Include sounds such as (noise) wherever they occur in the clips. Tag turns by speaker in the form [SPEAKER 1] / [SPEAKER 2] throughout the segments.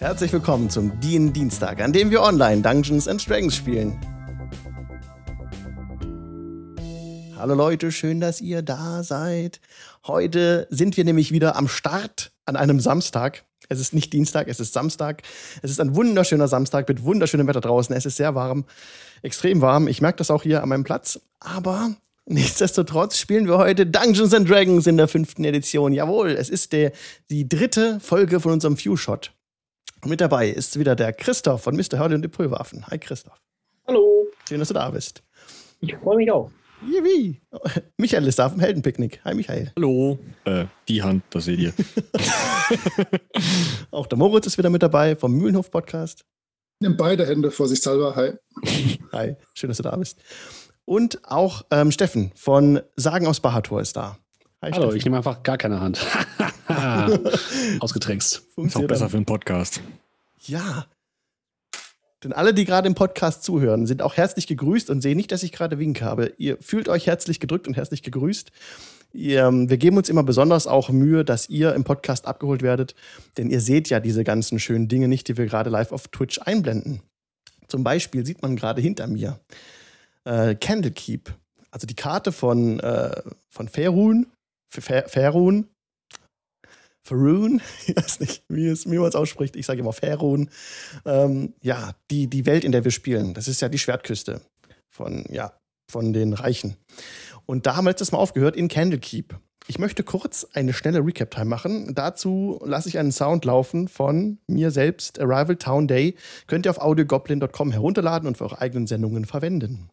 [SPEAKER 1] Herzlich willkommen zum DIN Dienstag, an dem wir online Dungeons and Dragons spielen. Hallo Leute, schön, dass ihr da seid. Heute sind wir nämlich wieder am Start an einem Samstag. Es ist nicht Dienstag, es ist Samstag. Es ist ein wunderschöner Samstag mit wunderschönem Wetter draußen. Es ist sehr warm, extrem warm. Ich merke das auch hier an meinem Platz. Aber nichtsdestotrotz spielen wir heute Dungeons and Dragons in der fünften Edition. Jawohl, es ist der, die dritte Folge von unserem Few-Shot. Mit dabei ist wieder der Christoph von Mr. Hurley und die Pulverwaffen. Hi Christoph.
[SPEAKER 2] Hallo.
[SPEAKER 1] Schön, dass du da bist.
[SPEAKER 2] Ich freue mich auch.
[SPEAKER 1] Yippie. Michael ist da vom Heldenpicknick. Hi Michael.
[SPEAKER 3] Hallo. Äh, die Hand, das seht ihr. (laughs)
[SPEAKER 1] auch der Moritz ist wieder mit dabei vom Mühlenhof Podcast.
[SPEAKER 4] Nimm beide Hände vorsichtshalber. Hi.
[SPEAKER 1] Hi. Schön, dass du da bist. Und auch ähm, Steffen von Sagen aus Bahator ist da.
[SPEAKER 3] Hi, Hallo, Steffen. ich nehme einfach gar keine Hand. (laughs) Ausgetrickst.
[SPEAKER 4] Ist auch besser für einen Podcast.
[SPEAKER 1] Ja. Denn alle, die gerade im Podcast zuhören, sind auch herzlich gegrüßt und sehen nicht, dass ich gerade Wink habe. Ihr fühlt euch herzlich gedrückt und herzlich gegrüßt. Ihr, ähm, wir geben uns immer besonders auch Mühe, dass ihr im Podcast abgeholt werdet, denn ihr seht ja diese ganzen schönen Dinge nicht, die wir gerade live auf Twitch einblenden. Zum Beispiel sieht man gerade hinter mir äh, Candlekeep, also die Karte von, äh, von Ferun, Ferun, Faroon, (laughs) ich weiß nicht, wie, es, man es ausspricht, ich sage immer Faroon. Ähm, ja, die, die Welt, in der wir spielen, das ist ja die Schwertküste von, ja, von den Reichen. Und da haben wir letztes Mal aufgehört in Candlekeep. Ich möchte kurz eine schnelle Recap-Time machen. Dazu lasse ich einen Sound laufen von mir selbst, Arrival Town Day. Könnt ihr auf audiogoblin.com herunterladen und für eure eigenen Sendungen verwenden.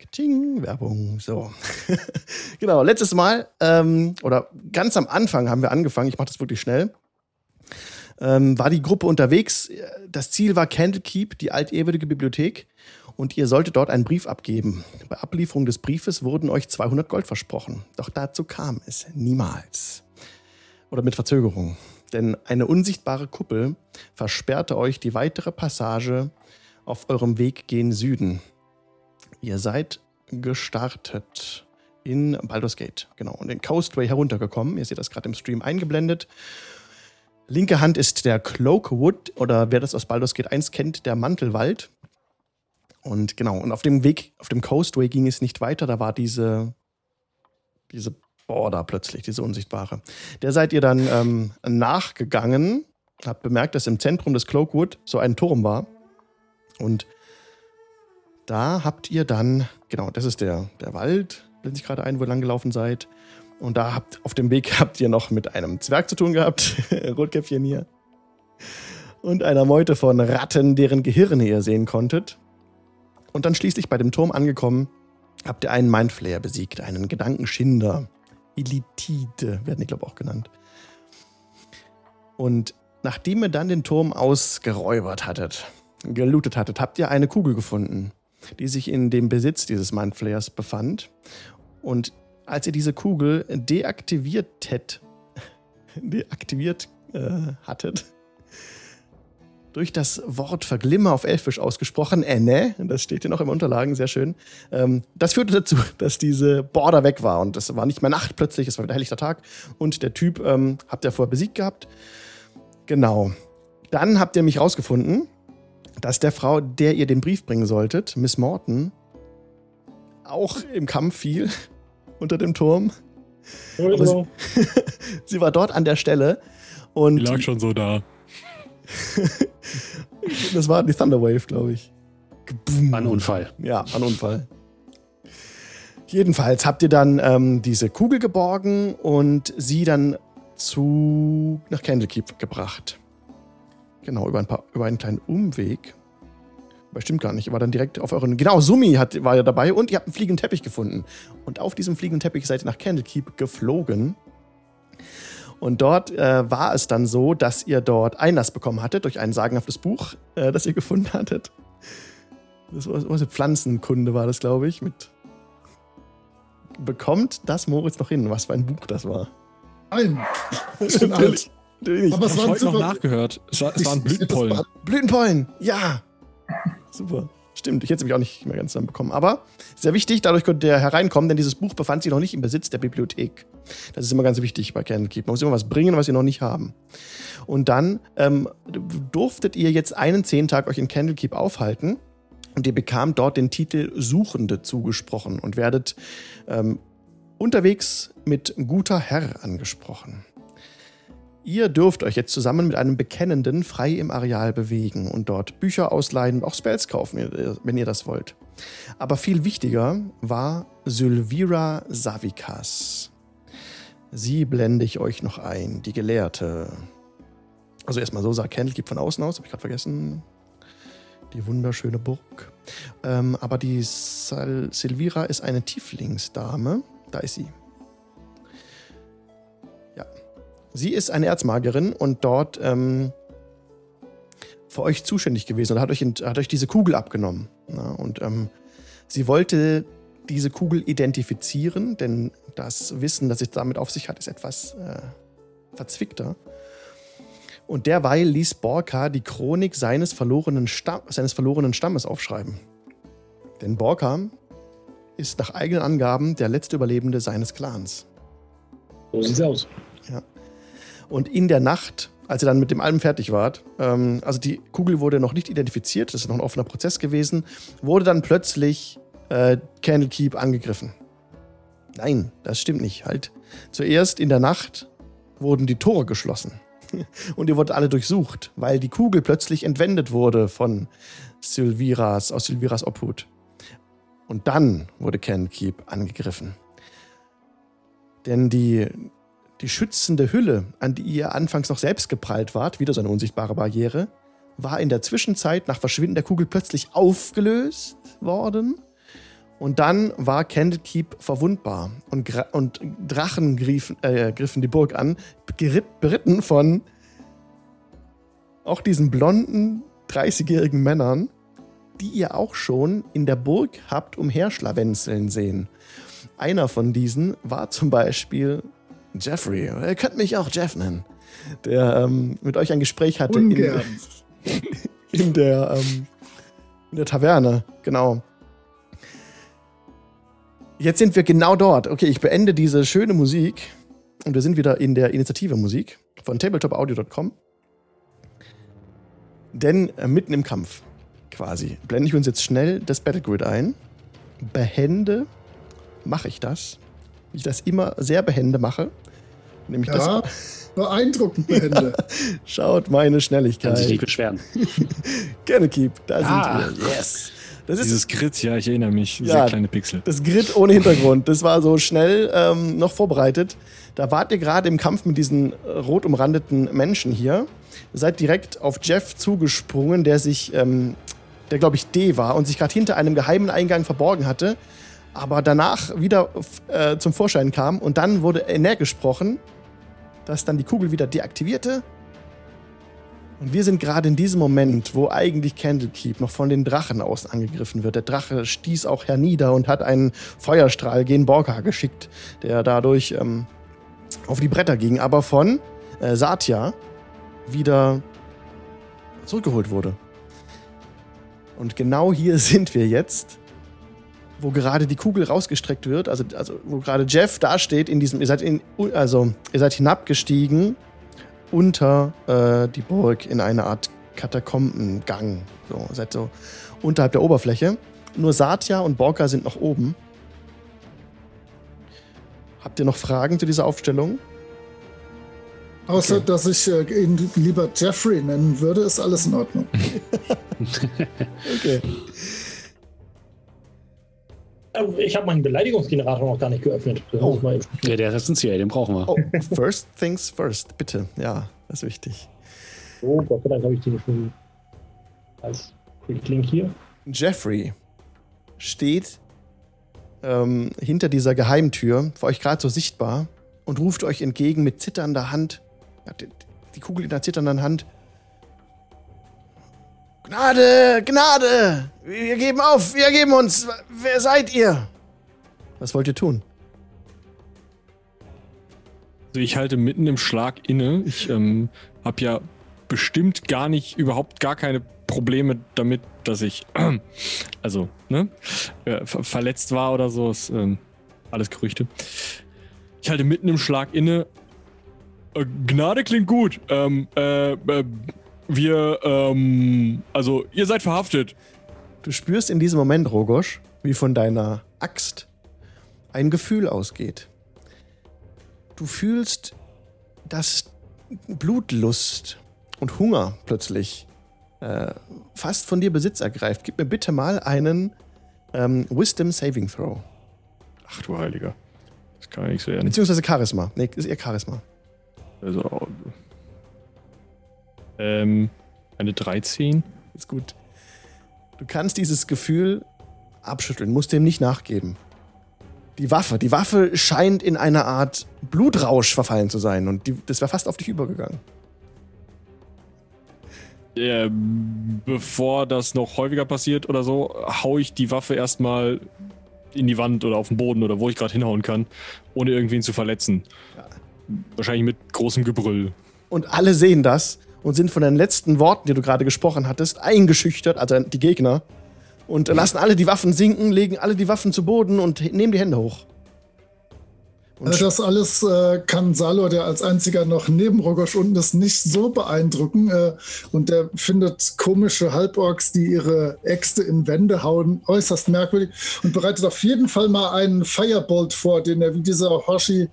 [SPEAKER 1] Kaching, Werbung, so. (laughs) genau, letztes Mal, ähm, oder ganz am Anfang haben wir angefangen, ich mache das wirklich schnell, ähm, war die Gruppe unterwegs. Das Ziel war Candlekeep, die altehrwürdige Bibliothek, und ihr solltet dort einen Brief abgeben. Bei Ablieferung des Briefes wurden euch 200 Gold versprochen. Doch dazu kam es niemals. Oder mit Verzögerung. Denn eine unsichtbare Kuppel versperrte euch die weitere Passage auf eurem Weg gen Süden. Ihr seid gestartet in Baldur's Gate, genau, und den Coastway heruntergekommen. Ihr seht das gerade im Stream eingeblendet. Linke Hand ist der Cloakwood oder wer das aus Baldur's Gate 1 kennt, der Mantelwald. Und genau, und auf dem Weg, auf dem Coastway ging es nicht weiter, da war diese, diese Border plötzlich, diese unsichtbare. Der seid ihr dann ähm, nachgegangen, habt bemerkt, dass im Zentrum des Cloakwood so ein Turm war. Und da habt ihr dann, genau, das ist der, der Wald, wenn ich gerade ein, wo ihr lang gelaufen seid. Und da habt, auf dem Weg habt ihr noch mit einem Zwerg zu tun gehabt, (laughs) Rotkäppchen hier. Und einer Meute von Ratten, deren Gehirne ihr sehen konntet. Und dann schließlich bei dem Turm angekommen, habt ihr einen Mindflayer besiegt, einen Gedankenschinder. Elitide werden die, glaube ich, auch genannt. Und nachdem ihr dann den Turm ausgeräubert hattet, gelootet hattet, habt ihr eine Kugel gefunden die sich in dem Besitz dieses Mindflayers befand. Und als ihr diese Kugel deaktiviert, (laughs) deaktiviert äh, hattet, durch das Wort Verglimmer auf Elfisch ausgesprochen, enne, das steht hier noch im Unterlagen, sehr schön, ähm, das führte dazu, dass diese Border weg war und es war nicht mehr Nacht plötzlich, es war wieder helllichter Tag und der Typ ähm, habt ihr vorher besiegt gehabt. Genau. Dann habt ihr mich rausgefunden dass der Frau, der ihr den Brief bringen solltet, Miss Morton, auch im Kampf fiel (laughs) unter dem Turm. Sie, (laughs) sie, war dort an der Stelle und.
[SPEAKER 3] Die lag schon so da. (laughs)
[SPEAKER 1] das war die Thunderwave, glaube ich.
[SPEAKER 3] Ein Unfall.
[SPEAKER 1] Ja, ein Unfall. Jedenfalls habt ihr dann ähm, diese Kugel geborgen und sie dann zu nach Candlekeep gebracht. Genau, über, ein paar, über einen kleinen Umweg. Aber stimmt gar nicht. War dann direkt auf euren. Genau, Sumi hat, war ja dabei und ihr habt einen fliegenden Teppich gefunden. Und auf diesem fliegenden Teppich seid ihr nach Candlekeep geflogen. Und dort äh, war es dann so, dass ihr dort Einlass bekommen hattet durch ein sagenhaftes Buch, äh, das ihr gefunden hattet. Das war, was Pflanzenkunde war das, glaube ich, mit bekommt das Moritz noch hin, was für ein Buch das war.
[SPEAKER 4] Nein. (laughs) Das ist alt.
[SPEAKER 3] Aber es heute noch nachgehört. Es, war, es waren (laughs) Blütenpollen.
[SPEAKER 1] Blütenpollen, ja. (laughs) Super. Stimmt, ich hätte es mich auch nicht mehr ganz bekommen. Aber sehr wichtig, dadurch konnte er hereinkommen, denn dieses Buch befand sich noch nicht im Besitz der Bibliothek. Das ist immer ganz wichtig bei Candlekeep. Man muss immer was bringen, was sie noch nicht haben. Und dann ähm, durftet ihr jetzt einen Zehntag euch in Candlekeep aufhalten. Und ihr bekamt dort den Titel Suchende zugesprochen und werdet ähm, unterwegs mit guter Herr angesprochen. Ihr dürft euch jetzt zusammen mit einem Bekennenden frei im Areal bewegen und dort Bücher ausleihen auch Spells kaufen, wenn ihr das wollt. Aber viel wichtiger war Sylvira Savikas. Sie blende ich euch noch ein, die Gelehrte. Also erstmal so sah Candlekeep von außen aus, habe ich gerade vergessen. Die wunderschöne Burg. Ähm, aber die Sal Silvira ist eine Tieflingsdame. Da ist sie. Sie ist eine Erzmagerin und dort ähm, für euch zuständig gewesen und hat euch, hat euch diese Kugel abgenommen. Ja, und ähm, sie wollte diese Kugel identifizieren, denn das Wissen, das es damit auf sich hat, ist etwas äh, verzwickter. Und derweil ließ Borka die Chronik seines verlorenen, Stamm, seines verlorenen Stammes aufschreiben. Denn Borka ist nach eigenen Angaben der letzte Überlebende seines Clans.
[SPEAKER 2] So sieht's aus.
[SPEAKER 1] Und in der Nacht, als ihr dann mit dem Album fertig wart, ähm, also die Kugel wurde noch nicht identifiziert, das ist noch ein offener Prozess gewesen, wurde dann plötzlich äh, Candlekeep angegriffen. Nein, das stimmt nicht. Halt. Zuerst in der Nacht wurden die Tore geschlossen. (laughs) Und ihr wurdet alle durchsucht, weil die Kugel plötzlich entwendet wurde von Sylviras, aus Sylviras Obhut. Und dann wurde Candlekeep angegriffen. Denn die, die schützende Hülle, an die ihr anfangs noch selbst geprallt wart, wieder so eine unsichtbare Barriere, war in der Zwischenzeit nach Verschwinden der Kugel plötzlich aufgelöst worden. Und dann war Candlekeep verwundbar. Und, und Drachen griffen, äh, griffen die Burg an, beritten von auch diesen blonden, 30-jährigen Männern, die ihr auch schon in der Burg habt umherschlawenzeln sehen. Einer von diesen war zum Beispiel Jeffrey. Ihr könnt mich auch Jeff nennen. Der ähm, mit euch ein Gespräch hatte in, (laughs) in, der, ähm, in der Taverne. Genau. Jetzt sind wir genau dort. Okay, ich beende diese schöne Musik und wir sind wieder in der Initiative Musik von tabletopaudio.com. Denn äh, mitten im Kampf quasi blende ich uns jetzt schnell das Battlegrid ein. Behende mache ich das. Wie ich das immer sehr behende mache. Nämlich
[SPEAKER 4] ja,
[SPEAKER 1] das.
[SPEAKER 4] Beeindruckend behende. (laughs)
[SPEAKER 1] Schaut meine Schnelligkeit. Kann
[SPEAKER 2] sich nicht beschweren. (laughs)
[SPEAKER 1] Gerne Keep, da
[SPEAKER 3] ah.
[SPEAKER 1] sind wir. Yes.
[SPEAKER 3] Das ist, Dieses Grid, ja, ich erinnere mich.
[SPEAKER 1] Ja,
[SPEAKER 3] sehr kleine Pixel.
[SPEAKER 1] Das Grid ohne Hintergrund. Das war so schnell ähm, noch vorbereitet. Da wart ihr gerade im Kampf mit diesen äh, rot umrandeten Menschen hier. Seid direkt auf Jeff zugesprungen, der sich, ähm, der glaube ich D war und sich gerade hinter einem geheimen Eingang verborgen hatte. Aber danach wieder äh, zum Vorschein kam und dann wurde näher gesprochen, dass dann die Kugel wieder deaktivierte und wir sind gerade in diesem Moment, wo eigentlich Candlekeep noch von den Drachen aus angegriffen wird. Der Drache stieß auch hernieder und hat einen Feuerstrahl gen Borka geschickt, der dadurch ähm, auf die Bretter ging, aber von äh, Satya wieder zurückgeholt wurde. Und genau hier (laughs) sind wir jetzt, wo gerade die Kugel rausgestreckt wird, also, also wo gerade Jeff dasteht in diesem, ihr seid in, also ihr seid hinabgestiegen unter äh, die Burg in eine Art Katakombengang. So, seid so unterhalb der Oberfläche. Nur Satya und Borka sind noch oben. Habt ihr noch Fragen zu dieser Aufstellung?
[SPEAKER 4] Außer, okay. dass ich äh, ihn lieber Jeffrey nennen würde, ist alles in Ordnung. (laughs) (laughs)
[SPEAKER 1] okay.
[SPEAKER 2] Äh, ich habe meinen Beleidigungsgenerator noch gar nicht geöffnet.
[SPEAKER 3] Oh. Ja, der ist essentiell, den brauchen wir.
[SPEAKER 1] Oh, first things first, bitte. Ja, das ist wichtig.
[SPEAKER 2] Oh, Gott sei Dank habe ich den schon als Quick Link hier.
[SPEAKER 1] Jeffrey steht ähm, hinter dieser Geheimtür, für euch gerade so sichtbar, und ruft euch entgegen mit zitternder Hand, die, die Kugel in der zitternden Hand. Gnade, Gnade! Wir geben auf, wir geben uns. Wer seid ihr? Was wollt ihr tun?
[SPEAKER 3] Also ich halte mitten im Schlag inne. Ich ähm, habe ja bestimmt gar nicht, überhaupt gar keine Probleme damit, dass ich, äh, (clears throat) also, ne, äh, verletzt war oder so. Ist, ähm, alles Gerüchte. Ich halte mitten im Schlag inne Äh, Gnade klingt gut. Ähm, äh, äh, wir, ähm, also, ihr seid verhaftet.
[SPEAKER 1] Du spürst in diesem Moment, Rogosch, wie von deiner Axt ein Gefühl ausgeht. Du fühlst, dass Blutlust und Hunger plötzlich äh, fast von dir Besitz ergreift. Gib mir bitte mal einen ähm, Wisdom Saving Throw.
[SPEAKER 3] Ach du Heiliger. Das kann ja nichts werden.
[SPEAKER 1] Beziehungsweise Charisma. Nee, ist eher Charisma.
[SPEAKER 3] Also, ähm, eine 13.
[SPEAKER 1] Ist gut. Du kannst dieses Gefühl abschütteln, musst dem nicht nachgeben. Die Waffe, die Waffe scheint in eine Art Blutrausch verfallen zu sein und die, das wäre fast auf dich übergegangen.
[SPEAKER 3] Ähm, bevor das noch häufiger passiert oder so, hau ich die Waffe erstmal in die Wand oder auf den Boden oder wo ich gerade hinhauen kann, ohne irgendwen zu verletzen. Wahrscheinlich mit großem Gebrüll.
[SPEAKER 1] Und alle sehen das und sind von den letzten Worten, die du gerade gesprochen hattest, eingeschüchtert, also die Gegner. Und lassen alle die Waffen sinken, legen alle die Waffen zu Boden und nehmen die Hände hoch. Und
[SPEAKER 4] Das alles äh, kann Salor, der als einziger noch neben Rogosch unten ist, nicht so beeindrucken. Äh, und der findet komische Halborgs, die ihre Äxte in Wände hauen, äußerst merkwürdig und bereitet auf jeden Fall mal einen Firebolt vor, den er wie dieser Hoshi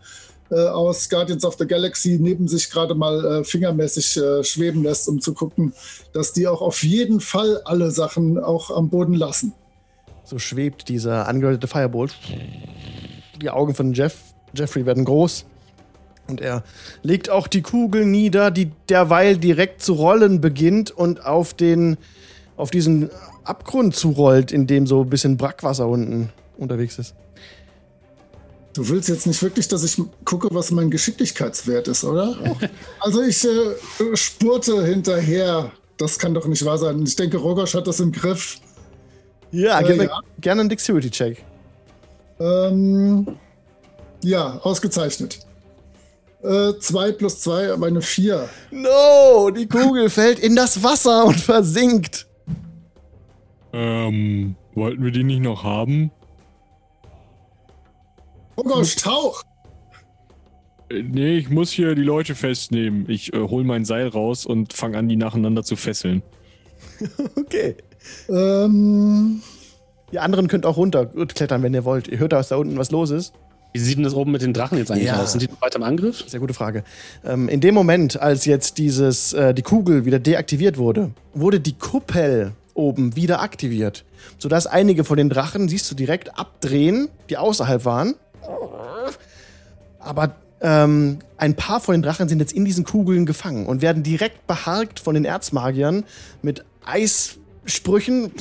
[SPEAKER 4] aus Guardians of the Galaxy neben sich gerade mal äh, fingermäßig äh, schweben lässt, um zu gucken, dass die auch auf jeden Fall alle Sachen auch am Boden lassen.
[SPEAKER 1] so schwebt dieser angedeutete Firebolt. Die Augen von Jeff, Jeffrey werden groß. Und er legt auch die Kugel nieder, die derweil direkt zu rollen beginnt und auf den, auf diesen Abgrund zurollt, in dem so ein bisschen Brackwasser unten unterwegs ist.
[SPEAKER 4] Du willst jetzt nicht wirklich, dass ich gucke, was mein Geschicklichkeitswert ist, oder? (laughs) Also ich äh, spurte hinterher. Das kann doch nicht wahr sein. Ich denke, Rogosch hat das im Griff.
[SPEAKER 1] Ja,
[SPEAKER 4] Äh, ja.
[SPEAKER 1] gerne einen Dexterity-Check.
[SPEAKER 4] Ähm, ja, ausgezeichnet. Äh, zwei plus zwei, aber eine vier.
[SPEAKER 1] No, die Kugel (laughs) fällt in das Wasser und versinkt.
[SPEAKER 3] Ähm, wollten wir die nicht noch haben?
[SPEAKER 4] Rogosch, tauch!
[SPEAKER 3] Äh, Nee, ich muss hier die Leute festnehmen. Ich äh, hol mein Seil raus und fange an, die nacheinander zu fesseln. (laughs)
[SPEAKER 1] Okay.
[SPEAKER 4] Ähm,
[SPEAKER 1] Ihr anderen könnt auch runterklettern, wenn ihr wollt. Ihr hört, dass da unten was los ist.
[SPEAKER 5] Wie sieht denn das oben mit den Drachen jetzt eigentlich
[SPEAKER 1] Ja.
[SPEAKER 5] aus? Sind die noch weiter im Angriff?
[SPEAKER 1] Sehr gute Frage. Ähm, in dem Moment, als jetzt dieses, äh, die Kugel wieder deaktiviert wurde, wurde die Kuppel oben wieder aktiviert. Sodass einige von den Drachen, siehst du, direkt abdrehen, die außerhalb waren. Aber ähm, ein paar von den Drachen sind jetzt in diesen Kugeln gefangen und werden direkt beharkt von den Erzmagiern mit Eissprüchen.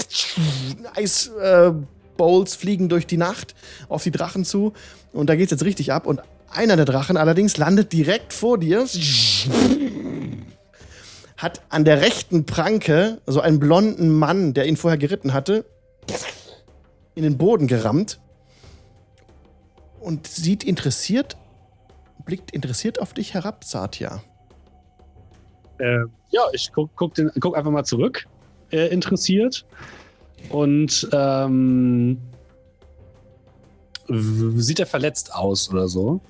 [SPEAKER 1] Eisbowls äh, fliegen durch die Nacht auf die Drachen zu. Und da geht's jetzt richtig ab. Und einer der Drachen allerdings landet direkt vor dir. Hat an der rechten Pranke so einen blonden Mann, der ihn vorher geritten hatte, in den Boden gerammt. Und sieht interessiert, blickt interessiert auf dich herab, Satya.
[SPEAKER 5] Äh, ja, ich guck, guck, den, guck einfach mal zurück, äh, interessiert. Und ähm, sieht er verletzt aus oder so?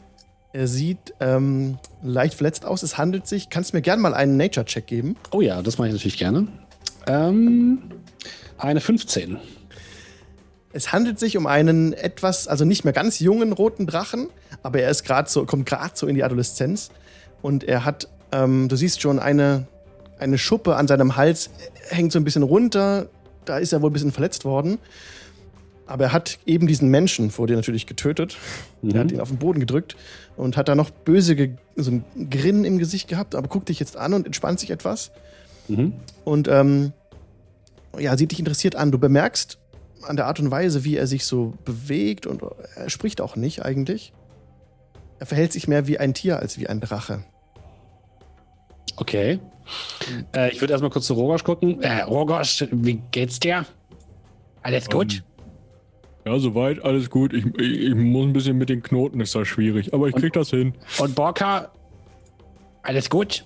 [SPEAKER 1] Er sieht ähm, leicht verletzt aus. Es handelt sich, kannst du mir gerne mal einen Nature-Check geben?
[SPEAKER 5] Oh ja, das mache ich natürlich gerne. Ähm, eine 15.
[SPEAKER 1] Es handelt sich um einen etwas, also nicht mehr ganz jungen roten Drachen, aber er ist gerade so, kommt gerade so in die Adoleszenz. Und er hat, ähm, du siehst schon, eine, eine Schuppe an seinem Hals hängt so ein bisschen runter. Da ist er wohl ein bisschen verletzt worden. Aber er hat eben diesen Menschen vor dir natürlich getötet. Der hat ihn auf den Boden gedrückt und hat da noch böse, ge so ein Grin im Gesicht gehabt, aber guckt dich jetzt an und entspannt sich etwas.
[SPEAKER 5] Mhm.
[SPEAKER 1] Und ähm, ja, sieht dich interessiert an. Du bemerkst an der Art und Weise, wie er sich so bewegt und er spricht auch nicht eigentlich. Er verhält sich mehr wie ein Tier als wie ein Drache.
[SPEAKER 5] Okay. Äh, ich würde erstmal kurz zu Rogosch gucken. Äh, Rogosch, wie geht's dir? Alles gut?
[SPEAKER 3] Ja, soweit, alles gut. Ich, ich, ich muss ein bisschen mit den Knoten, ist das schwierig. Aber ich krieg das hin.
[SPEAKER 5] Und Borka, alles gut?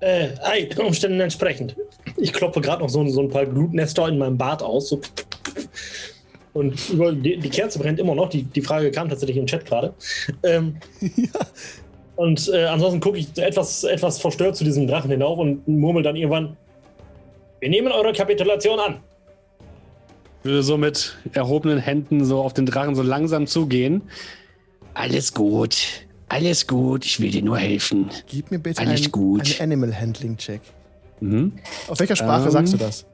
[SPEAKER 2] Äh, ei, den (laughs) Umständen entsprechend. Ich klopfe gerade noch so, so ein paar Glutnester in meinem Bart aus. So. Und über die, die Kerze brennt immer noch. Die, die Frage kam tatsächlich im Chat gerade. Ähm, (laughs) Und äh, ansonsten gucke ich etwas, etwas verstört zu diesem Drachen hinauf und murmel dann irgendwann: Wir nehmen eure Kapitulation an.
[SPEAKER 5] Würde so mit erhobenen Händen so auf den Drachen so langsam zugehen. Alles gut. Alles gut. Ich will dir nur helfen.
[SPEAKER 1] Gib mir bitte
[SPEAKER 5] Alles
[SPEAKER 1] einen,
[SPEAKER 5] gut.
[SPEAKER 1] einen Animal Handling Check.
[SPEAKER 5] Mhm.
[SPEAKER 1] Auf welcher Sprache
[SPEAKER 5] Ähm.
[SPEAKER 1] sagst du das?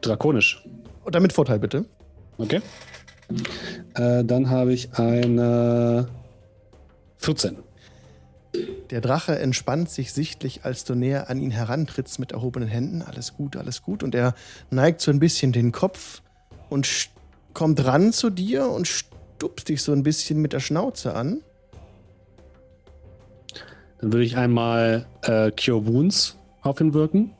[SPEAKER 5] Drakonisch.
[SPEAKER 1] Und damit Vorteil bitte.
[SPEAKER 5] Okay. Äh, dann habe ich eine 14.
[SPEAKER 1] Der Drache entspannt sich sichtlich, als du näher an ihn herantrittst mit erhobenen Händen. Alles gut, alles gut. Und er neigt so ein bisschen den Kopf und kommt ran zu dir und stupst dich so ein bisschen mit der Schnauze an.
[SPEAKER 5] Dann würde ich einmal äh, Cure Wounds auf ihn wirken.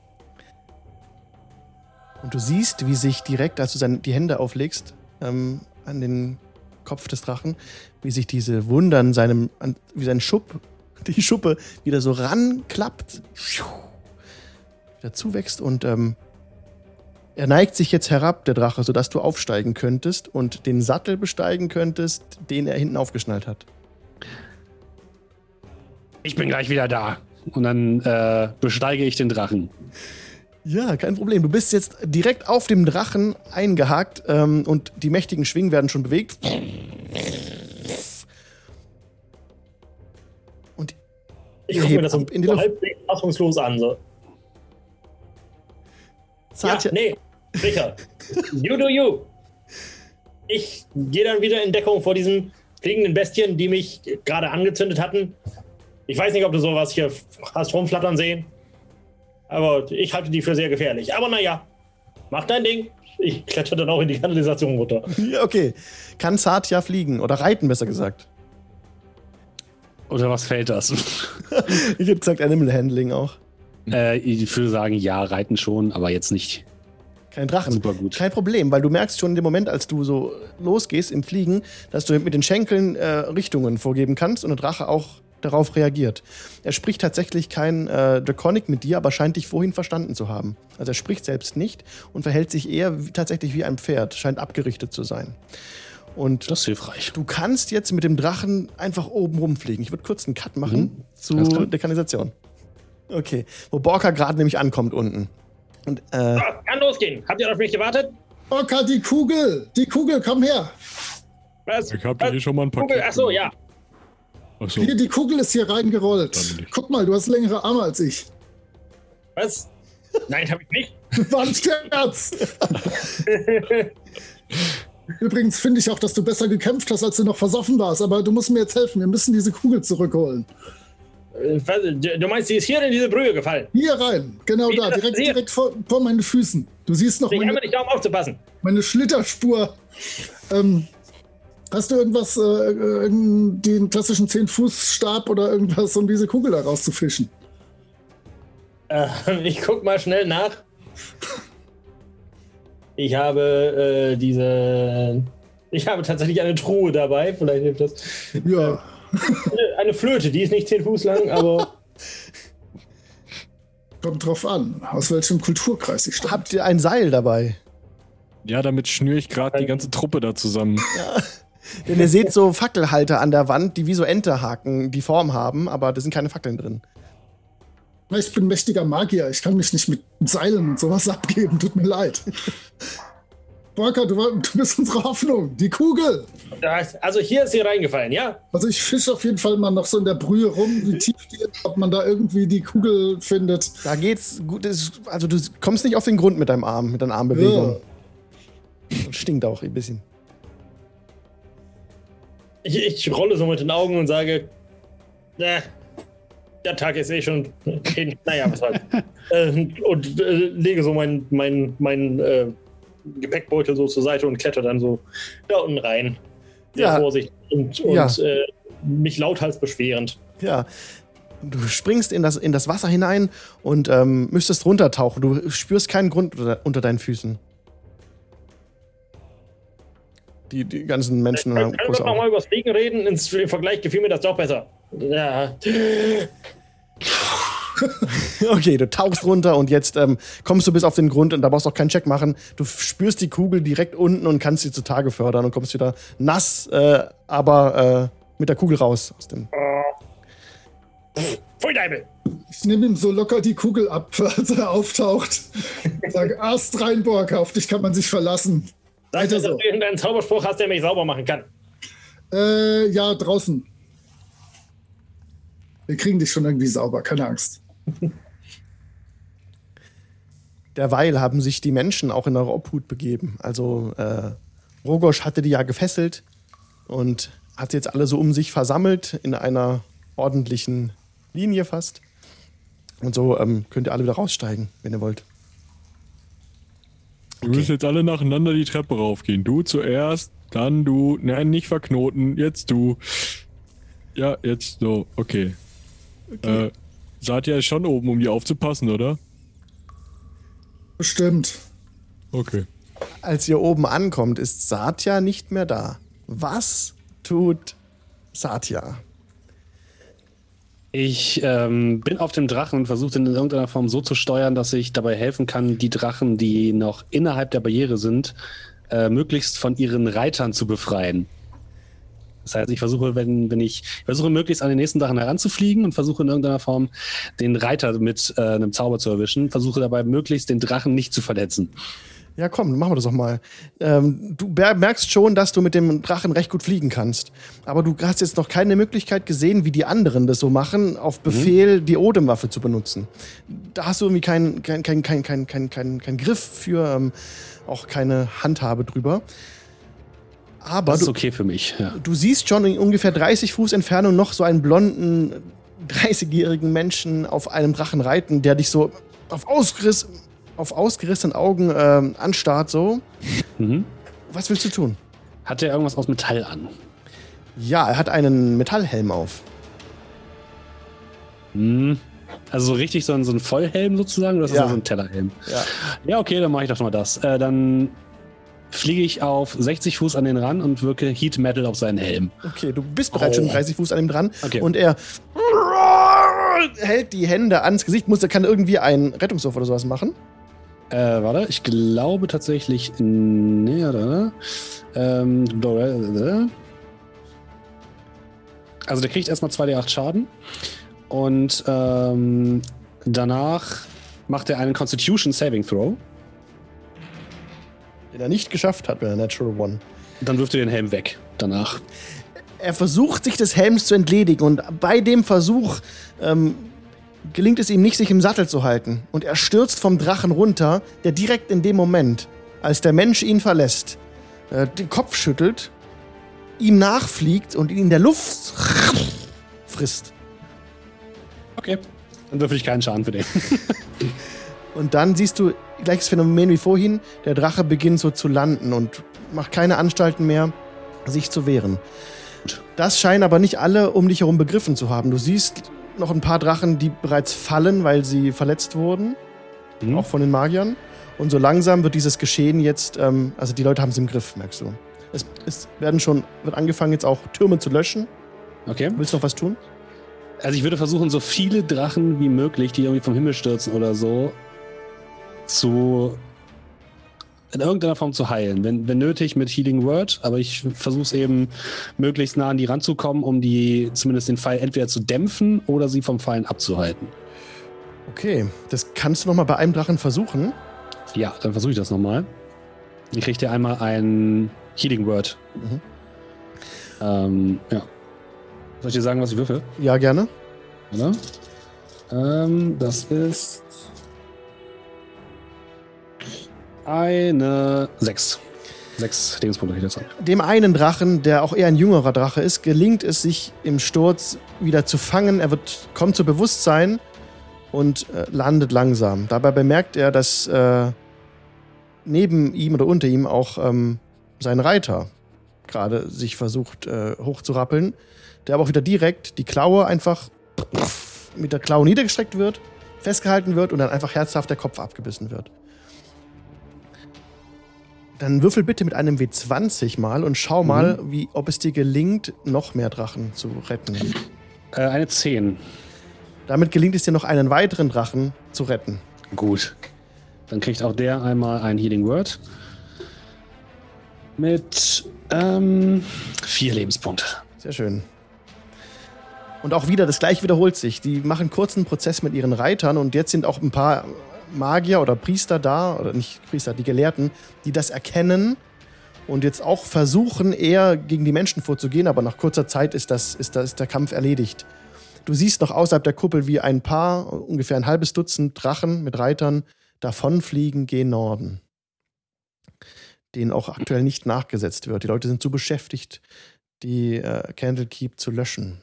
[SPEAKER 1] Und du siehst, wie sich direkt, als du seine, die Hände auflegst, ähm, an den Kopf des Drachen, wie sich diese Wunder an seinem, an, wie sein Schupp, (laughs) die Schuppe wieder so ranklappt, wieder zuwächst und ähm, er neigt sich jetzt herab, der Drache, sodass du aufsteigen könntest und den Sattel besteigen könntest, den er hinten aufgeschnallt hat.
[SPEAKER 5] Ich bin gleich wieder da. Und dann äh, besteige ich den Drachen.
[SPEAKER 1] Ja, kein Problem. Du bist jetzt direkt auf dem Drachen eingehakt ähm, und die mächtigen Schwingen werden schon bewegt. Und
[SPEAKER 2] Ich gucke mir das so halbwegs fassungslos an. So. Ja, nee, Richard. (laughs) you do you. Ich gehe dann wieder in Deckung vor diesen fliegenden Bestien, die mich gerade angezündet hatten. Ich weiß nicht, ob du sowas hier hast rumflattern sehen. Aber ich halte die für sehr gefährlich. Aber naja, mach dein Ding. Ich kletter dann auch in die Kanalisation runter. (laughs)
[SPEAKER 1] Ja, okay. Kann Satya fliegen oder reiten, besser gesagt.
[SPEAKER 5] Oder was fällt das? (laughs)
[SPEAKER 1] Ich hätte gesagt Animal Handling auch.
[SPEAKER 5] äh, ich würde sagen, ja, reiten schon, aber jetzt nicht
[SPEAKER 1] Kein Drachen.
[SPEAKER 5] super gut.
[SPEAKER 1] Kein Problem, weil du merkst schon in dem Moment, als du so losgehst im Fliegen, dass du mit den Schenkeln äh, Richtungen vorgeben kannst und der Drache auch darauf reagiert. Er spricht tatsächlich kein äh, Draconic mit dir, aber scheint dich vorhin verstanden zu haben. Also er spricht selbst nicht und verhält sich eher wie, tatsächlich wie ein Pferd, scheint abgerichtet zu sein. Und
[SPEAKER 5] Das ist hilfreich.
[SPEAKER 1] du kannst jetzt mit dem Drachen einfach oben rumfliegen. Ich würde kurz einen Cut machen
[SPEAKER 5] Mhm.
[SPEAKER 1] zu der Kanalisation. Okay, wo Borka gerade nämlich ankommt unten. Und äh,
[SPEAKER 2] Ah, kann losgehen. Habt ihr auf mich gewartet?
[SPEAKER 4] Oka, die Kugel! Die Kugel, komm her!
[SPEAKER 2] Was?
[SPEAKER 3] Ich habe dir hier schon mal ein Paket.
[SPEAKER 2] Kugel? Achso, ja.
[SPEAKER 3] Achso.
[SPEAKER 4] Hier, die Kugel ist hier reingerollt. Guck mal, du hast längere Arme als ich.
[SPEAKER 2] Was? Nein, habe ich nicht. (laughs)
[SPEAKER 4] War ein Scherz! (laughs) Übrigens finde ich auch, dass du besser gekämpft hast, als du noch versoffen warst. Aber du musst mir jetzt helfen. Wir müssen diese Kugel zurückholen.
[SPEAKER 2] Äh, was? Du meinst, sie ist hier in diese Brühe gefallen?
[SPEAKER 4] Hier rein, genau
[SPEAKER 2] Wie
[SPEAKER 4] da, direkt, direkt vor, vor meinen Füßen. Du siehst noch
[SPEAKER 2] Ich
[SPEAKER 4] meine,
[SPEAKER 2] habe nicht darum aufzupassen.
[SPEAKER 4] meine Schlitterspur. Ähm, hast du irgendwas, äh, äh, den klassischen 10-Fuß-Stab oder irgendwas, um diese Kugel da rauszufischen?
[SPEAKER 2] Äh, (laughs) ich guck mal schnell nach. (laughs) Ich habe äh, diese. Ich habe tatsächlich eine Truhe dabei. Vielleicht hilft das.
[SPEAKER 4] Ja,
[SPEAKER 2] Eine, eine Flöte, die ist nicht 10 Fuß lang, aber. (laughs)
[SPEAKER 4] kommt drauf an, aus welchem Kulturkreis ich stamme.
[SPEAKER 1] habt ihr ein Seil dabei?
[SPEAKER 3] Ja, damit schnüre ich gerade die ganze Truppe da zusammen.
[SPEAKER 1] Denn ihr seht so Fackelhalter an der Wand, die wie so Enterhaken die Form haben, aber da sind keine Fackeln drin.
[SPEAKER 4] Ich bin mächtiger Magier, ich kann mich nicht mit Seilen und sowas abgeben, tut mir leid. Borka, du, du bist unsere Hoffnung, die Kugel.
[SPEAKER 2] Also hier ist sie reingefallen, ja?
[SPEAKER 4] Also ich fische auf jeden Fall mal noch so in der Brühe rum, wie tief die ist, ob man da irgendwie die Kugel findet.
[SPEAKER 1] Da geht's gut. Also du kommst nicht auf den Grund mit deinem Arm, mit deiner Armbewegung. Und stinkt auch ein bisschen.
[SPEAKER 2] Ich, ich rolle so mit den Augen und sage. Na, der Tag ist eh schon hin. (laughs) Naja, was soll's. (laughs) äh, und äh, lege so meinen mein, mein, äh, Gepäckbeutel so zur Seite und kletter dann so da unten rein. Sehr
[SPEAKER 1] Ja.
[SPEAKER 2] vorsichtig und, und
[SPEAKER 1] Ja.
[SPEAKER 2] äh, mich lauthals beschwerend.
[SPEAKER 1] Ja. Du springst in das, in das Wasser hinein und ähm, müsstest runtertauchen. Du spürst keinen Grund unter, unter deinen Füßen. Die, die ganzen Menschen haben
[SPEAKER 2] Können wir
[SPEAKER 1] große
[SPEAKER 2] noch mal
[SPEAKER 1] Augen.
[SPEAKER 2] über das Fliegen reden? Ins, Im Vergleich gefiel mir das doch besser. Ja. (laughs)
[SPEAKER 1] Okay, du tauchst runter und jetzt ähm, kommst du bis auf den Grund und da brauchst du auch keinen Check machen. Du spürst die Kugel direkt unten und kannst sie zutage fördern und kommst wieder nass, äh, aber äh, mit der Kugel raus aus dem.
[SPEAKER 2] Pfui Deibel!
[SPEAKER 4] Ich nehme ihm so locker die Kugel ab, (laughs) als er auftaucht. Sag, Ast Reinborg, auf dich kann man sich verlassen.
[SPEAKER 2] Sag mir, dass du irgendeinen Zauberspruch hast, der mich sauber machen kann.
[SPEAKER 4] Äh, ja, draußen. Wir kriegen dich schon irgendwie sauber, keine Angst. (laughs)
[SPEAKER 1] Derweil haben sich die Menschen auch in eure Obhut begeben. Also äh, Rogosch hatte die ja gefesselt und hat jetzt alle so um sich versammelt in einer ordentlichen Linie fast. Und so ähm, könnt ihr alle wieder raussteigen, wenn ihr wollt.
[SPEAKER 3] Wir müssen jetzt alle nacheinander die Treppe raufgehen. Du zuerst, dann du. Nein, nicht verknoten. Jetzt du. Ja, jetzt so. Okay. Äh, Satya ist schon oben, um die aufzupassen, oder?
[SPEAKER 4] Bestimmt.
[SPEAKER 3] Okay.
[SPEAKER 1] Als ihr oben ankommt, ist Satya nicht mehr da. Was tut Satya?
[SPEAKER 5] Ich ähm, bin auf dem Drachen und versuche ihn in irgendeiner Form so zu steuern, dass ich dabei helfen kann, die Drachen, die noch innerhalb der Barriere sind, äh, möglichst von ihren Reitern zu befreien. Das heißt, ich versuche, wenn, wenn ich, ich versuche möglichst an den nächsten Drachen heranzufliegen und versuche in irgendeiner Form den Reiter mit äh, einem Zauber zu erwischen, versuche dabei möglichst den Drachen nicht zu verletzen.
[SPEAKER 1] Ja, komm, machen wir das doch mal. Ähm, du merkst schon, dass du mit dem Drachen recht gut fliegen kannst. Aber du hast jetzt noch keine Möglichkeit gesehen, wie die anderen das so machen, auf Befehl die Odemwaffe zu benutzen. Da hast du irgendwie keinen kein, kein, kein, kein, kein, kein, kein Griff für, ähm, auch keine Handhabe drüber. Aber
[SPEAKER 5] Das ist
[SPEAKER 1] du,
[SPEAKER 5] okay für mich. Ja.
[SPEAKER 1] du siehst schon in ungefähr 30 Fuß Entfernung noch so einen blonden, 30-jährigen Menschen auf einem Drachen reiten, der dich so auf, ausgeriss, auf ausgerissenen Augen ähm, anstarrt, so.
[SPEAKER 5] Mhm.
[SPEAKER 1] Was willst du tun?
[SPEAKER 5] Hat er irgendwas aus Metall an?
[SPEAKER 1] Ja, er hat einen Metallhelm auf.
[SPEAKER 5] Hm. Also so richtig so ein, so ein Vollhelm sozusagen oder ist das
[SPEAKER 1] Ja.
[SPEAKER 5] nur so ein Tellerhelm?
[SPEAKER 1] Ja.
[SPEAKER 5] Ja, okay, dann mache ich doch mal das. Äh, dann fliege ich auf 60 Fuß an den ran und wirke Heat Metal auf seinen Helm.
[SPEAKER 1] Okay, du bist bereits schon 30 Fuß an ihm dran.
[SPEAKER 5] Okay.
[SPEAKER 1] Und er hält die Hände ans Gesicht. Muss, er kann irgendwie einen Rettungswurf oder sowas machen.
[SPEAKER 5] Äh, warte, ich glaube tatsächlich. Nee, oder? Ähm, also der kriegt erstmal 2d8 Schaden. Und ähm, danach macht er einen Constitution Saving Throw.
[SPEAKER 1] Den er nicht geschafft hat mit der Natural One.
[SPEAKER 5] Dann wirft er den Helm weg. Danach.
[SPEAKER 1] Er versucht, sich des Helms zu entledigen. Und bei dem Versuch ähm, gelingt es ihm nicht, sich im Sattel zu halten. Und er stürzt vom Drachen runter, der direkt in dem Moment, als der Mensch ihn verlässt, äh, den Kopf schüttelt, ihm nachfliegt und ihn in der Luft (laughs) frisst.
[SPEAKER 5] Okay. Dann würfel ich keinen Schaden für den. (laughs)
[SPEAKER 1] Und dann siehst du gleiches Phänomen wie vorhin. Der Drache beginnt so zu landen und macht keine Anstalten mehr, sich zu wehren. Das scheinen aber nicht alle um dich herum begriffen zu haben. Du siehst noch ein paar Drachen, die bereits fallen, weil sie verletzt wurden,
[SPEAKER 5] Mhm.
[SPEAKER 1] auch von den Magiern. Und so langsam wird dieses Geschehen jetzt, ähm, also die Leute haben es im Griff, merkst du. Es, es werden schon, wird angefangen jetzt auch Türme zu löschen.
[SPEAKER 5] Okay.
[SPEAKER 1] Willst du noch was tun?
[SPEAKER 5] Also ich würde versuchen, so viele Drachen wie möglich, die irgendwie vom Himmel stürzen oder so, zu in irgendeiner Form zu heilen. Wenn, wenn nötig mit Healing Word, aber ich versuche es eben möglichst nah an die ranzukommen, um die zumindest den Fall entweder zu dämpfen oder sie vom Fallen abzuhalten.
[SPEAKER 1] Okay, das kannst du noch mal bei einem Drachen versuchen.
[SPEAKER 5] Ja, dann versuche ich das nochmal. Ich kriege dir einmal ein Healing Word.
[SPEAKER 1] Mhm.
[SPEAKER 5] Ähm, ja. Soll ich dir sagen, was ich würfel?
[SPEAKER 1] Ja, gerne.
[SPEAKER 5] Oder? Ähm, das ist eine 6. Sechs Lebenspunkte ich dazu.
[SPEAKER 1] Dem einen Drachen, der auch eher ein jüngerer Drache ist, gelingt es, sich im Sturz wieder zu fangen. Er wird, kommt zu Bewusstsein und äh, landet langsam. Dabei bemerkt er, dass äh, neben ihm oder unter ihm auch ähm, sein Reiter gerade sich versucht äh, hochzurappeln, der aber auch wieder direkt die Klaue einfach mit der Klaue niedergestreckt wird, festgehalten wird und dann einfach herzhaft der Kopf abgebissen wird. Dann würfel bitte mit einem W20 mal und schau mal, wie, ob es dir gelingt, noch mehr Drachen zu retten.
[SPEAKER 5] Äh, eine 10.
[SPEAKER 1] Damit gelingt es dir noch einen weiteren Drachen zu retten.
[SPEAKER 5] Gut. Dann kriegt auch der einmal ein Healing Word. Mit ähm, vier Lebenspunkte.
[SPEAKER 1] Sehr schön. Und auch wieder, das gleiche wiederholt sich. Die machen kurzen Prozess mit ihren Reitern und jetzt sind auch ein paar Magier oder Priester da, oder nicht Priester, die Gelehrten, die das erkennen und jetzt auch versuchen, eher gegen die Menschen vorzugehen, aber nach kurzer Zeit ist, das, ist, das, ist der Kampf erledigt. Du siehst noch außerhalb der Kuppel, wie ein paar, ungefähr ein halbes Dutzend Drachen mit Reitern davonfliegen gen Norden. Denen auch aktuell nicht nachgesetzt wird. Die Leute sind zu beschäftigt, die äh, Candlekeep zu löschen.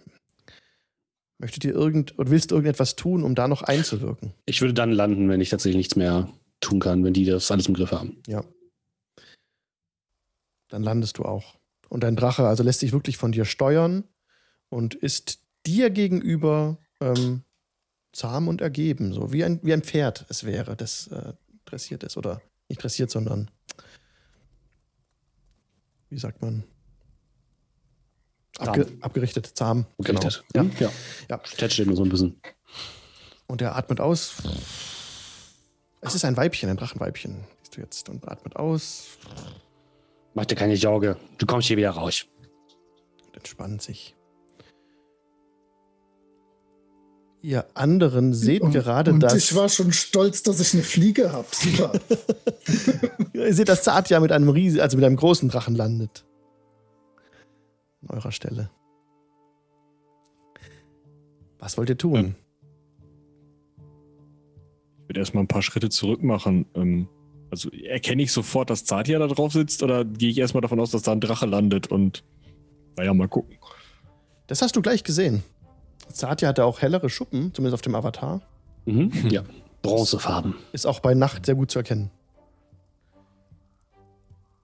[SPEAKER 1] Möchtet ihr irgend oder willst du irgendetwas tun, um da noch einzuwirken?
[SPEAKER 5] Ich würde dann landen, wenn ich tatsächlich nichts mehr tun kann, wenn die das alles im Griff haben.
[SPEAKER 1] Ja. Dann landest du auch. Und dein Drache also lässt sich wirklich von dir steuern und ist dir gegenüber ähm, zahm und ergeben, so wie ein, wie ein Pferd es wäre, das äh, dressiert ist. Oder nicht dressiert, sondern wie sagt man? Abge abgerichtet, zahm.
[SPEAKER 5] Gerichtet.
[SPEAKER 1] Genau.
[SPEAKER 5] Ja.
[SPEAKER 1] Ja.
[SPEAKER 5] Tätschelt nur so ein bisschen.
[SPEAKER 1] Und er atmet aus. Es ist ein Weibchen, ein Drachenweibchen, siehst du jetzt. Und atmet aus
[SPEAKER 5] Mach dir keine Sorge, du kommst hier wieder raus.
[SPEAKER 1] und entspannt sich. Ihr anderen seht
[SPEAKER 4] und,
[SPEAKER 1] gerade
[SPEAKER 4] und
[SPEAKER 1] das.
[SPEAKER 4] ich war schon stolz, dass ich eine Fliege habe. (laughs) Super. (laughs)
[SPEAKER 1] Ihr seht, dass Satya mit einem riesen, also mit einem großen Drachen landet. An eurer Stelle. Was wollt ihr tun?
[SPEAKER 3] Ich würde erstmal ein paar Schritte zurück machen. Ähm, also erkenne ich sofort, dass Zatia da drauf sitzt oder gehe ich erstmal davon aus, dass da ein Drache landet und naja, mal gucken.
[SPEAKER 1] Das hast du gleich gesehen. Satya hatte auch hellere Schuppen, zumindest auf dem Avatar.
[SPEAKER 5] Mhm. Ja. Bronzefarben.
[SPEAKER 1] Ist auch bei Nacht sehr gut zu erkennen.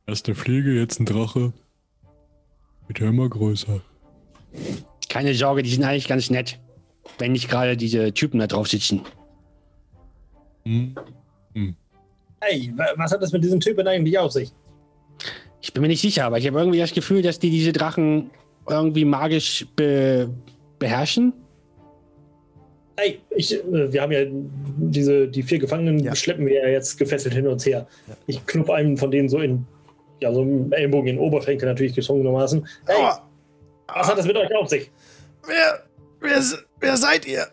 [SPEAKER 3] Erst eine Fliege, jetzt ein Drache. Wird ja immer größer.
[SPEAKER 5] Keine Sorge, die sind eigentlich ganz nett. Wenn nicht gerade diese Typen da drauf sitzen.
[SPEAKER 3] Hm.
[SPEAKER 2] Hey, wa- was hat das mit diesem Typen eigentlich auf sich?
[SPEAKER 5] Ich bin mir nicht sicher, aber ich habe irgendwie das Gefühl, dass die diese Drachen irgendwie magisch be beherrschen.
[SPEAKER 2] Hey, ich, äh, wir haben ja diese, die vier Gefangenen
[SPEAKER 1] Ja.
[SPEAKER 2] schleppen wir ja jetzt gefesselt hin und her. Ich knupf einen von denen so in, ja, so im Ellbogen in den Oberschenkel natürlich gezwungenermaßen. Hey,
[SPEAKER 1] Aua.
[SPEAKER 2] was hat das mit euch auf sich?
[SPEAKER 1] Wer, wer, wer seid ihr?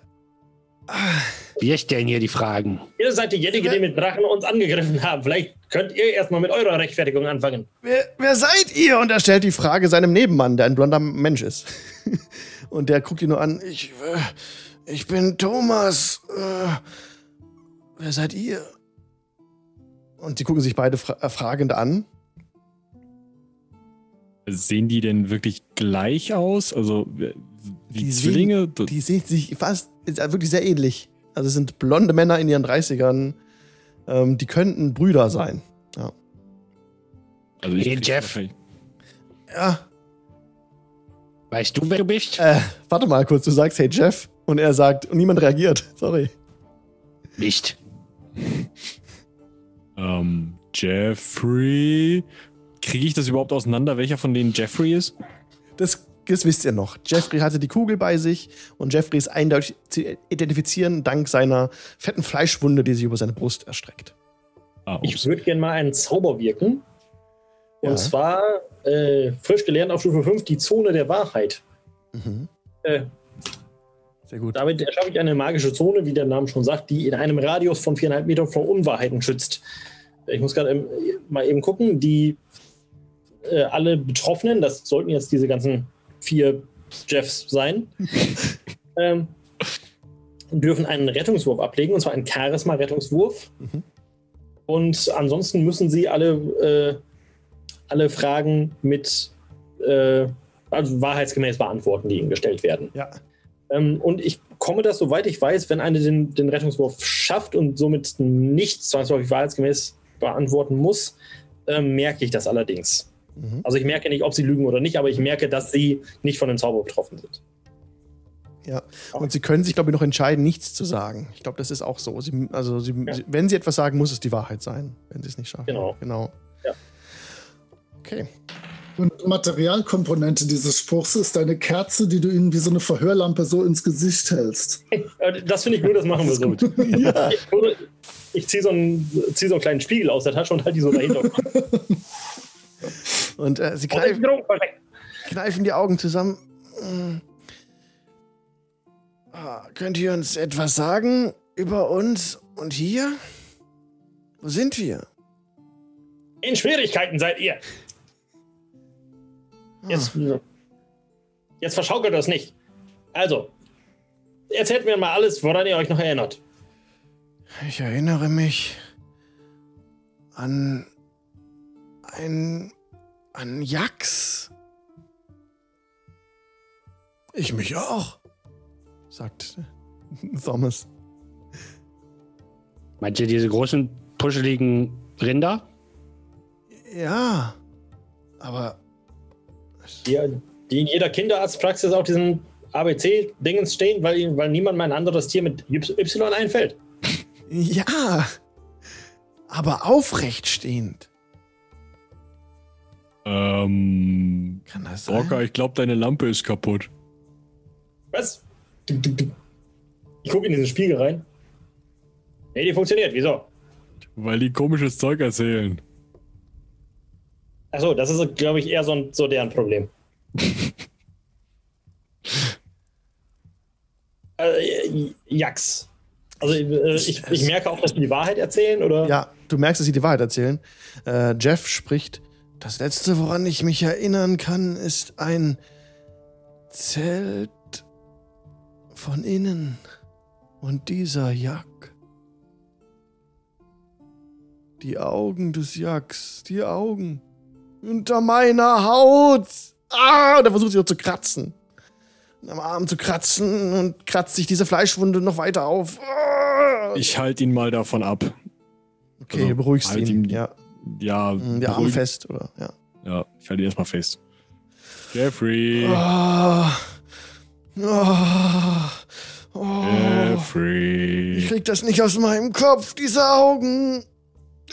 [SPEAKER 5] Wir stellen hier die Fragen.
[SPEAKER 2] Ihr seid diejenigen, die mit Drachen uns angegriffen haben. Vielleicht könnt ihr erstmal mit eurer Rechtfertigung anfangen.
[SPEAKER 1] Wer, wer seid ihr? Und er stellt die Frage seinem Nebenmann, der ein blonder Mensch ist. (laughs) Und der guckt ihn nur an. Ich, äh, ich bin Thomas. Äh, wer seid ihr? Und sie gucken sich beide fra äh, fragend an.
[SPEAKER 3] Sehen die denn wirklich gleich aus? Also wie
[SPEAKER 1] Die
[SPEAKER 3] Zwillinge?
[SPEAKER 1] Sehen, die sehen sich fast wirklich sehr ähnlich. Also es sind blonde Männer in ihren 30ern. Ähm, die könnten Brüder sein. Ja.
[SPEAKER 3] also ich
[SPEAKER 5] Hey, Jeff.
[SPEAKER 1] ja.
[SPEAKER 5] Weißt du, wer du bist?
[SPEAKER 1] Äh, warte mal kurz, du sagst, hey Jeff. Und er sagt, und niemand reagiert. Sorry.
[SPEAKER 5] Nicht.
[SPEAKER 3] Ähm, Jeffrey. Kriege ich das überhaupt auseinander, welcher von denen Jeffrey ist?
[SPEAKER 1] Das, das wisst ihr noch. Jeffrey hatte die Kugel bei sich und Jeffrey ist eindeutig zu identifizieren dank seiner fetten Fleischwunde, die sich über seine Brust erstreckt.
[SPEAKER 3] Ah,
[SPEAKER 2] Ich würde gerne mal einen Zauber wirken. Und
[SPEAKER 1] Ja.
[SPEAKER 2] zwar äh, frisch gelernt auf Stufe 5, die Zone der Wahrheit.
[SPEAKER 1] Mhm.
[SPEAKER 2] Äh,
[SPEAKER 1] Sehr gut.
[SPEAKER 2] damit erschaffe ich eine magische Zone, wie der Name schon sagt, die in einem Radius von viereinhalb Metern vor Unwahrheiten schützt. Ich muss gerade ähm, mal eben gucken, die äh, alle Betroffenen, das sollten jetzt diese ganzen vier Jeffs sein, (laughs) ähm, dürfen einen Rettungswurf ablegen, und zwar einen Charisma-Rettungswurf.
[SPEAKER 1] Mhm.
[SPEAKER 2] Und ansonsten müssen sie alle, äh, alle Fragen mit äh, also wahrheitsgemäß beantworten, die ihnen gestellt werden.
[SPEAKER 1] Ja.
[SPEAKER 2] Ähm, und ich komme das, soweit ich weiß, wenn eine den, den Rettungswurf schafft und somit nichts zwangsläufig wahrheitsgemäß beantworten muss, ähm, merke ich das allerdings.
[SPEAKER 1] Mhm.
[SPEAKER 2] Also ich merke nicht, ob sie lügen oder nicht, aber ich merke, dass sie nicht von dem Zauber betroffen sind.
[SPEAKER 1] Ja. Und sie können sich, glaube ich, noch entscheiden, nichts zu sagen. Ich glaube, das ist auch so. Sie, also, sie,
[SPEAKER 2] Ja.
[SPEAKER 1] sie, wenn sie etwas sagen, muss es die Wahrheit sein, wenn sie es nicht schaffen.
[SPEAKER 2] Genau.
[SPEAKER 1] Genau.
[SPEAKER 2] Ja.
[SPEAKER 1] Okay.
[SPEAKER 4] Und Materialkomponente dieses Spruchs ist eine Kerze, die du ihnen wie so eine Verhörlampe so ins Gesicht hältst. (laughs)
[SPEAKER 2] Äh, Das finde ich gut, das machen wir so. (laughs)
[SPEAKER 1] ja.
[SPEAKER 2] Ich, ich ziehe so, einen- zieh so einen kleinen Spiegel aus der Tasche und halte die so dahinter. (laughs)
[SPEAKER 1] Und äh, sie kneifen, kneifen die Augen zusammen. Mm. Ah, könnt ihr uns etwas sagen über uns und hier? Wo sind wir?
[SPEAKER 2] In Schwierigkeiten seid ihr. Jetzt, jetzt verschaukelt das nicht. Also, erzählt mir mal alles, woran ihr euch noch erinnert.
[SPEAKER 1] Ich erinnere mich an ein an Jax. Ich mich auch, sagt Thomas.
[SPEAKER 5] Meint ihr diese großen, puscheligen Rinder?
[SPEAKER 1] Ja, aber
[SPEAKER 2] Die, die in jeder Kinderarztpraxis auf diesen ABC-Dingens stehen, weil, weil niemand mein anderes Tier mit Y einfällt.
[SPEAKER 1] ja, aber aufrecht stehend.
[SPEAKER 3] Ähm,
[SPEAKER 1] Kann das sein?
[SPEAKER 3] Orca, ich glaube, deine Lampe ist kaputt.
[SPEAKER 2] Was? Ich gucke in diesen Spiegel rein. Nee, die funktioniert. Wieso?
[SPEAKER 3] Weil die komisches Zeug erzählen.
[SPEAKER 2] Achso, das ist, glaube ich, eher so, ein, so deren Problem. (laughs) äh, Jax. Also äh, ich, ich merke auch, dass die die Wahrheit erzählen, oder?
[SPEAKER 1] Ja, du merkst, dass sie die Wahrheit erzählen. Äh, Jeff spricht. Das letzte, woran ich mich erinnern kann, ist ein Zelt von innen. Und dieser Jack. Die Augen des Jacks, die Augen. Unter meiner Haut. Ah, er versucht sich noch zu kratzen. Am Arm zu kratzen und kratzt sich diese Fleischwunde noch weiter auf. Ah.
[SPEAKER 3] Ich halte ihn mal davon ab.
[SPEAKER 1] Okay,
[SPEAKER 3] also,
[SPEAKER 1] beruhigst
[SPEAKER 3] halt
[SPEAKER 1] ihn.
[SPEAKER 3] ihn-
[SPEAKER 1] Ja,
[SPEAKER 3] Ja,
[SPEAKER 1] der Arm
[SPEAKER 3] beruhig-
[SPEAKER 1] fest, oder? Ja.
[SPEAKER 3] Ja, ich halte ihn erstmal fest. Jeffrey.
[SPEAKER 1] Ah. Ah. Oh.
[SPEAKER 3] Jeffrey.
[SPEAKER 1] Ich krieg das nicht aus meinem Kopf, diese Augen.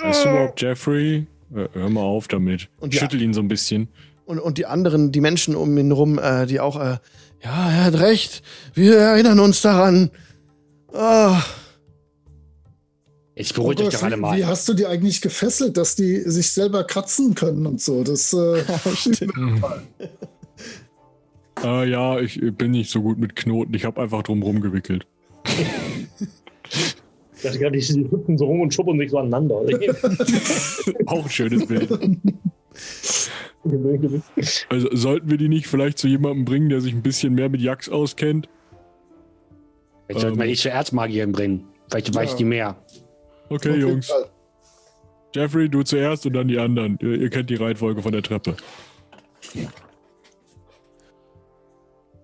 [SPEAKER 3] Weißt du überhaupt Jeffrey? Hör mal auf damit.
[SPEAKER 1] Und ja.
[SPEAKER 3] Schüttel ihn so ein bisschen.
[SPEAKER 1] Und, und die anderen, die Menschen um ihn rum, äh, die auch, äh, ja, er hat recht. Wir erinnern uns daran. Ah.
[SPEAKER 5] Jetzt beruhigt euch
[SPEAKER 4] Rogosch,
[SPEAKER 5] doch alle
[SPEAKER 4] wie,
[SPEAKER 5] mal.
[SPEAKER 4] wie hast du die eigentlich gefesselt, dass die sich selber kratzen können und so? Das äh, (laughs) (laughs)
[SPEAKER 3] Äh, ja, ich bin nicht so gut mit Knoten. Ich habe einfach drum rumgewickelt.
[SPEAKER 2] Ich dachte gerade, die die hüpfen so rum und schuppern sich so aneinander. (laughs)
[SPEAKER 3] Auch ein schönes Bild. Also sollten wir die nicht vielleicht zu jemandem bringen, der sich ein bisschen mehr mit Jax auskennt?
[SPEAKER 5] Jetzt sollten wir
[SPEAKER 3] Ähm.
[SPEAKER 5] die zur Erzmagierin bringen. Vielleicht weiß
[SPEAKER 4] Ja.
[SPEAKER 5] die mehr.
[SPEAKER 3] Okay, Jungs.
[SPEAKER 4] Fall.
[SPEAKER 3] Jeffrey, du zuerst und dann die anderen. Ihr, ihr kennt die Reihenfolge von der Treppe.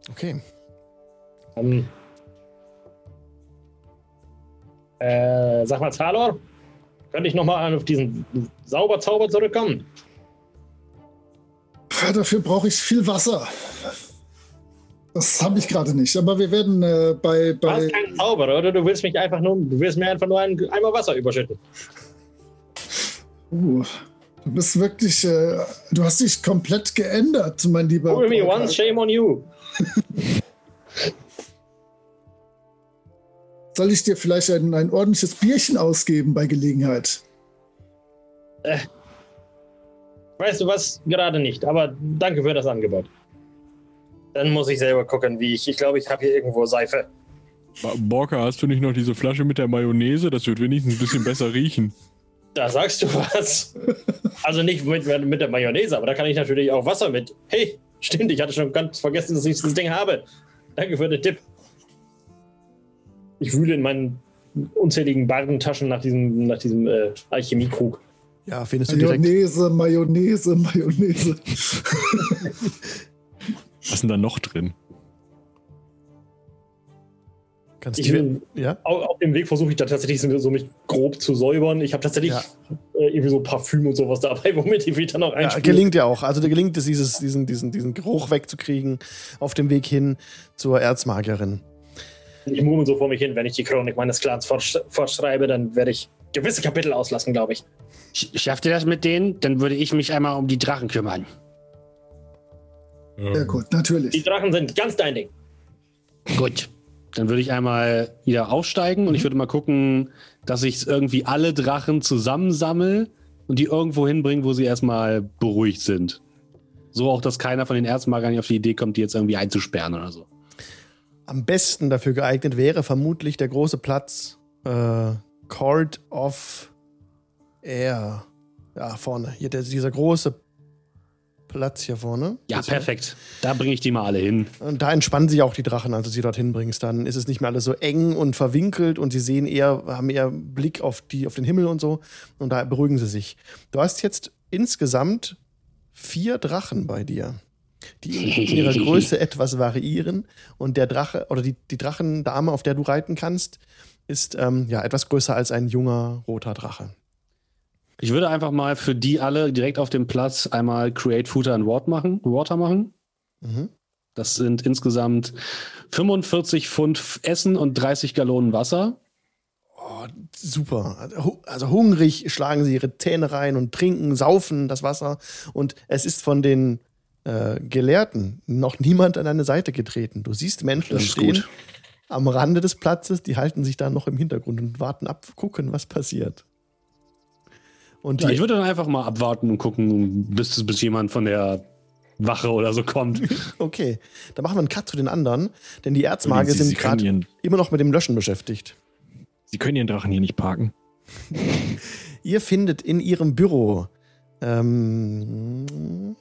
[SPEAKER 1] Okay.
[SPEAKER 2] ähm, äh, sag mal, Zalor, könnte ich nochmal auf diesen Sauberzauber zurückkommen?
[SPEAKER 4] Dafür brauche ich viel Wasser. Das habe ich gerade nicht. Aber wir werden äh, bei,
[SPEAKER 2] Du
[SPEAKER 4] bei
[SPEAKER 2] hast keinen Zauberer, oder? Du willst mich einfach nur, du willst mir einfach nur einen Eimer Wasser überschütten.
[SPEAKER 4] Uh, du bist wirklich, äh, du hast dich komplett geändert, mein lieber.
[SPEAKER 2] Fool me once, shame on you. (laughs)
[SPEAKER 4] Soll ich dir vielleicht ein, ein ordentliches Bierchen ausgeben bei Gelegenheit?
[SPEAKER 2] Weißt du was? Gerade nicht, aber danke für das Angebot. Dann muss ich selber gucken, wie ich. Ich glaube, ich habe hier irgendwo Seife.
[SPEAKER 3] Borka, hast du nicht noch diese Flasche mit der Mayonnaise? Das wird wenigstens ein bisschen besser riechen. (laughs)
[SPEAKER 2] Da sagst du was. Also nicht mit, mit der Mayonnaise, aber da kann ich natürlich auch Wasser mit. Hey, stimmt, ich hatte schon ganz vergessen, dass ich dieses Ding habe. Danke für den Tipp. Ich wühle in meinen unzähligen Bardentaschen nach diesem, nach diesem äh, Alchemiekrug.
[SPEAKER 1] Ja, findest du direkt.
[SPEAKER 4] Mayonnaise, Mayonnaise, Mayonnaise. (laughs)
[SPEAKER 3] Was ist denn da noch drin?
[SPEAKER 1] Kannst
[SPEAKER 2] Ich
[SPEAKER 1] du
[SPEAKER 2] will,
[SPEAKER 1] ja?
[SPEAKER 2] auf, auf dem Weg versuche ich da tatsächlich so, mich grob zu säubern. Ich habe tatsächlich
[SPEAKER 1] Ja.
[SPEAKER 2] äh, irgendwie so Parfüm und sowas dabei, (laughs) womit ich wieder noch
[SPEAKER 1] ja,
[SPEAKER 2] einspiele.
[SPEAKER 1] gelingt ja auch. Also dir gelingt es, dieses, diesen, diesen, diesen Geruch wegzukriegen auf dem Weg hin zur Erzmagierin.
[SPEAKER 2] Ich murmel so vor mich hin, wenn ich die Chronik meines Clans fortsch fortschreibe, dann werde ich gewisse Kapitel auslassen, glaube ich.
[SPEAKER 5] Sch- Schafft ihr das mit denen? Dann würde ich mich einmal um die Drachen kümmern.
[SPEAKER 4] Ja
[SPEAKER 3] Ähm,
[SPEAKER 4] gut,
[SPEAKER 2] Die
[SPEAKER 4] natürlich.
[SPEAKER 2] Drachen sind ganz dein Ding.
[SPEAKER 5] Gut. Dann würde ich einmal wieder aufsteigen und ich würde mal gucken, dass ich irgendwie alle Drachen zusammensammle und die irgendwo hinbringe, wo sie erstmal beruhigt sind. So auch, dass keiner von den Erzmagern auf die Idee kommt, die jetzt irgendwie einzusperren oder so.
[SPEAKER 1] am besten dafür geeignet wäre vermutlich der große Platz äh, Court of Air. Ja, vorne. Hier der, dieser große Platz hier vorne.
[SPEAKER 5] Ja,
[SPEAKER 1] hier.
[SPEAKER 5] perfekt. Da bringe ich die mal alle hin.
[SPEAKER 1] Und da entspannen sich auch die Drachen, als du sie dorthin bringst. Dann ist es nicht mehr alles so eng und verwinkelt und sie sehen eher, haben eher Blick auf, die, auf den Himmel und so. Und da beruhigen sie sich. Du hast jetzt insgesamt vier Drachen bei dir, die in (laughs) ihrer Größe etwas variieren. Und der Drache oder die, die Drachendame, auf der du reiten kannst, ist ähm, ja etwas größer als ein junger roter Drache.
[SPEAKER 5] Ich würde einfach mal für die alle direkt auf dem Platz einmal Create Footer and Water machen. Water machen.
[SPEAKER 1] Mhm.
[SPEAKER 5] Das sind insgesamt 45 Pfund Essen und 30 Gallonen Wasser.
[SPEAKER 1] Oh, super. Also, Also hungrig schlagen sie ihre Zähne rein und trinken, saufen das Wasser. Und es ist von den äh, Gelehrten noch niemand an deine Seite getreten. Du siehst Menschen stehen
[SPEAKER 5] gut.
[SPEAKER 1] am Rande des Platzes, die halten sich da noch im Hintergrund und warten ab, gucken, was passiert. Und
[SPEAKER 5] Ja, ich würde dann einfach mal abwarten und gucken, bis, bis jemand von der Wache oder so kommt. (laughs)
[SPEAKER 1] okay, dann machen wir einen Cut zu den anderen, denn die
[SPEAKER 3] Sie
[SPEAKER 1] sind gerade immer noch mit dem Löschen beschäftigt.
[SPEAKER 3] Sie können ihren Drachen hier nicht parken. (laughs)
[SPEAKER 1] Ihr findet in ihrem Büro ähm,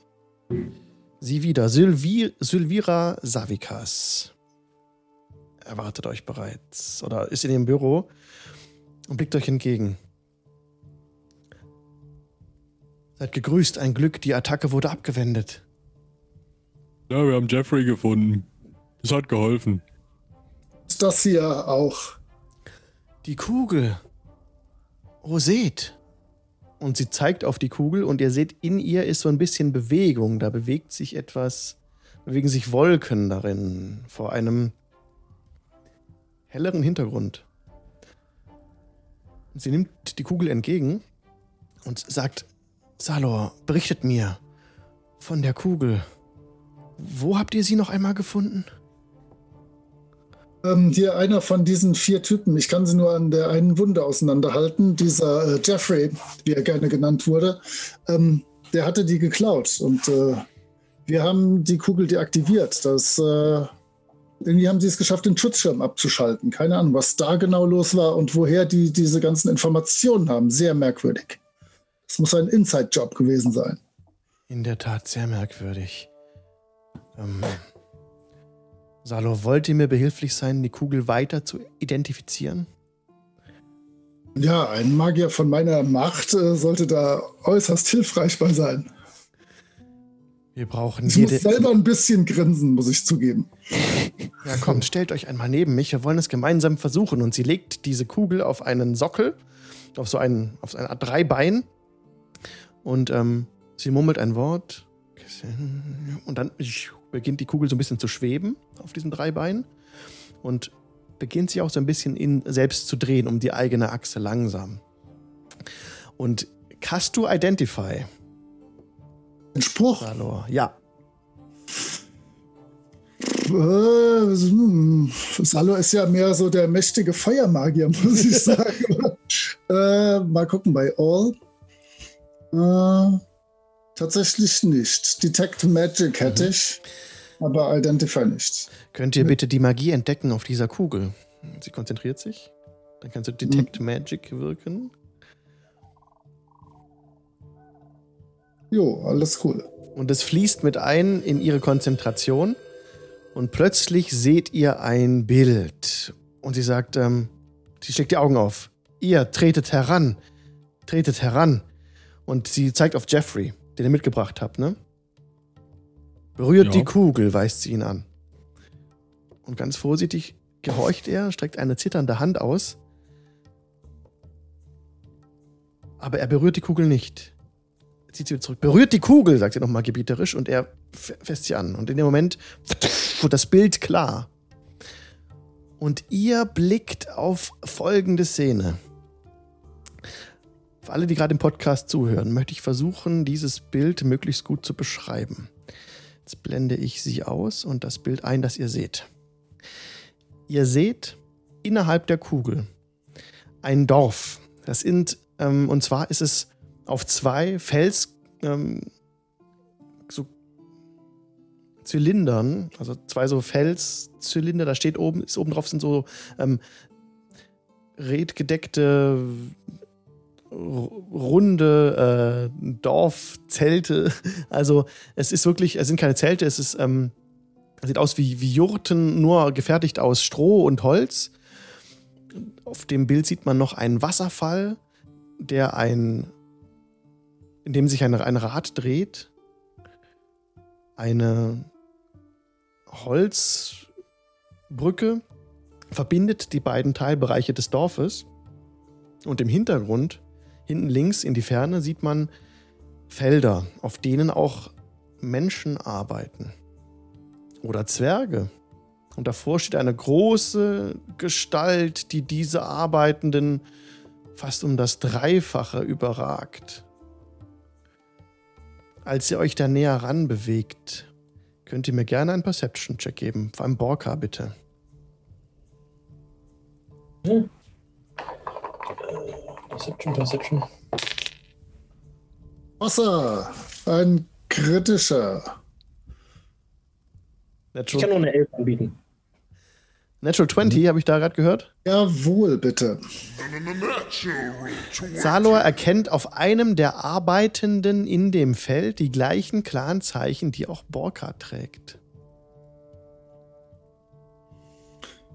[SPEAKER 1] sie wieder, Sylvi Sylvira Savikas. Erwartet euch bereits oder ist in ihrem Büro und blickt euch entgegen. Seid gegrüßt, ein Glück, die Attacke wurde abgewendet.
[SPEAKER 3] Ja, wir haben Jeffrey gefunden. Das hat geholfen.
[SPEAKER 4] Ist das hier auch?
[SPEAKER 1] Die Kugel. Oh, seht. Und sie zeigt auf die Kugel und ihr seht, in ihr ist so ein bisschen Bewegung. Da bewegt sich etwas, bewegen sich Wolken darin vor einem helleren Hintergrund. Und sie nimmt die Kugel entgegen und sagt, Salor, berichtet mir von der Kugel. Wo habt ihr sie noch einmal gefunden?
[SPEAKER 4] Ähm, hier einer von diesen vier Typen, ich kann sie nur an der einen Wunde auseinanderhalten, dieser äh, Jeffrey, wie er gerne genannt wurde, ähm, der hatte die geklaut und äh, wir haben die Kugel deaktiviert. Das, äh, irgendwie haben sie es geschafft, den Schutzschirm abzuschalten. Keine Ahnung, was da genau los war und woher die diese ganzen Informationen haben. Sehr merkwürdig. Es muss ein Inside-Job gewesen sein.
[SPEAKER 1] In der Tat sehr merkwürdig. Ähm, Salo, wollt ihr mir behilflich sein, die Kugel weiter zu identifizieren?
[SPEAKER 4] Ja, ein Magier von meiner Macht äh, sollte da äußerst hilfreich bei sein.
[SPEAKER 1] Wir brauchen
[SPEAKER 4] Ich muss
[SPEAKER 1] jede.
[SPEAKER 4] selber ein bisschen grinsen, muss ich zugeben.
[SPEAKER 1] Ja, kommt, stellt euch einmal neben mich. Wir wollen es gemeinsam versuchen. Und sie legt diese Kugel auf einen Sockel, auf so einen, auf so eine Art Dreibein. Und ähm, sie murmelt ein Wort. Und dann beginnt die Kugel so ein bisschen zu schweben auf diesem Dreibein. Und beginnt sich auch so ein bisschen in selbst zu drehen, um die eigene Achse langsam. Und Cast du Identify,
[SPEAKER 4] Ein Spruch.
[SPEAKER 1] Salor? Ja.
[SPEAKER 4] Äh, Salo ist ja mehr so der mächtige Feuermagier, muss ich (laughs) sagen. äh, mal gucken bei All. Äh, tatsächlich nicht. Detect Magic hätte ich, aber Identify nicht.
[SPEAKER 1] Könnt ihr bitte die Magie entdecken auf dieser Kugel? Sie konzentriert sich. Dann kannst du Detect Magic wirken.
[SPEAKER 4] Jo, alles cool.
[SPEAKER 1] Und es fließt mit ein in ihre Konzentration. Und plötzlich seht ihr ein Bild. Und sie sagt, ähm, sie schlägt die Augen auf. Ihr tretet heran. Tretet heran. Und sie zeigt auf Jeffrey, den ihr mitgebracht habt, ne? Berührt
[SPEAKER 3] Ja.
[SPEAKER 1] die Kugel, weist sie ihn an. Und ganz vorsichtig gehorcht er, streckt eine zitternde Hand aus. Aber er berührt die Kugel nicht. Er zieht sie wieder zurück. Berührt die Kugel, sagt sie nochmal gebieterisch, und er fässt sie an. Und in dem Moment (laughs) wird das Bild klar. Und ihr blickt auf folgende Szene. Für alle, die gerade im Podcast zuhören, möchte ich versuchen, dieses Bild möglichst gut zu beschreiben. Jetzt blende ich sie aus und das Bild ein, das ihr seht. Ihr seht innerhalb der Kugel ein Dorf. Das sind, ähm, und zwar ist es auf zwei Fels, ähm, so Zylindern, also zwei so Felszylinder, da steht oben, ist oben drauf sind so ähm, redgedeckte runde äh, Dorfzelte. (laughs) Also es ist wirklich, es sind keine Zelte, es ist, ähm, sieht aus wie, wie Jurten, nur gefertigt aus Stroh und Holz. Auf dem Bild sieht man noch einen Wasserfall, der ein, in dem sich ein, ein Rad dreht. Eine Holzbrücke verbindet die beiden Teilbereiche des Dorfes. Und im Hintergrund, hinten links in die Ferne, sieht man Felder, auf denen auch Menschen arbeiten. Oder Zwerge. Und davor steht eine große Gestalt, die diese Arbeitenden fast um das Dreifache überragt. Als ihr euch da näher ran bewegt, könnt ihr mir gerne einen Perception-Check geben. Vor allem Borka, bitte. Hm.
[SPEAKER 4] Perception, Perception. Wasser. Ein kritischer.
[SPEAKER 2] Natural. Ich kann nur eine 11 anbieten.
[SPEAKER 1] Natural 20, mhm. habe ich da gerade gehört?
[SPEAKER 4] Jawohl, bitte.
[SPEAKER 1] Salor erkennt auf einem der Arbeitenden in dem Feld die gleichen Clanzeichen, die auch Borka trägt.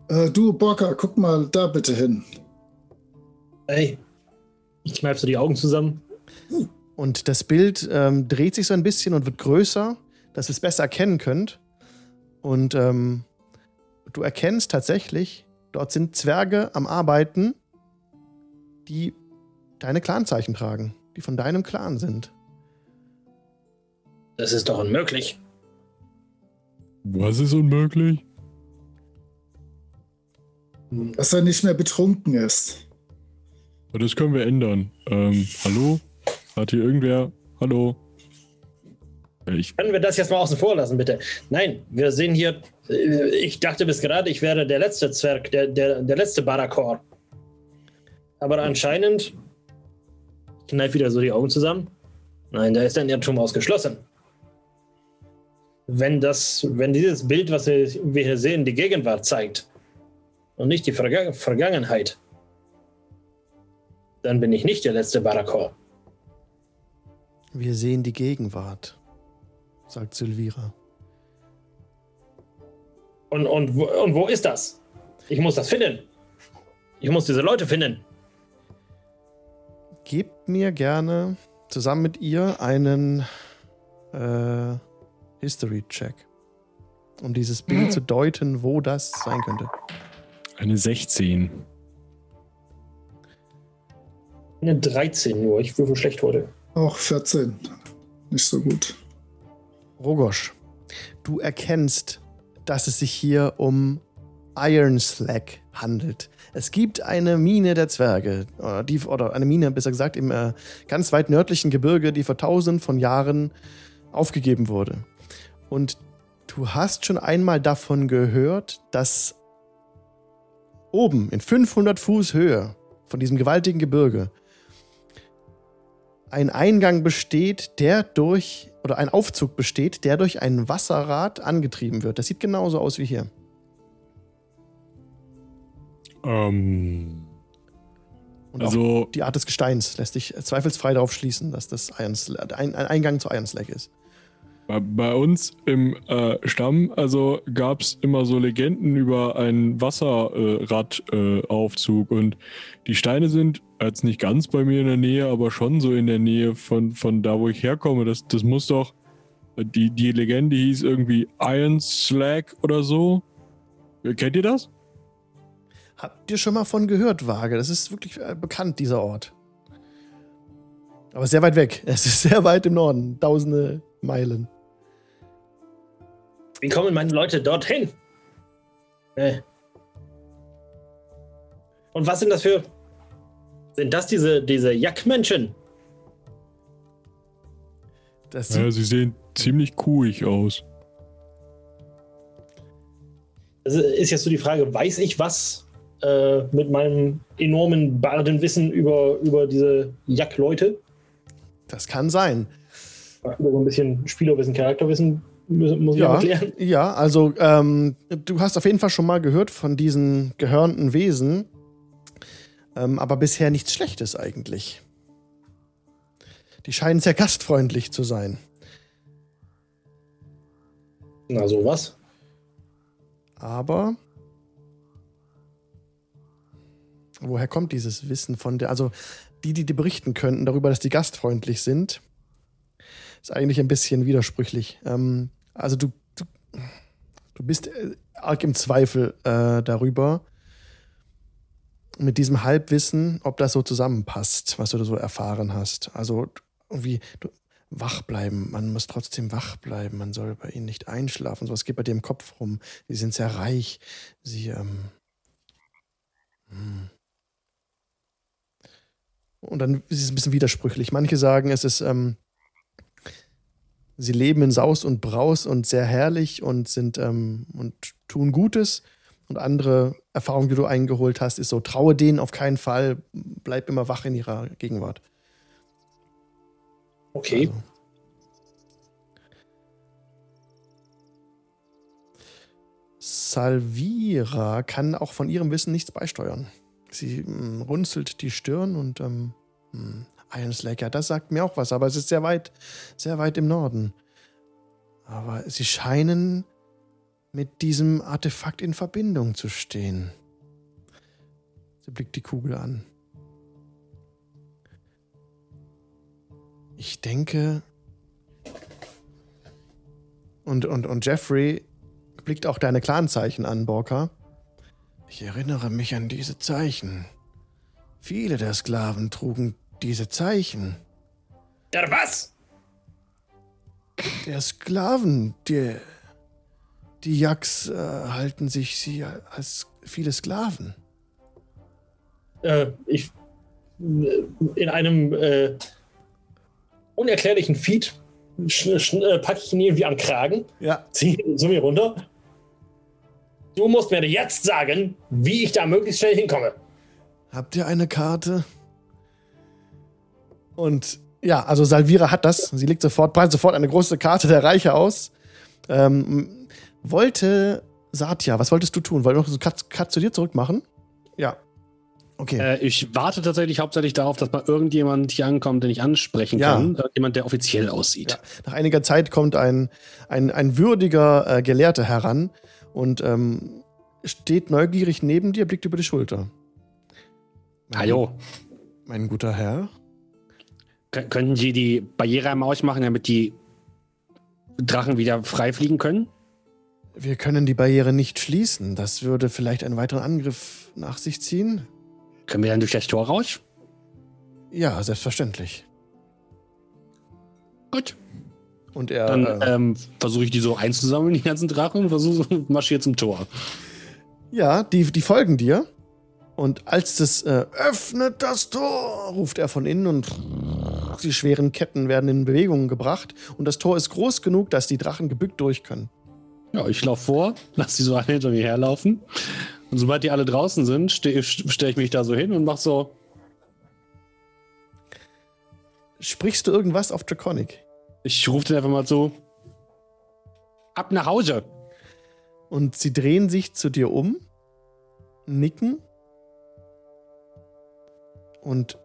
[SPEAKER 4] Äh, du, Borka, guck mal da bitte hin.
[SPEAKER 2] Ey, ich kneife so die Augen zusammen.
[SPEAKER 1] Und das Bild ähm, dreht sich so ein bisschen und wird größer, dass ihr es besser erkennen könnt. Und ähm, du erkennst tatsächlich, dort sind Zwerge am Arbeiten, die deine Clanzeichen tragen, die von deinem Clan sind.
[SPEAKER 2] Das ist doch unmöglich.
[SPEAKER 3] Was ist unmöglich?
[SPEAKER 4] Dass er nicht mehr betrunken ist.
[SPEAKER 3] Das können wir ändern. Ähm, hallo? Hat hier irgendwer? Hallo?
[SPEAKER 2] Ich Können wir das jetzt mal außen vor lassen, bitte? Nein, wir sehen hier, äh, ich dachte bis gerade, ich wäre der letzte Zwerg, der, der, der letzte Barakor. Aber anscheinend, ich kneif wieder so die Augen zusammen. Nein, da ist ein Irrtum ausgeschlossen. Wenn das, wenn dieses Bild, was wir hier sehen, die Gegenwart zeigt und nicht die Verga Vergangenheit, dann bin ich nicht der letzte Barakor.
[SPEAKER 1] Wir sehen die Gegenwart sagt Sylvira.
[SPEAKER 2] Und, und, und wo ist das? Ich muss das finden. Ich muss diese Leute finden.
[SPEAKER 1] Gebt mir gerne zusammen mit ihr einen äh, History-Check, um dieses Bild hm. zu deuten, wo das sein könnte.
[SPEAKER 3] Eine 16.
[SPEAKER 2] Eine 13 nur. Ich würfel schlecht heute.
[SPEAKER 4] Auch 14. Nicht so gut.
[SPEAKER 1] Rogosch, du erkennst, dass es sich hier um Iron Slack handelt. Es gibt eine Mine der Zwerge, oder, die, oder eine Mine, besser gesagt, im äh, ganz weit nördlichen Gebirge, die vor tausenden von Jahren aufgegeben wurde. Und du hast schon einmal davon gehört, dass oben in 500 Fuß Höhe von diesem gewaltigen Gebirge ein Eingang besteht, der durch, oder ein Aufzug besteht, der durch ein Wasserrad angetrieben wird. Das sieht genauso aus wie hier.
[SPEAKER 3] Ähm.
[SPEAKER 1] Und also, die Art des Gesteins lässt sich zweifelsfrei darauf schließen, dass das ein, ein Eingang zu Iron Slag ist.
[SPEAKER 3] Bei, uns im äh, Stamm, also gab es immer so Legenden über einen Wasserradaufzug äh, und die Steine sind jetzt nicht ganz bei mir in der Nähe, aber schon so in der Nähe von, von da, wo ich herkomme. Das, das muss doch, die, die Legende hieß irgendwie Iron Slag oder so. Kennt ihr das?
[SPEAKER 1] Habt ihr schon mal von gehört, Waage? Das ist wirklich äh, bekannt, dieser Ort. Aber sehr weit weg. (laughs) Es ist sehr weit im Norden. Tausende Meilen.
[SPEAKER 2] Wie kommen meine Leute dorthin? Äh. Und was sind das für. Sind das diese, diese Jackmenschen?
[SPEAKER 3] Das ja, sie sehen ziemlich kuhig aus.
[SPEAKER 2] Also ist jetzt so die Frage, weiß ich was äh, mit meinem enormen Bardenwissen über, über diese Jack-Leute?
[SPEAKER 1] Das kann sein.
[SPEAKER 2] Über so ein bisschen Spielerwissen, Charakterwissen Muss, ich
[SPEAKER 1] Ja,
[SPEAKER 2] mal klären.
[SPEAKER 1] ja, also ähm, du hast auf jeden Fall schon mal gehört von diesen gehörnten Wesen, ähm, aber bisher nichts Schlechtes eigentlich. Die scheinen sehr gastfreundlich zu sein.
[SPEAKER 2] Na, sowas.
[SPEAKER 1] Aber woher kommt dieses Wissen von der, also die, die dir berichten könnten darüber, dass die gastfreundlich sind, ist eigentlich ein bisschen widersprüchlich. Ähm, also du, du, du bist äh, arg im Zweifel äh, darüber, mit diesem Halbwissen, ob das so zusammenpasst, was du da so erfahren hast. Also irgendwie du, wach bleiben, man muss trotzdem wach bleiben, man soll bei ihnen nicht einschlafen. Sowas geht bei dir im Kopf rum. Sie sind sehr reich. Sie, ähm. hm. Und dann ist es ein bisschen widersprüchlich. Manche sagen, es ist, ähm, sie leben in Saus und Braus und sehr herrlich und sind ähm, und tun Gutes. Und andere Erfahrungen, die du eingeholt hast, ist so, traue denen auf keinen Fall, bleib immer wach in ihrer Gegenwart.
[SPEAKER 2] Okay.
[SPEAKER 1] Also. Salvira kann auch von ihrem Wissen nichts beisteuern. Sie mm, runzelt die Stirn und ähm, hm, Iron Slacker, das sagt mir auch was, aber es ist sehr weit, sehr weit im Norden. Aber sie scheinen mit diesem Artefakt in Verbindung zu stehen. Sie blickt die Kugel an. Ich denke. Und, und, und Jeffrey blickt auch deine Clanzeichen an, Borka. Ich erinnere mich an diese Zeichen. Viele der Sklaven trugen diese Zeichen.
[SPEAKER 2] Der was?
[SPEAKER 1] Der Sklaven, die, die Yaks äh, halten sich sie als viele Sklaven.
[SPEAKER 2] Äh, ich. In einem äh, unerklärlichen Feed äh, packe ich ihn irgendwie am Kragen,
[SPEAKER 1] Ja.
[SPEAKER 2] ziehe ihn zu mir runter. Du musst mir jetzt sagen, wie ich da möglichst schnell hinkomme.
[SPEAKER 1] Habt ihr eine Karte? Und ja, also Salvira hat das. Sie legt sofort, breitet sofort eine große Karte der Reiche aus. Ähm, wollte Satya, was wolltest du tun? Wollt ihr noch so Cut, Cut zu dir zurück machen? Ja. Okay.
[SPEAKER 5] Äh, ich warte tatsächlich hauptsächlich darauf, dass mal irgendjemand hier ankommt, den ich ansprechen
[SPEAKER 1] Ja.
[SPEAKER 5] kann. Jemand, der offiziell aussieht.
[SPEAKER 1] Ja. Nach einiger Zeit kommt ein, ein, ein würdiger äh, Gelehrter heran und ähm, steht neugierig neben dir, blickt über die Schulter.
[SPEAKER 5] Hallo.
[SPEAKER 1] Mein guter Herr.
[SPEAKER 5] Kön- Könnten Sie die Barriere einmal ausmachen, damit die Drachen wieder frei fliegen können?
[SPEAKER 1] Wir können die Barriere nicht schließen. Das würde vielleicht einen weiteren Angriff nach sich ziehen.
[SPEAKER 5] Können wir dann durch das Tor raus?
[SPEAKER 1] Ja, selbstverständlich.
[SPEAKER 5] Gut.
[SPEAKER 1] Und er.
[SPEAKER 5] Dann
[SPEAKER 1] äh,
[SPEAKER 5] ähm, versuche ich die so einzusammeln, die ganzen Drachen, und versuche (laughs) marschiere zum Tor.
[SPEAKER 1] ja, die, die folgen dir. Und als das äh, öffnet das Tor, ruft er von innen und die schweren Ketten werden in Bewegung gebracht. Und das Tor ist groß genug, dass die Drachen gebückt durch können.
[SPEAKER 5] Ja, ich laufe vor, (laughs) lass die so alle hinter mir herlaufen. Und sobald die alle draußen sind, stelle stell ich mich da so hin und mach so.
[SPEAKER 1] Sprichst du irgendwas auf Draconic?
[SPEAKER 5] Ich rufe den einfach mal zu. Ab nach Hause.
[SPEAKER 1] Und sie drehen sich zu dir um, nicken und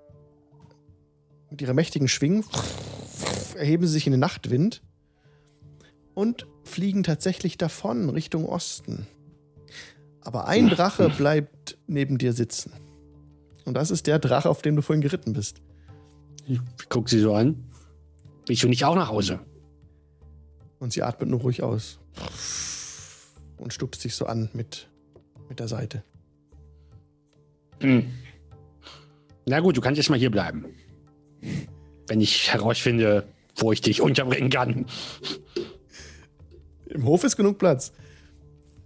[SPEAKER 1] mit ihrer mächtigen Schwingen erheben sie sich in den Nachtwind und fliegen tatsächlich davon Richtung Osten. Aber ein Drache (laughs) bleibt neben dir sitzen. Und das ist der Drache, auf dem du vorhin geritten bist.
[SPEAKER 5] Ich guck sie so an. Willst du nicht auch nach Hause?
[SPEAKER 1] Und sie atmet nur ruhig aus. Und stupst sich so an mit, mit der Seite.
[SPEAKER 5] Hm. Na gut, du kannst jetzt mal hier bleiben. Wenn ich herausfinde, wo ich dich unterbringen kann.
[SPEAKER 1] Im Hof ist genug Platz.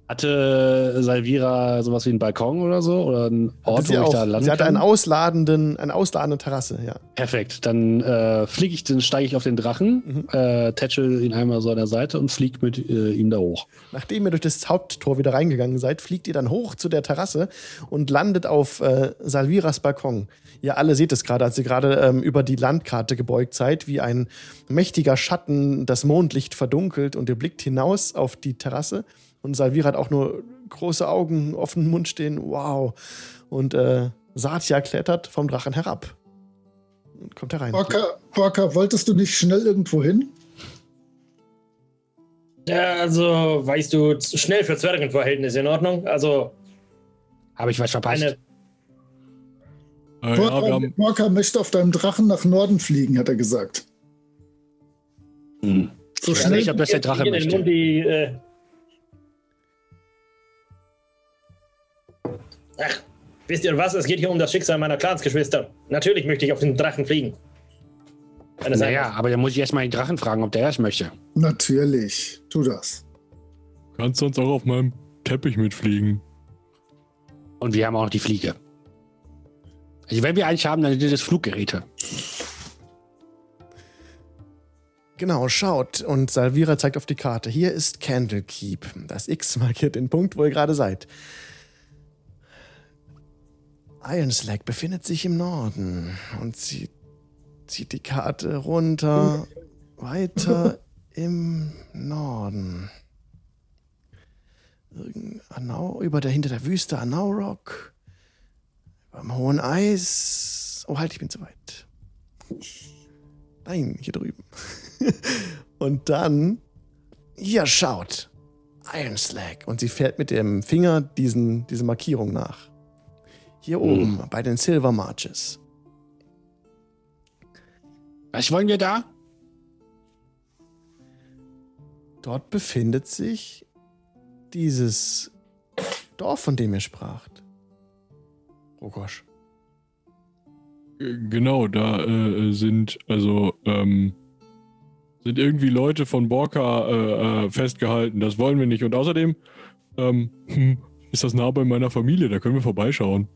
[SPEAKER 5] Hatte Salvira sowas wie einen Balkon oder so? Oder einen Ort, wo ich
[SPEAKER 1] auch.
[SPEAKER 5] da landen
[SPEAKER 1] sie hatte einen ausladenden, eine ausladende Terrasse, ja.
[SPEAKER 5] Perfekt. Dann äh, fliege ich, dann steige ich auf den Drachen,
[SPEAKER 1] Mhm.
[SPEAKER 5] äh, tätschel ihn einmal so an der Seite und fliege mit äh, ihm da hoch.
[SPEAKER 1] Nachdem ihr durch das Haupttor wieder reingegangen seid, fliegt ihr dann hoch zu der Terrasse und landet auf äh, Salviras Balkon. Ihr alle seht es gerade, als ihr gerade ähm, über die Landkarte gebeugt seid, wie ein mächtiger Schatten das Mondlicht verdunkelt und ihr blickt hinaus auf die Terrasse. Und Salvira hat auch nur große Augen, offenen Mund stehen. Wow. Und äh, Satya klettert vom Drachen herab. Und kommt herein.
[SPEAKER 4] Borka, Borka, wolltest du nicht schnell irgendwo hin?
[SPEAKER 2] Ja, also, weißt du, zu schnell für Zwergenverhältnisse in Ordnung. Also,
[SPEAKER 5] Habe ich was verpasst?
[SPEAKER 3] ja,
[SPEAKER 4] Borka,
[SPEAKER 3] wir haben,
[SPEAKER 4] Borka möchte auf deinem Drachen nach Norden fliegen, hat er gesagt.
[SPEAKER 5] Hm.
[SPEAKER 4] So
[SPEAKER 5] Ich
[SPEAKER 4] schnell.
[SPEAKER 5] nicht, ob das der Drache möchte.
[SPEAKER 2] Mund die, äh wisst ihr was? Es geht hier um das Schicksal meiner Clansgeschwister. Natürlich möchte ich auf den Drachen fliegen. Sein
[SPEAKER 5] Naja, aber dann muss ich erstmal den Drachen fragen, ob der das möchte.
[SPEAKER 4] Natürlich, tu das.
[SPEAKER 3] kannst sonst auch auf meinem Teppich mitfliegen.
[SPEAKER 5] Und wir haben auch noch die Fliege. Also wenn wir eins haben, dann sind das Fluggeräte.
[SPEAKER 1] Genau, schaut. Und Salvira zeigt auf die Karte. Hier ist Candlekeep. Das X markiert den Punkt, wo ihr gerade seid. Ironslag befindet sich im Norden und sie zieht die Karte runter, weiter (laughs) im Norden. Anau, über der, hinter der Wüste Anaurok, beim hohen Eis. Oh, halt, ich bin zu weit. Nein, hier drüben. (laughs) Und dann, hier schaut, Ironslag. Und sie fährt mit dem Finger diesen, diese Markierung nach. Hier oben, bei den Silver Marches.
[SPEAKER 5] Was wollen wir da?
[SPEAKER 1] Dort befindet sich dieses Dorf, von dem ihr spracht. Rogosch.
[SPEAKER 3] Äh, Genau, da äh, sind also ähm, sind irgendwie Leute von Borka äh, äh, festgehalten. Das wollen wir nicht. Und außerdem ähm, hm, (laughs) ist das nah bei meiner Familie. Da können wir vorbeischauen.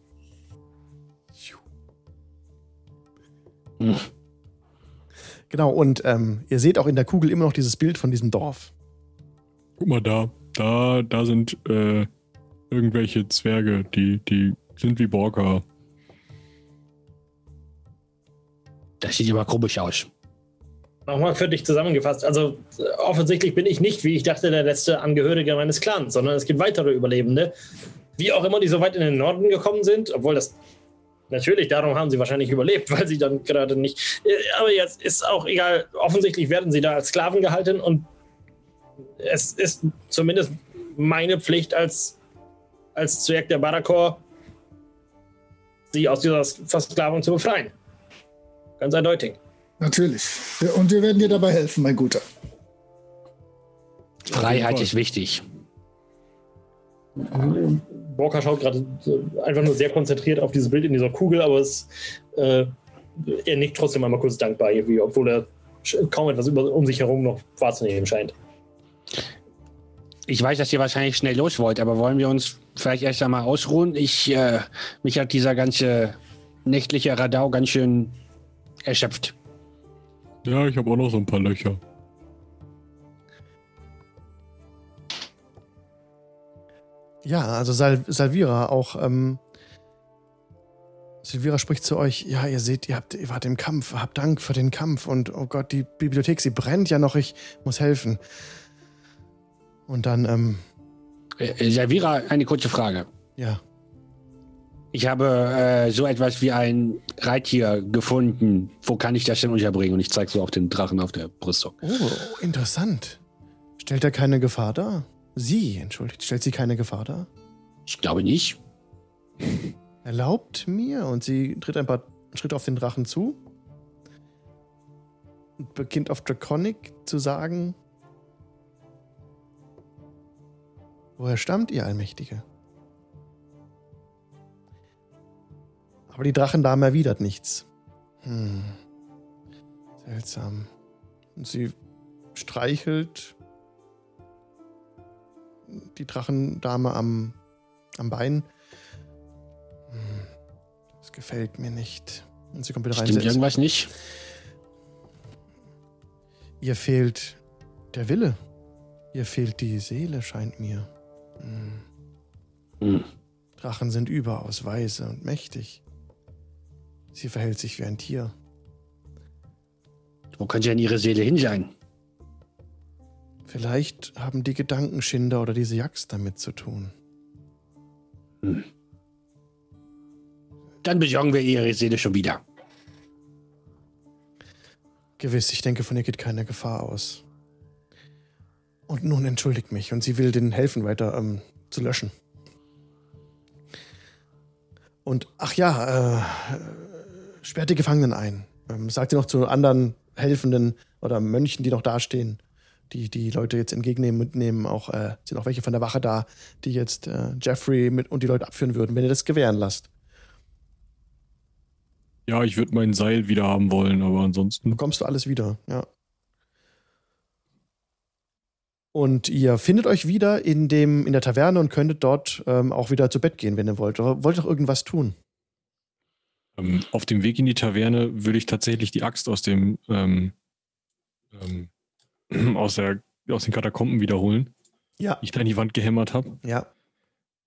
[SPEAKER 3] (laughs)
[SPEAKER 1] Genau, und ähm, ihr seht auch in der Kugel immer noch dieses Bild von diesem Dorf.
[SPEAKER 3] Guck mal da, da, da sind äh, irgendwelche Zwerge, die, die sind wie Borka.
[SPEAKER 5] Das sieht immer komisch aus.
[SPEAKER 2] Nochmal für dich zusammengefasst. Also äh, offensichtlich bin ich nicht, wie ich dachte, der letzte Angehörige meines Clans, sondern es gibt weitere Überlebende. Wie auch immer die so weit in den Norden gekommen sind, obwohl das natürlich, darum haben sie wahrscheinlich überlebt, (laughs) weil sie dann gerade nicht. Aber jetzt ist auch egal, offensichtlich werden sie da als Sklaven gehalten und es ist zumindest meine Pflicht als, als Zwerg der Barakor, sie aus dieser Versklavung zu befreien. Ganz eindeutig.
[SPEAKER 4] Natürlich. Und wir werden dir dabei helfen, mein Guter.
[SPEAKER 5] Freiheit ist wichtig.
[SPEAKER 2] Borka schaut gerade äh, einfach nur sehr konzentriert auf dieses Bild in dieser Kugel, aber es, äh, er nickt trotzdem einmal kurz dankbar, irgendwie, obwohl er kaum etwas über, um sich herum noch wahrzunehmen scheint.
[SPEAKER 5] Ich weiß, dass ihr wahrscheinlich schnell los wollt, aber wollen wir uns vielleicht erst einmal ausruhen? Ich, äh, mich hat dieser ganze nächtliche Radau ganz schön erschöpft.
[SPEAKER 3] Ja, ich habe auch noch so ein paar Löcher.
[SPEAKER 1] Ja, also Sal Salvira auch. Ähm, Salvira spricht zu euch. Ja, ihr seht, ihr, habt, ihr wart im Kampf. Habt Dank für den Kampf. Und oh Gott, die Bibliothek, sie brennt ja noch. Ich muss helfen. Und dann, ähm,
[SPEAKER 5] Äh, Savira, eine kurze Frage.
[SPEAKER 1] ja.
[SPEAKER 5] Ich habe äh, so etwas wie ein Reittier gefunden. Wo kann ich das denn unterbringen? Und ich zeige so auf den Drachen auf der Brüstung.
[SPEAKER 1] Oh, interessant. Stellt er keine Gefahr dar? Sie, entschuldigt, stellt sie keine Gefahr dar?
[SPEAKER 5] Ich glaube nicht. (laughs)
[SPEAKER 1] Erlaubt mir. Und sie tritt ein paar Schritte auf den Drachen zu. Und beginnt auf Draconic zu sagen: Woher stammt ihr Allmächtige? Aber die Drachendame erwidert nichts. Hm. Seltsam. Und sie streichelt die Drachendame am, am Bein. Hm, Das gefällt mir nicht. Und sie kommt wieder rein.
[SPEAKER 5] Stimmt irgendwas nicht?
[SPEAKER 1] Ihr fehlt der Wille. Ihr fehlt die Seele, scheint mir. Hm.
[SPEAKER 5] Hm.
[SPEAKER 1] Drachen sind überaus weise und mächtig. Sie verhält sich wie ein Tier.
[SPEAKER 5] Wo könnte denn ihre Seele hin sein?
[SPEAKER 1] Vielleicht haben die Gedankenschinder oder diese Jacks damit zu tun.
[SPEAKER 5] Dann besorgen wir ihre Seele schon wieder.
[SPEAKER 1] Gewiss, ich denke, von ihr geht keine Gefahr aus. Und nun entschuldigt mich und sie will den helfen, weiter ähm, zu löschen. Und ach ja, äh, sperrt die Gefangenen ein. Ähm, sagt sie noch zu anderen Helfenden oder Mönchen, die noch dastehen, die die Leute jetzt entgegennehmen, mitnehmen. Auch äh, sind auch welche von der Wache da, die jetzt äh, Jeffrey mit und die Leute abführen würden, wenn ihr das gewähren lasst.
[SPEAKER 3] Ja, ich würde mein Seil wieder haben wollen, aber ansonsten.
[SPEAKER 1] bekommst du alles wieder, ja. Und ihr findet euch wieder in, dem, in der Taverne und könntet dort ähm, auch wieder zu Bett gehen, wenn ihr wollt. Oder wollt doch irgendwas tun?
[SPEAKER 3] Ähm, auf dem Weg in die Taverne würde ich tatsächlich die Axt aus dem ähm, ähm, (clears throat) aus, der, aus den Katakomben wiederholen,
[SPEAKER 1] Ja,
[SPEAKER 3] die ich da in die Wand gehämmert habe.
[SPEAKER 1] ja.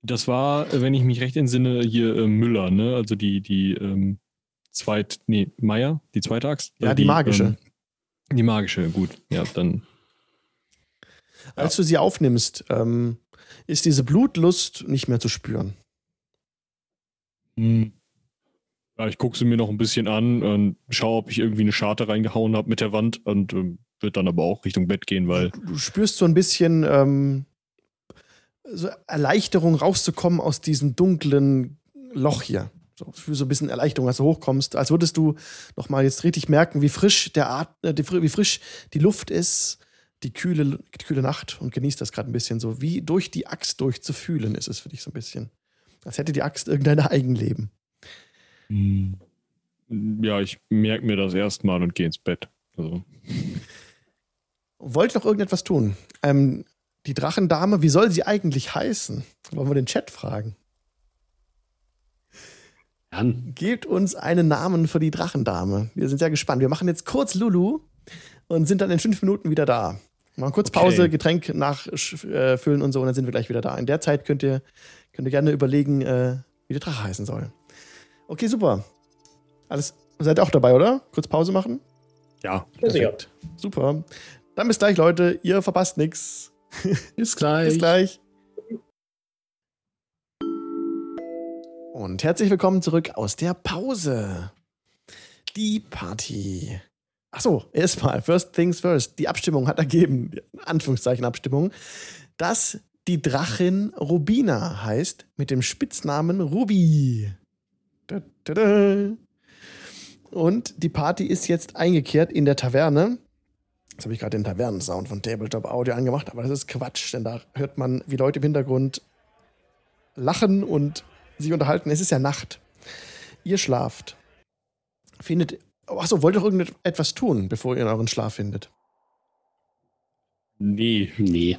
[SPEAKER 3] Das war, wenn ich mich recht entsinne, hier äh, Müller, ne? Also die, die ähm, zweit, nee, Meier, die zweite Axt?
[SPEAKER 1] Ja,
[SPEAKER 3] Oder
[SPEAKER 1] die magische.
[SPEAKER 3] Ähm, die magische, gut. Ja, dann.
[SPEAKER 1] Als du sie aufnimmst, ähm, ist diese Blutlust nicht mehr zu spüren.
[SPEAKER 3] Hm. Ich gucke sie mir noch ein bisschen an und schaue, ob ich irgendwie eine Scharte reingehauen habe mit der Wand und ähm, wird dann aber auch Richtung Bett gehen, weil
[SPEAKER 1] Du spürst so ein bisschen ähm, so Erleichterung rauszukommen aus diesem dunklen Loch hier. So, für so ein bisschen Erleichterung, als du hochkommst, als würdest du noch mal jetzt richtig merken, wie frisch der At äh, wie frisch die Luft ist, die kühle, die kühle Nacht und genießt das gerade ein bisschen so. Wie durch die Axt durchzufühlen ist es für dich so ein bisschen. Als hätte die Axt irgendein Eigenleben.
[SPEAKER 3] Hm, ja, ich merke mir das erstmal und gehe ins Bett. Also,
[SPEAKER 1] Wollt noch irgendetwas tun? Ähm, die Drachendame, wie soll sie eigentlich heißen? Wollen wir den Chat fragen?
[SPEAKER 5] Dann.
[SPEAKER 1] Gebt uns einen Namen für die Drachendame. Wir sind sehr gespannt. Wir machen jetzt kurz Lulu und sind dann in fünf Minuten wieder da. Machen kurz
[SPEAKER 3] Okay.
[SPEAKER 1] Pause, Getränk nachfüllen und so und dann sind wir gleich wieder da. In der Zeit könnt ihr, könnt ihr gerne überlegen, äh, wie der Drache heißen soll. Okay, super. Alles, seid ihr auch dabei, oder? Kurz Pause machen?
[SPEAKER 5] Ja.
[SPEAKER 2] Sicher.
[SPEAKER 1] Super. Dann bis gleich, Leute. Ihr verpasst nichts. (laughs)
[SPEAKER 5] Bis gleich.
[SPEAKER 1] Bis gleich. Und herzlich willkommen zurück aus der Pause. Die Party. Achso, erstmal, first things first. Die Abstimmung hat ergeben, in Anführungszeichen Abstimmung, dass die Drachin Rubina heißt mit dem Spitznamen Ruby. Und die Party ist jetzt eingekehrt in der Taverne. Jetzt habe ich gerade den Tavernensound von Tabletop Audio angemacht, aber das ist Quatsch, denn da hört man, wie Leute im Hintergrund lachen und sich unterhalten. Es ist ja Nacht. Ihr schlaft. Findet. Achso, wollt ihr irgendetwas tun, bevor ihr in euren Schlaf findet?
[SPEAKER 3] nee.
[SPEAKER 5] Nee.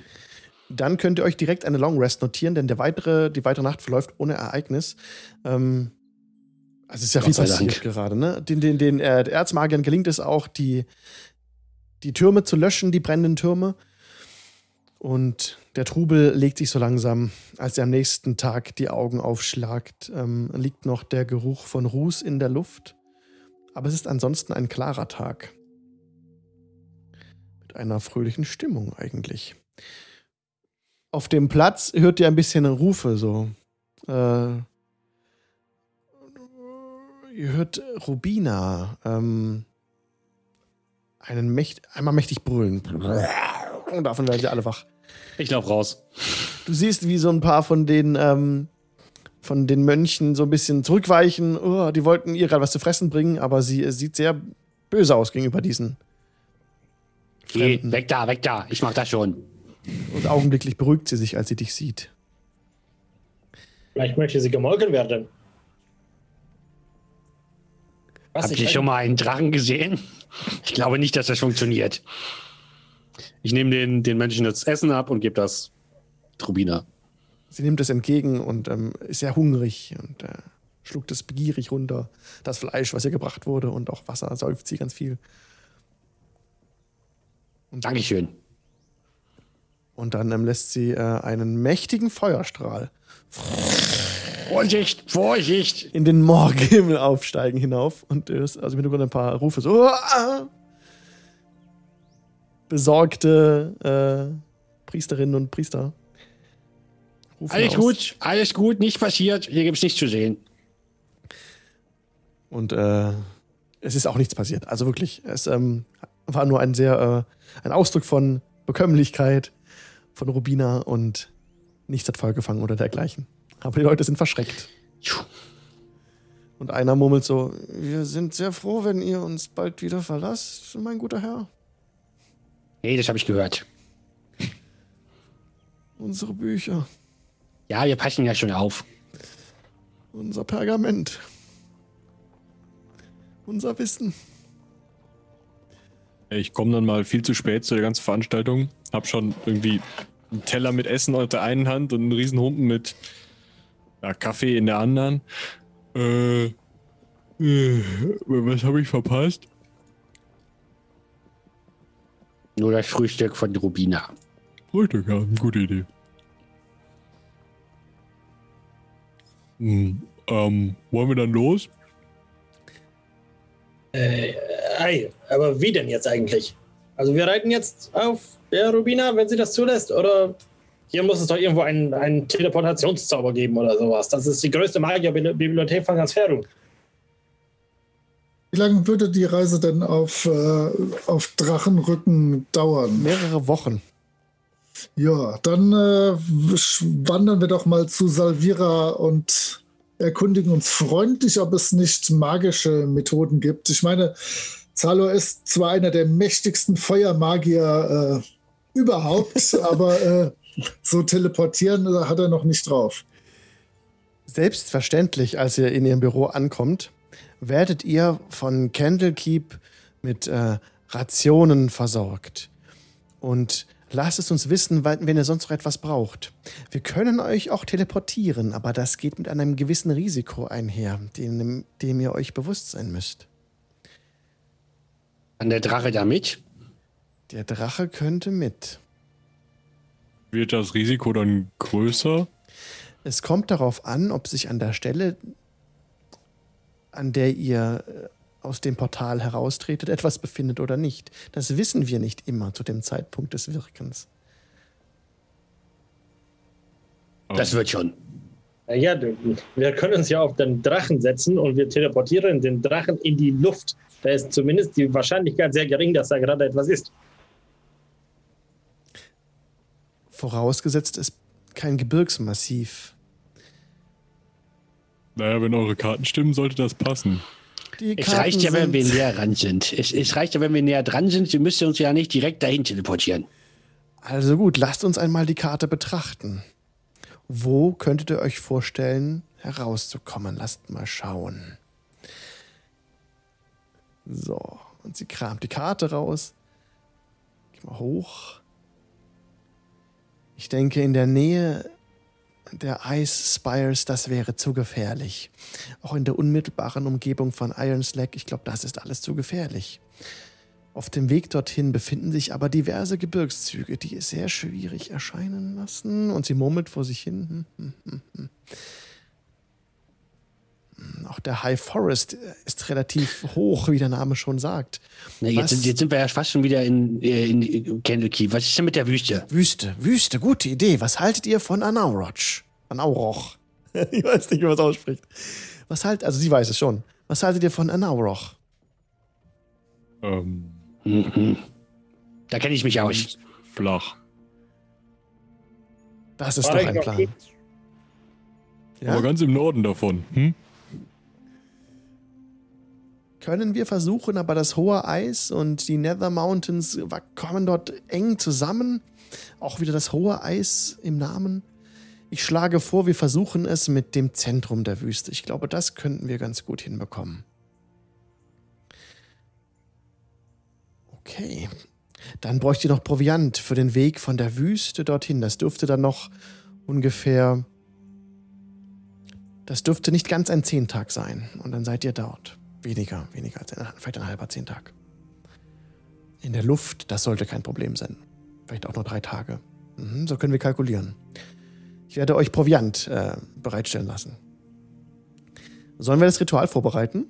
[SPEAKER 1] Dann könnt ihr euch direkt eine Long Rest notieren, denn der weitere, die weitere Nacht verläuft ohne Ereignis. Ähm, also es ist ja
[SPEAKER 5] Gott
[SPEAKER 1] viel passiert gerade. Ne? Den, den, den äh, Erzmagiern gelingt es auch, die, die Türme zu löschen, die brennenden Türme. Und der Trubel legt sich so langsam, als er am nächsten Tag die Augen aufschlagt, ähm, liegt noch der Geruch von Ruß in der Luft. Aber es ist ansonsten ein klarer Tag. Mit einer fröhlichen Stimmung eigentlich. Auf dem Platz hört ihr ein bisschen Rufe so. Äh, ihr hört Rubina ähm, einen mächt einmal mächtig brüllen. Und davon werdet ihr alle wach.
[SPEAKER 5] Ich lauf raus.
[SPEAKER 1] Du siehst, wie so ein paar von den, ähm, von den Mönchen so ein bisschen zurückweichen. Oh, die wollten ihr gerade was zu fressen bringen, aber sie äh, sieht sehr böse aus gegenüber diesen.
[SPEAKER 5] Geh,
[SPEAKER 1] Fremden.
[SPEAKER 5] weg da, weg da. Ich mach das schon.
[SPEAKER 1] Und augenblicklich beruhigt sie sich, als sie dich sieht.
[SPEAKER 2] Vielleicht möchte sie gemolken werden. Was?
[SPEAKER 5] Habt
[SPEAKER 2] Ich
[SPEAKER 5] ihr schon mal einen Drachen gesehen? (laughs) Ich glaube nicht, dass das funktioniert. Ich nehme den, den Menschen jetzt Essen ab und gebe das sagt Rubina.
[SPEAKER 1] Sie nimmt es entgegen und ähm, ist sehr hungrig und äh, schluckt es begierig runter. Das Fleisch, was ihr gebracht wurde und auch Wasser, säuft sie ganz viel.
[SPEAKER 5] Und Dankeschön.
[SPEAKER 1] Und dann ähm, lässt sie äh, einen mächtigen Feuerstrahl
[SPEAKER 5] Vorsicht, Vorsicht!
[SPEAKER 1] in den Morgenhimmel aufsteigen hinauf. Und äh, also im Hintergrund ein paar Rufe so. "Uah!" Besorgte äh, Priesterinnen und Priester. rufen
[SPEAKER 5] Alles
[SPEAKER 1] aus.
[SPEAKER 5] gut, alles gut, nichts passiert. Hier gibt's nichts zu sehen.
[SPEAKER 1] Und äh, es ist auch nichts passiert. Also wirklich, es ähm, war nur ein sehr, äh, ein Ausdruck von Bekömmlichkeit von Rubina und nichts hat Feuer gefangen oder dergleichen. Aber die Leute sind verschreckt. Und einer murmelt so: Wir sind sehr froh, wenn ihr uns bald wieder verlasst, mein guter Herr.
[SPEAKER 5] Nee, das habe ich gehört.
[SPEAKER 1] Unsere Bücher,
[SPEAKER 5] Ja, wir passen ja schon auf.
[SPEAKER 1] unser Pergament, unser Wissen.
[SPEAKER 3] Ich komme dann mal viel zu spät zu der ganzen Veranstaltung. Hab schon irgendwie einen Teller mit Essen auf der einen Hand und einen riesen Humpen mit ja, Kaffee in der anderen. Äh, äh, was habe ich verpasst?
[SPEAKER 5] Nur das Frühstück von Rubina.
[SPEAKER 3] Frühstück, ja, gute Idee. Hm, ähm, wollen wir dann los?
[SPEAKER 2] Äh, ei, aber wie denn jetzt eigentlich? Also wir reiten jetzt auf der Rubina, wenn sie das zulässt, oder hier muss es doch irgendwo einen, einen Teleportationszauber geben oder sowas. Das ist die größte Magierbibliothek von ganz Ferung.
[SPEAKER 4] Wie lange würde die Reise denn auf, äh, auf Drachenrücken dauern?
[SPEAKER 1] Mehrere Wochen.
[SPEAKER 4] Ja, dann äh, wandern wir doch mal zu Salvira und erkundigen uns freundlich, ob es nicht magische Methoden gibt. Ich meine, Zalor ist zwar einer der mächtigsten Feuermagier äh, überhaupt, (laughs) aber äh, so teleportieren hat er noch nicht drauf.
[SPEAKER 1] Selbstverständlich, als ihr in ihrem Büro ankommt, werdet ihr von Candlekeep mit äh, Rationen versorgt. Und lasst es uns wissen, wenn ihr sonst noch etwas braucht. Wir können euch auch teleportieren, aber das geht mit einem gewissen Risiko einher, dem, dem ihr euch bewusst sein müsst.
[SPEAKER 5] An der Drache da mit?
[SPEAKER 1] Der Drache könnte mit.
[SPEAKER 3] Wird das Risiko dann größer?
[SPEAKER 1] Es kommt darauf an, ob sich an der Stelle, an der ihr äh, aus dem Portal heraustretet, etwas befindet oder nicht. Das wissen wir nicht immer zu dem Zeitpunkt des Wirkens.
[SPEAKER 5] Das wird schon.
[SPEAKER 2] Naja, du- wir können uns ja auf den Drachen setzen und wir teleportieren den Drachen in die Luft. Da ist zumindest die Wahrscheinlichkeit sehr gering, dass da gerade etwas ist.
[SPEAKER 1] Vorausgesetzt ist kein Gebirgsmassiv.
[SPEAKER 3] Naja, wenn eure Karten stimmen, sollte das passen.
[SPEAKER 1] Die
[SPEAKER 5] Es reicht ja, wenn wir näher dran sind. Es, es reicht ja, wenn wir näher dran sind. Sie müssen uns ja nicht direkt dahin teleportieren.
[SPEAKER 1] Also gut, lasst uns einmal die Karte betrachten. Wo könntet ihr euch vorstellen, herauszukommen? Lasst mal schauen. So, und sie kramt die Karte raus. Geh mal hoch. Ich denke, in der Nähe der Ice Spires, das wäre zu gefährlich. Auch in der unmittelbaren Umgebung von Iron Slack, ich glaube, das ist alles zu gefährlich. Auf dem Weg dorthin befinden sich aber diverse Gebirgszüge, die es sehr schwierig erscheinen lassen. Und sie murmelt vor sich hin. Hm, hm, hm, hm. Auch der High Forest ist relativ hoch, wie der Name schon sagt.
[SPEAKER 5] Na, jetzt, jetzt sind wir ja fast schon wieder in, äh, in Candlekeep. Was ist denn mit der Wüste?
[SPEAKER 1] Wüste, Wüste, gute Idee. Was haltet ihr von Anauroch? Anauroch. (laughs) ich weiß nicht, wie man es ausspricht. Was halt, also sie weiß es schon. Was haltet ihr von Anauroch?
[SPEAKER 3] Ähm,
[SPEAKER 5] Mhm. (laughs) Da kenne ich mich aus.
[SPEAKER 3] flach.
[SPEAKER 1] Das ist
[SPEAKER 2] War
[SPEAKER 1] doch ein Plan. Ja?
[SPEAKER 3] Aber ganz im Norden davon. Hm?
[SPEAKER 1] Können wir versuchen, aber das hohe Eis und die Nether Mountains kommen dort eng zusammen. Auch wieder das hohe Eis im Namen. Ich schlage vor, wir versuchen es mit dem Zentrum der Wüste. Ich glaube, das könnten wir ganz gut hinbekommen. Okay. Dann bräucht ihr noch Proviant für den Weg von der Wüste dorthin. Das dürfte dann noch ungefähr. Das dürfte nicht ganz ein Zehntag sein. Und dann seid ihr dort. Weniger, weniger als ein, vielleicht ein halber Zehntag. In der Luft, das sollte kein Problem sein. Vielleicht auch nur drei Tage. Mhm, so können wir kalkulieren. Ich werde euch Proviant äh, bereitstellen lassen. Sollen wir das Ritual vorbereiten?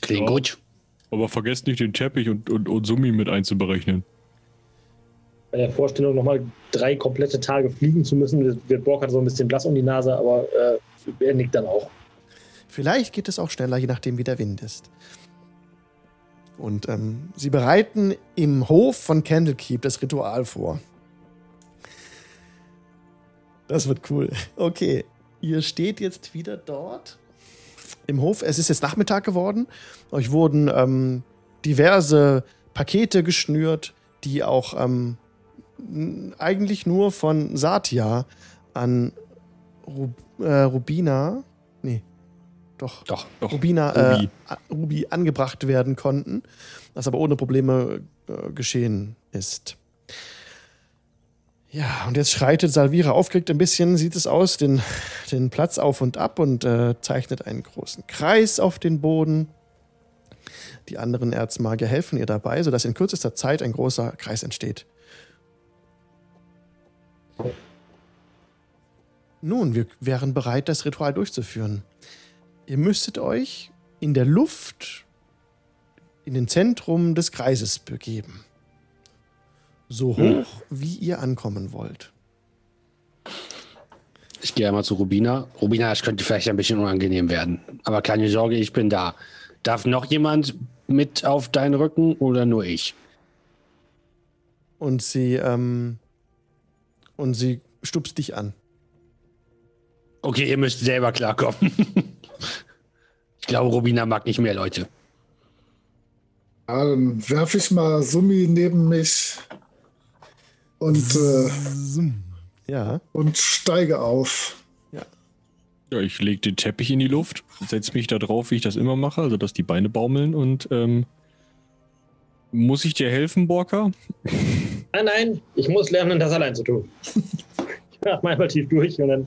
[SPEAKER 5] Klingt
[SPEAKER 3] Ja.
[SPEAKER 5] gut.
[SPEAKER 3] Aber vergesst nicht den Teppich und, und, und Summi mit einzuberechnen.
[SPEAKER 2] Bei der Vorstellung, nochmal drei komplette Tage fliegen zu müssen, wird Borg so ein bisschen blass um die Nase, aber äh, er nickt dann auch.
[SPEAKER 1] Vielleicht geht es auch schneller, je nachdem, wie der Wind ist. Und ähm, sie bereiten im Hof von Candlekeep das Ritual vor. Das wird cool. Okay, ihr steht jetzt wieder dort im Hof. Es ist jetzt Nachmittag geworden. Euch wurden ähm, diverse Pakete geschnürt, die auch ähm, eigentlich nur von Satya an Rub äh, Rubina, nee, doch,
[SPEAKER 5] Doch.
[SPEAKER 3] Doch.
[SPEAKER 1] Rubina,
[SPEAKER 3] Ruby.
[SPEAKER 1] Äh, Ruby angebracht werden konnten, was aber ohne Probleme äh, geschehen ist. Ja, und jetzt schreitet Salvira aufgeregt ein bisschen, sieht es aus, den, den Platz auf und ab und äh, zeichnet einen großen Kreis auf den Boden. Die anderen Erzmagier helfen ihr dabei, sodass in kürzester Zeit ein großer Kreis entsteht. Nun, wir wären bereit, das Ritual durchzuführen. Ihr müsstet euch in der Luft in den Zentrum des Kreises begeben. So hoch, wie ihr ankommen wollt.
[SPEAKER 5] Ich gehe einmal zu Rubina. Rubina, es könnte vielleicht ein bisschen unangenehm werden. Aber keine Sorge, ich bin da. Darf noch jemand mit auf deinen Rücken oder nur ich?
[SPEAKER 1] Und sie, ähm, und sie stupst dich an.
[SPEAKER 5] Okay, ihr müsst selber klarkommen. (laughs) ich glaube, Rubina mag nicht mehr Leute.
[SPEAKER 4] Ja, dann werfe ich mal Summi neben mich und, äh,
[SPEAKER 1] Ja,
[SPEAKER 4] und steige auf.
[SPEAKER 3] Ja, ich lege den Teppich in die Luft, setze mich da drauf, wie ich das immer mache, also dass die Beine baumeln und ähm, muss ich dir helfen, Borka? (laughs)
[SPEAKER 2] Nein, nein, ich muss lernen, das allein zu tun. (laughs) ich atme einmal tief durch und dann.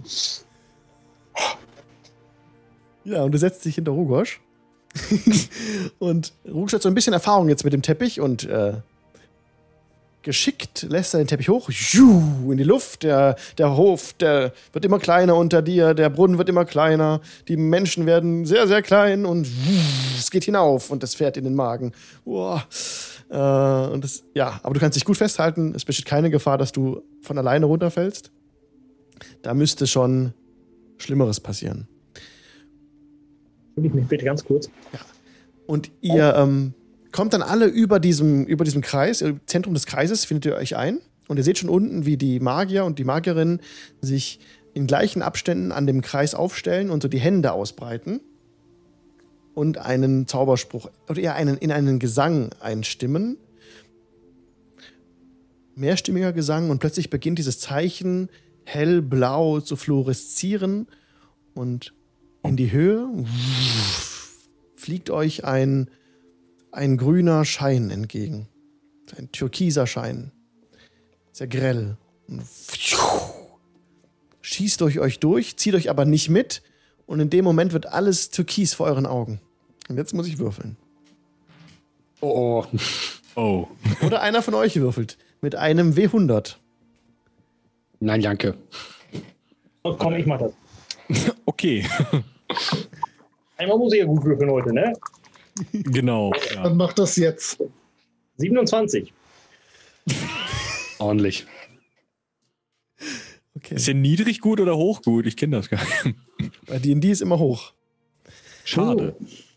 [SPEAKER 1] Ja, und du setzt dich hinter Rugosch. (laughs) und Rugosch hat so ein bisschen Erfahrung jetzt mit dem Teppich und äh, geschickt lässt er den Teppich hoch, in die Luft. Der, der Hof, der wird immer kleiner unter dir, der Brunnen wird immer kleiner, die Menschen werden sehr, sehr klein und es geht hinauf und das fährt in den Magen. Uah. Äh, und das, ja, aber du kannst dich gut festhalten. Es besteht keine Gefahr, dass du von alleine runterfällst. Da müsste schon Schlimmeres passieren.
[SPEAKER 2] Entschuldige mich bitte ganz kurz.
[SPEAKER 1] Und ihr ähm, kommt dann alle über diesem, über diesem Kreis, im Zentrum des Kreises findet ihr euch ein. Und ihr seht schon unten, wie die Magier und die Magierinnen sich in gleichen Abständen an dem Kreis aufstellen und so die Hände ausbreiten. Und einen Zauberspruch oder eher einen, in einen Gesang einstimmen. Mehrstimmiger Gesang und plötzlich beginnt dieses Zeichen hellblau zu fluoreszieren und in die Höhe fliegt euch ein, ein grüner Schein entgegen. Ein türkiser Schein. Sehr grell. Und schießt durch euch durch, zieht euch aber nicht mit. Und in dem Moment wird alles türkis vor euren Augen. Und jetzt muss ich würfeln.
[SPEAKER 5] Oh, oh.
[SPEAKER 3] Oh.
[SPEAKER 1] Oder einer von euch würfelt. Mit einem W100.
[SPEAKER 5] Nein, danke.
[SPEAKER 2] Oh, komm, ich mach das. (laughs)
[SPEAKER 3] Okay,
[SPEAKER 2] Einmal muss ich ja gut würfeln heute, ne?
[SPEAKER 3] genau. Ja.
[SPEAKER 4] Dann mach das jetzt.
[SPEAKER 2] 27.
[SPEAKER 5] Ordentlich.
[SPEAKER 1] Okay.
[SPEAKER 3] Ist der niedrig gut oder hoch gut? Ich kenne das gar nicht.
[SPEAKER 1] Bei D&D ist immer hoch.
[SPEAKER 3] Schade.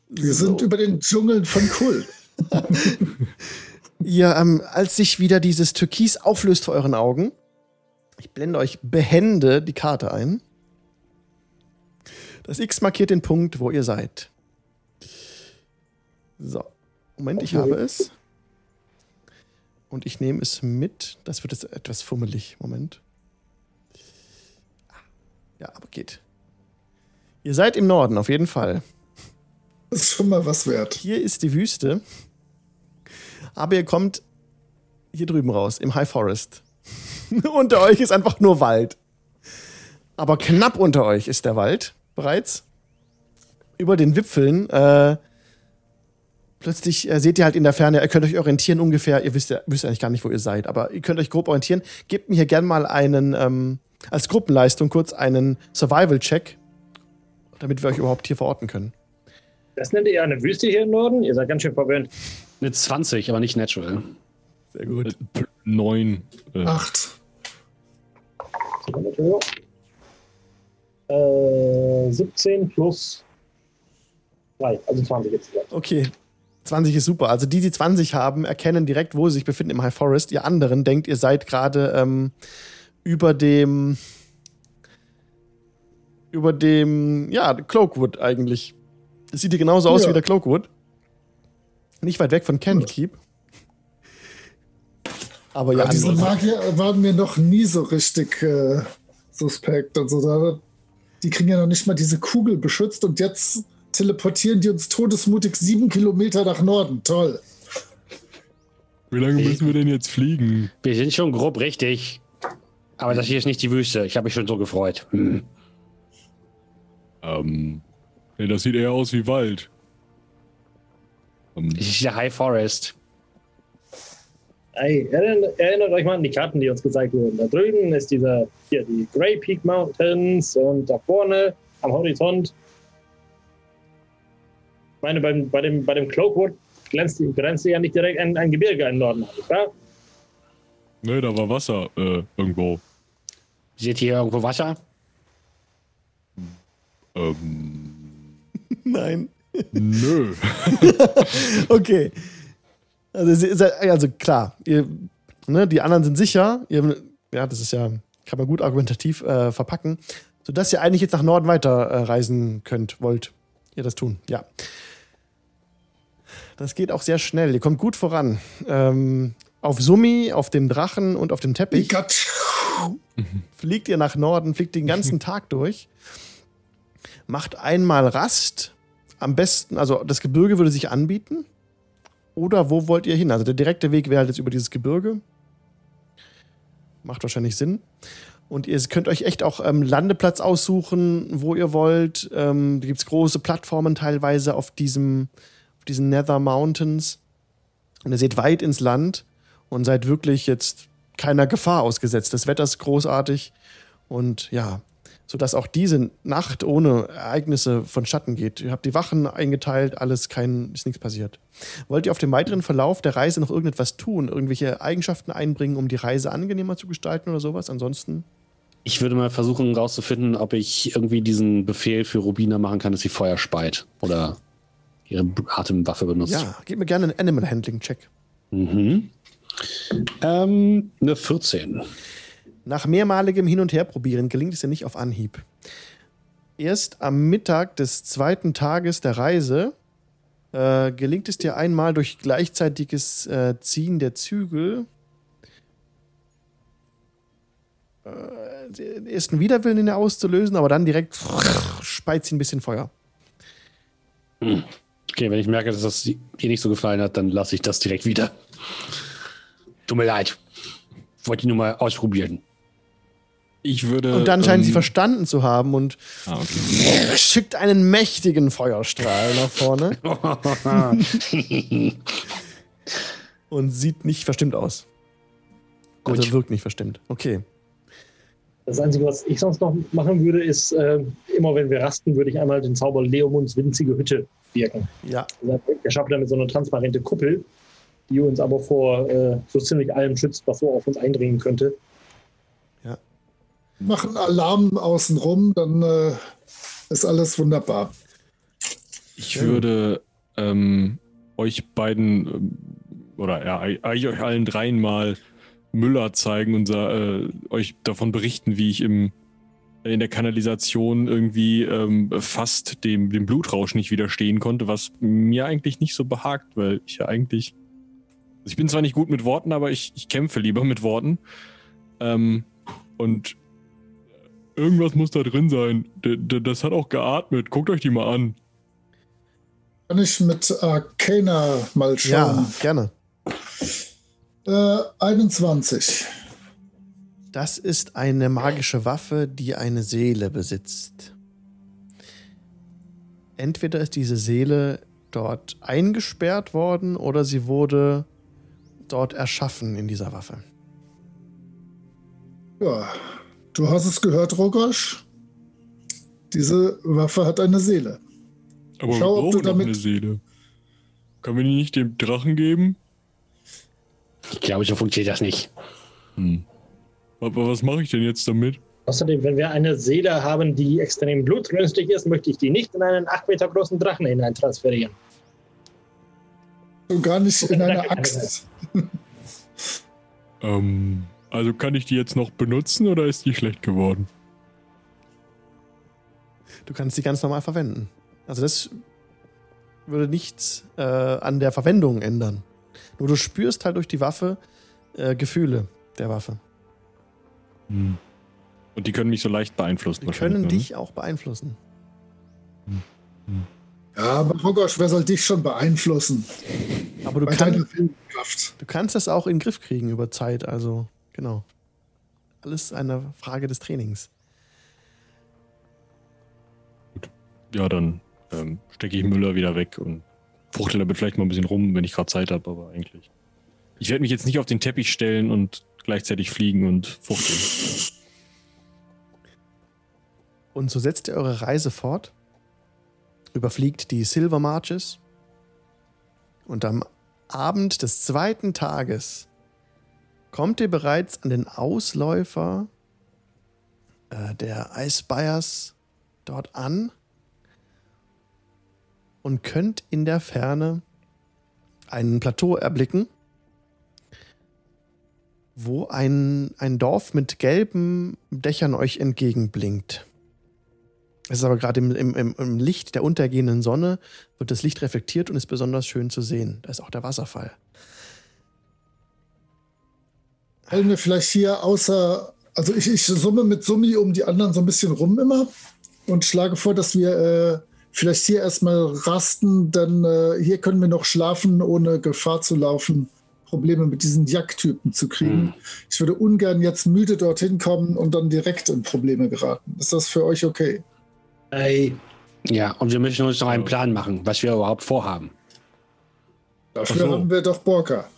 [SPEAKER 4] Wir sind über den Dschungeln von Kult.
[SPEAKER 1] Ihr, (laughs) ähm, als sich wieder dieses Türkis auflöst vor euren Augen, ich blende euch behende die Karte ein. Das X markiert den Punkt, wo ihr seid. So. Moment, ich habe es. Und ich nehme es mit. Das wird jetzt etwas fummelig. Moment. Ja, aber geht. Ihr seid im Norden, auf jeden Fall.
[SPEAKER 4] Das ist schon mal was wert.
[SPEAKER 1] Hier ist die Wüste. Aber ihr kommt hier drüben raus, im High Forest. (laughs) unter euch ist einfach nur Wald. Aber knapp unter euch ist der Wald bereits. Über den Wipfeln. Äh, plötzlich äh, seht ihr halt in der Ferne, ihr könnt euch orientieren ungefähr. Ihr wisst ja, wisst eigentlich gar nicht, wo ihr seid, aber ihr könnt euch grob orientieren. Gebt mir hier gern mal einen, ähm, als Gruppenleistung kurz einen Survival-Check, damit wir euch überhaupt hier verorten können.
[SPEAKER 2] Das nennt ihr eine Wüste hier im Norden? Ihr seid ganz schön verwöhnt.
[SPEAKER 5] Eine 20, aber nicht natural.
[SPEAKER 1] Sehr gut.
[SPEAKER 3] P- Neun. Äh,
[SPEAKER 4] Acht.
[SPEAKER 2] Äh, 17 plus 3, also 20 jetzt.
[SPEAKER 1] Okay. 20 ist super. Also die, die 20 haben, erkennen direkt, wo sie sich befinden im High Forest. Ihr anderen denkt, ihr seid gerade ähm, über dem über dem, ja, Cloakwood eigentlich. Das sieht hier genauso aus
[SPEAKER 4] Ja.
[SPEAKER 1] wie der Cloakwood. Nicht weit weg von Candlekeep. Aber ja,
[SPEAKER 4] Ja, diese Magier waren mir noch nie so richtig äh, suspekt. Also da, die kriegen ja noch nicht mal diese Kugel beschützt und jetzt teleportieren die uns todesmutig sieben Kilometer nach Norden. Toll.
[SPEAKER 3] Wie lange müssen wir denn jetzt fliegen?
[SPEAKER 5] Wir sind schon grob richtig. Aber das hier ist nicht die Wüste. Ich habe mich schon so gefreut. Hm.
[SPEAKER 3] Ähm. Nee, das sieht eher aus wie Wald. Ähm,
[SPEAKER 5] Das ist der High Forest.
[SPEAKER 2] Ey, erinnert, erinnert euch mal an die Karten, die uns gezeigt wurden. Da drüben ist dieser, hier die Grey Peak Mountains und da vorne am Horizont. Ich meine, beim, bei, dem, bei dem Cloakwood glänzt, grenzt ja nicht direkt ein, ein Gebirge im Norden, wahr?
[SPEAKER 3] nee, da war Wasser äh, irgendwo.
[SPEAKER 5] Seht ihr hier irgendwo Wasser?
[SPEAKER 3] Ähm. (laughs)
[SPEAKER 1] Nein.
[SPEAKER 3] Nö. (laughs)
[SPEAKER 1] Okay. Also, also klar, ihr, ne, die anderen sind sicher. Ihr, ja, das ist ja, kann man gut argumentativ äh, verpacken, sodass ihr eigentlich jetzt nach Norden weiter äh, reisen könnt, wollt ihr das tun. Ja. Das geht auch sehr schnell. Ihr kommt gut voran. Ähm, auf Summi, auf dem Drachen und auf dem Teppich
[SPEAKER 4] Gott.
[SPEAKER 1] fliegt ihr nach Norden, fliegt den ganzen (laughs) Tag durch, macht einmal Rast. Am besten, also das Gebirge würde sich anbieten. Oder wo wollt ihr hin? Also der direkte Weg wäre halt jetzt über dieses Gebirge. Macht wahrscheinlich Sinn. Und ihr könnt euch echt auch ähm, Landeplatz aussuchen, wo ihr wollt. Ähm, da gibt es große Plattformen teilweise auf, diesem, auf diesen Nether Mountains. Und ihr seht weit ins Land und seid wirklich jetzt keiner Gefahr ausgesetzt. Das Wetter ist großartig und ja, sodass auch diese Nacht ohne Ereignisse vonstatten geht. Ihr habt die Wachen eingeteilt, alles kein, ist nichts passiert. Wollt ihr auf dem weiteren Verlauf der Reise noch irgendetwas tun, irgendwelche Eigenschaften einbringen, um die Reise angenehmer zu gestalten oder sowas? Ansonsten
[SPEAKER 5] Ich würde mal versuchen rauszufinden, ob ich irgendwie diesen Befehl für Rubina machen kann, dass sie Feuer speit oder ihre Atemwaffe benutzt.
[SPEAKER 1] ja, gebt mir gerne einen Animal Handling Check.
[SPEAKER 5] Mhm. Ähm, eine 14.
[SPEAKER 1] Nach mehrmaligem Hin- und Herprobieren gelingt es ihr nicht auf Anhieb. Erst am Mittag des zweiten Tages der Reise äh, gelingt es dir einmal durch gleichzeitiges äh, Ziehen der Zügel äh, den ersten Widerwillen in ihr auszulösen, aber dann direkt speit sie ein bisschen Feuer.
[SPEAKER 5] Okay, wenn ich merke, dass das ihr nicht so gefallen hat, dann lasse ich das direkt wieder. Tut mir leid. Wollte ich nur mal ausprobieren.
[SPEAKER 3] Ich würde.
[SPEAKER 1] Und dann scheinen
[SPEAKER 3] ähm,
[SPEAKER 1] sie verstanden zu haben und
[SPEAKER 3] Ah, okay. (laughs)
[SPEAKER 1] schickt einen mächtigen Feuerstrahl nach vorne (laughs) und sieht nicht verstimmt aus.
[SPEAKER 5] Gut.
[SPEAKER 1] Also wirkt nicht verstimmt. Okay.
[SPEAKER 2] Das Einzige, was ich sonst noch machen würde, ist, äh, immer wenn wir rasten, würde ich einmal den Zauber Leomunds winzige Hütte wirken.
[SPEAKER 1] Ja,
[SPEAKER 2] Er schafft damit so eine transparente Kuppel, die uns aber vor äh, so ziemlich allem schützt, was so auf uns eindringen könnte.
[SPEAKER 4] Machen Alarm außenrum, dann äh, ist alles wunderbar.
[SPEAKER 3] Ich würde ähm, euch beiden ähm, oder ja, eigentlich euch allen dreien mal Müller zeigen und äh, euch davon berichten, wie ich im, in der Kanalisation irgendwie ähm, fast dem, dem Blutrausch nicht widerstehen konnte, was mir eigentlich nicht so behagt, weil ich ja eigentlich. Also ich bin zwar nicht gut mit Worten, aber ich, ich kämpfe lieber mit Worten. Ähm, und irgendwas muss da drin sein. D d- das hat auch geatmet. Guckt euch die mal an.
[SPEAKER 4] Kann ich mit Arcana mal
[SPEAKER 1] ja,
[SPEAKER 4] schauen?
[SPEAKER 1] gerne.
[SPEAKER 4] Äh, 21.
[SPEAKER 1] Das ist eine magische Waffe, die eine Seele besitzt. Entweder ist diese Seele dort eingesperrt worden oder sie wurde dort erschaffen in dieser Waffe.
[SPEAKER 4] Ja, du hast es gehört, Rogosch. Diese Waffe hat eine Seele.
[SPEAKER 3] Aber
[SPEAKER 4] Schau, ob
[SPEAKER 3] wir
[SPEAKER 4] du
[SPEAKER 3] brauchen doch
[SPEAKER 4] damit-
[SPEAKER 3] eine Seele. Können wir die nicht dem Drachen geben?
[SPEAKER 5] Ich glaube, so funktioniert das nicht.
[SPEAKER 3] Hm. Aber was mache ich denn jetzt damit?
[SPEAKER 2] Außerdem, wenn wir eine Seele haben, die extrem blutrünstig ist, möchte ich die nicht in einen 8 Meter großen Drachen hineintransferieren.
[SPEAKER 4] Und gar nicht in
[SPEAKER 2] danke. (laughs)
[SPEAKER 4] Axt.
[SPEAKER 3] Ähm, also kann ich die jetzt noch benutzen oder ist die schlecht geworden?
[SPEAKER 1] Du kannst sie ganz normal verwenden. Also das würde nichts äh, an der Verwendung ändern. Nur du spürst halt durch die Waffe äh, Gefühle der Waffe.
[SPEAKER 3] Hm. Und die können mich so leicht beeinflussen.
[SPEAKER 1] Die können
[SPEAKER 3] ne?
[SPEAKER 1] dich auch beeinflussen.
[SPEAKER 4] Ja, aber Rogosch, wer soll dich schon beeinflussen?
[SPEAKER 1] Aber du, kann, du kannst das auch in den Griff kriegen über Zeit. Also, genau. Alles eine Frage des Trainings.
[SPEAKER 3] Ja, dann ähm, stecke ich Müller wieder weg und fuchtel damit vielleicht mal ein bisschen rum, wenn ich gerade Zeit habe, aber eigentlich. Ich werde mich jetzt nicht auf den Teppich stellen und gleichzeitig fliegen und fuchteln.
[SPEAKER 1] Und so setzt ihr eure Reise fort, überfliegt die Silver Marches und am Abend des zweiten Tages kommt ihr bereits an den Ausläufer äh, der Icespires dort an und könnt in der Ferne ein Plateau erblicken, wo ein, ein Dorf mit gelben Dächern euch entgegenblinkt. Es ist aber gerade im, im, im Licht der untergehenden Sonne, wird das Licht reflektiert und ist besonders schön zu sehen. Da ist auch der Wasserfall.
[SPEAKER 4] Wollen wir vielleicht hier außer, also ich, ich summe mit Summi um die anderen so ein bisschen rum immer und schlage vor, dass wir äh, vielleicht hier erstmal rasten, denn äh, hier können wir noch schlafen, ohne Gefahr zu laufen, Probleme mit diesen Jagdtypen zu kriegen.
[SPEAKER 5] Hm.
[SPEAKER 4] Ich würde ungern jetzt müde dorthin kommen und dann direkt in Probleme geraten. Ist das für euch okay?
[SPEAKER 2] Ey,
[SPEAKER 5] Ja, und wir müssen uns noch einen Plan machen, was wir überhaupt vorhaben.
[SPEAKER 4] Dafür
[SPEAKER 3] so.
[SPEAKER 4] haben wir doch Borka.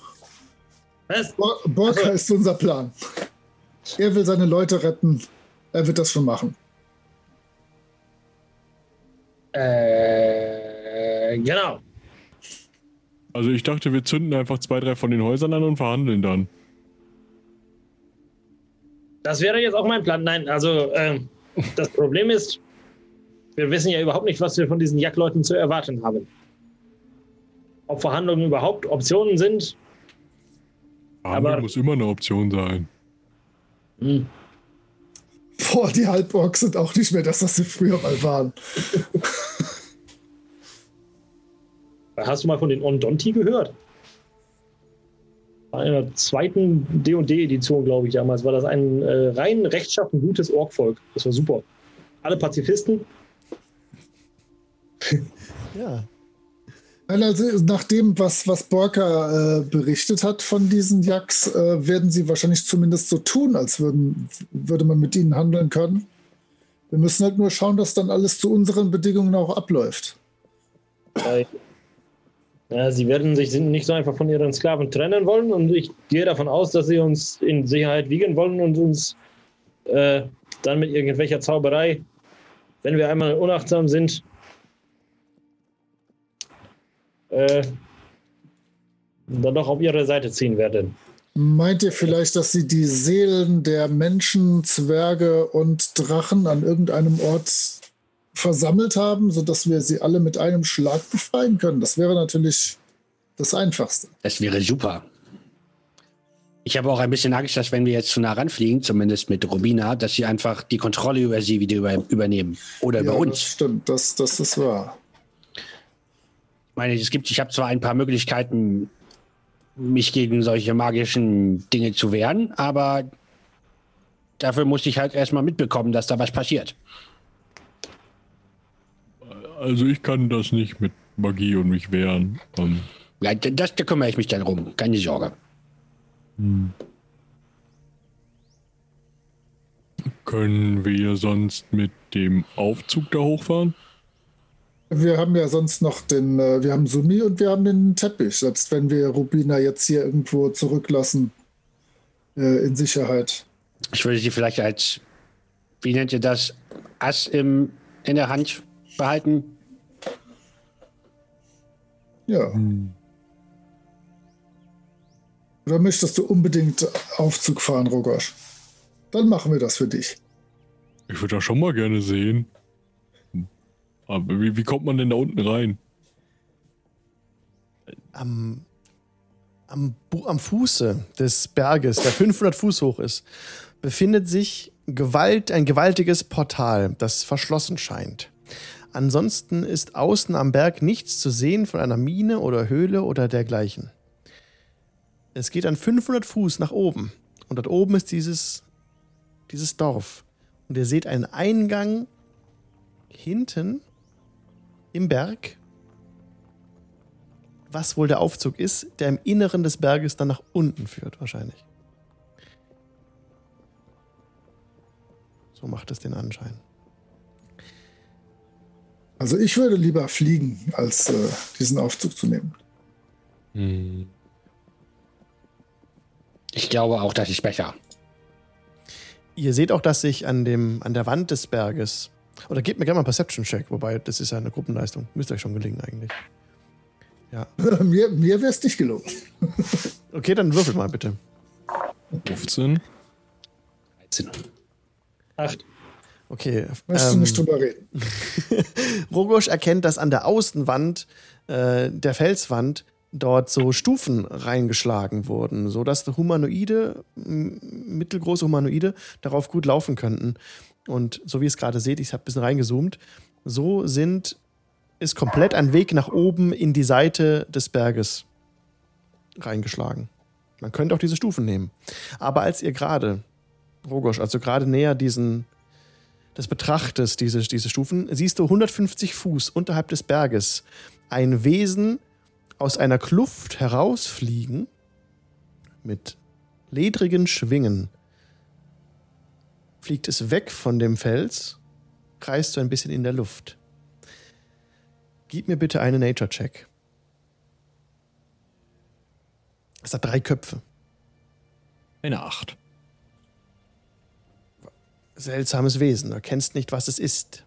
[SPEAKER 2] Was?
[SPEAKER 4] Bor Borka
[SPEAKER 2] Also-
[SPEAKER 4] ist unser Plan. Er will seine Leute retten. Er wird das schon machen.
[SPEAKER 2] Äh, genau.
[SPEAKER 3] Also ich dachte, wir zünden einfach zwei, drei von den Häusern an und verhandeln dann.
[SPEAKER 2] Das wäre jetzt auch mein Plan. Nein, also ähm, das Problem ist, wir wissen ja überhaupt nicht, was wir von diesen Jagdleuten zu erwarten haben. Ob Verhandlungen überhaupt Optionen sind. Aber-
[SPEAKER 3] muss immer eine Option sein.
[SPEAKER 2] Hm.
[SPEAKER 4] Boah, die Halborgs sind auch nicht mehr das, was sie früher mal waren. (laughs)
[SPEAKER 2] Hast du mal von den Ondonti gehört? Bei einer zweiten D&D-Edition, glaube ich, damals war das ein äh, rein rechtschaffen gutes Orkvolk. Das war super. Alle Pazifisten.
[SPEAKER 1] Ja.
[SPEAKER 4] Also nach dem, was, was Borka äh, berichtet hat von diesen Jacks, äh, werden sie wahrscheinlich zumindest so tun, als würden, würde man mit ihnen handeln können. Wir müssen halt nur schauen, dass dann alles zu unseren Bedingungen auch abläuft.
[SPEAKER 2] Ja, sie werden sich nicht so einfach von ihren Sklaven trennen wollen und ich gehe davon aus, dass sie uns in Sicherheit wiegen wollen und uns äh, dann mit irgendwelcher Zauberei, wenn wir einmal unachtsam sind, äh, dann doch auf ihre Seite ziehen werden.
[SPEAKER 4] Meint ihr vielleicht, dass sie die Seelen der Menschen, Zwerge und Drachen an irgendeinem Ort versammelt haben, sodass wir sie alle mit einem Schlag befreien können? Das wäre natürlich das Einfachste.
[SPEAKER 5] Das wäre super. Ich habe auch ein bisschen Angst, dass wenn wir jetzt zu nah ranfliegen, zumindest mit Robina, dass sie einfach die Kontrolle über sie wieder über, übernehmen. Oder über
[SPEAKER 4] Ja,
[SPEAKER 5] uns.
[SPEAKER 4] Das stimmt, das, das ist wahr.
[SPEAKER 5] Ich meine, es gibt, ich habe zwar ein paar Möglichkeiten, mich gegen solche magischen Dinge zu wehren, aber dafür muss ich halt erstmal mitbekommen, dass da was passiert.
[SPEAKER 3] Also ich kann das nicht mit Magie und mich wehren. Ähm,
[SPEAKER 5] Ja, das, da kümmere ich mich dann rum. Keine Sorge.
[SPEAKER 3] Können wir sonst mit dem Aufzug da hochfahren?
[SPEAKER 4] Wir haben ja sonst noch den, äh, wir haben Sumi und wir haben den Teppich, selbst wenn wir Rubina jetzt hier irgendwo zurücklassen äh, in Sicherheit.
[SPEAKER 5] Ich würde sie vielleicht als, wie nennt ihr das, Ass im, in der Hand behalten.
[SPEAKER 4] Ja. Oder möchtest du unbedingt Aufzug fahren, Rogosch? Dann machen wir das für dich.
[SPEAKER 3] Ich würde das schon mal gerne sehen. Aber wie, wie kommt man denn da unten rein?
[SPEAKER 1] am, am, am Fuße des Berges, der 500 Fuß hoch ist, befindet sich Gewalt, ein gewaltiges Portal, das verschlossen scheint. Ansonsten ist außen am Berg nichts zu sehen von einer Mine oder Höhle oder dergleichen. Es geht an 500 Fuß nach oben und dort oben ist dieses, dieses Dorf. Und ihr seht einen Eingang hinten im Berg was wohl der Aufzug ist, der im Inneren des Berges dann nach unten führt, wahrscheinlich. So macht es den Anschein.
[SPEAKER 4] Also ich würde lieber fliegen, als äh, diesen Aufzug zu nehmen.
[SPEAKER 3] Hm.
[SPEAKER 5] Ich glaube auch, das ist besser.
[SPEAKER 1] Ihr seht auch, dass sich an, dem, an der Wand des Berges, oder gebt mir gerne mal einen Perception-Check, wobei das ist ja eine Gruppenleistung. Müsste euch schon gelingen eigentlich. Ja. (laughs)
[SPEAKER 4] mir mir wäre es nicht gelungen. (laughs)
[SPEAKER 1] Okay, dann würfelt mal bitte.
[SPEAKER 3] 15.
[SPEAKER 5] 13.
[SPEAKER 2] Acht.
[SPEAKER 1] Okay.
[SPEAKER 4] Möchtest du
[SPEAKER 1] ähm,
[SPEAKER 4] nicht drüber reden? (laughs)
[SPEAKER 1] Rogosch erkennt, dass an der Außenwand äh, der Felswand dort so Stufen reingeschlagen wurden, sodass Humanoide, mittelgroße Humanoide, darauf gut laufen könnten. Und so wie ihr es gerade seht, ich habe ein bisschen reingezoomt, so sind, ist komplett ein Weg nach oben in die Seite des Berges reingeschlagen. Man könnte auch diese Stufen nehmen. Aber als ihr gerade, Rogosch, also gerade näher diesen, des Betrachtest, diese, diese Stufen, siehst du 150 Fuß unterhalb des Berges ein Wesen aus einer Kluft herausfliegen mit ledrigen Schwingen. Fliegt es weg von dem Fels, kreist so ein bisschen in der Luft. Gib mir bitte einen Nature-Check. Es hat drei Köpfe.
[SPEAKER 3] Eine 8.
[SPEAKER 1] Seltsames Wesen. Du erkennst nicht, was es ist.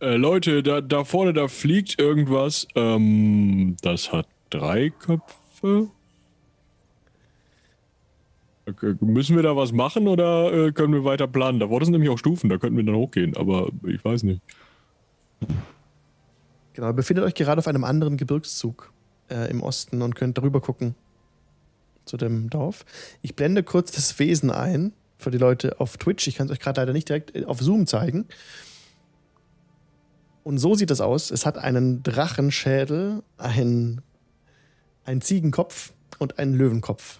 [SPEAKER 3] Äh, Leute, da, da vorne, da fliegt irgendwas. Ähm, das hat drei Köpfe. Okay, müssen wir da was machen oder äh, können wir weiter planen? Da wurde es nämlich auch Stufen, da könnten wir dann hochgehen, aber ich weiß nicht.
[SPEAKER 1] Genau, ihr befindet euch gerade auf einem anderen Gebirgszug äh, im Osten und könnt darüber gucken zu dem Dorf. Ich blende kurz das Wesen ein für die Leute auf Twitch. Ich kann es euch gerade leider nicht direkt äh, auf Zoom zeigen. Und so sieht es aus. Es hat einen Drachenschädel, ein, einen Ziegenkopf und einen Löwenkopf.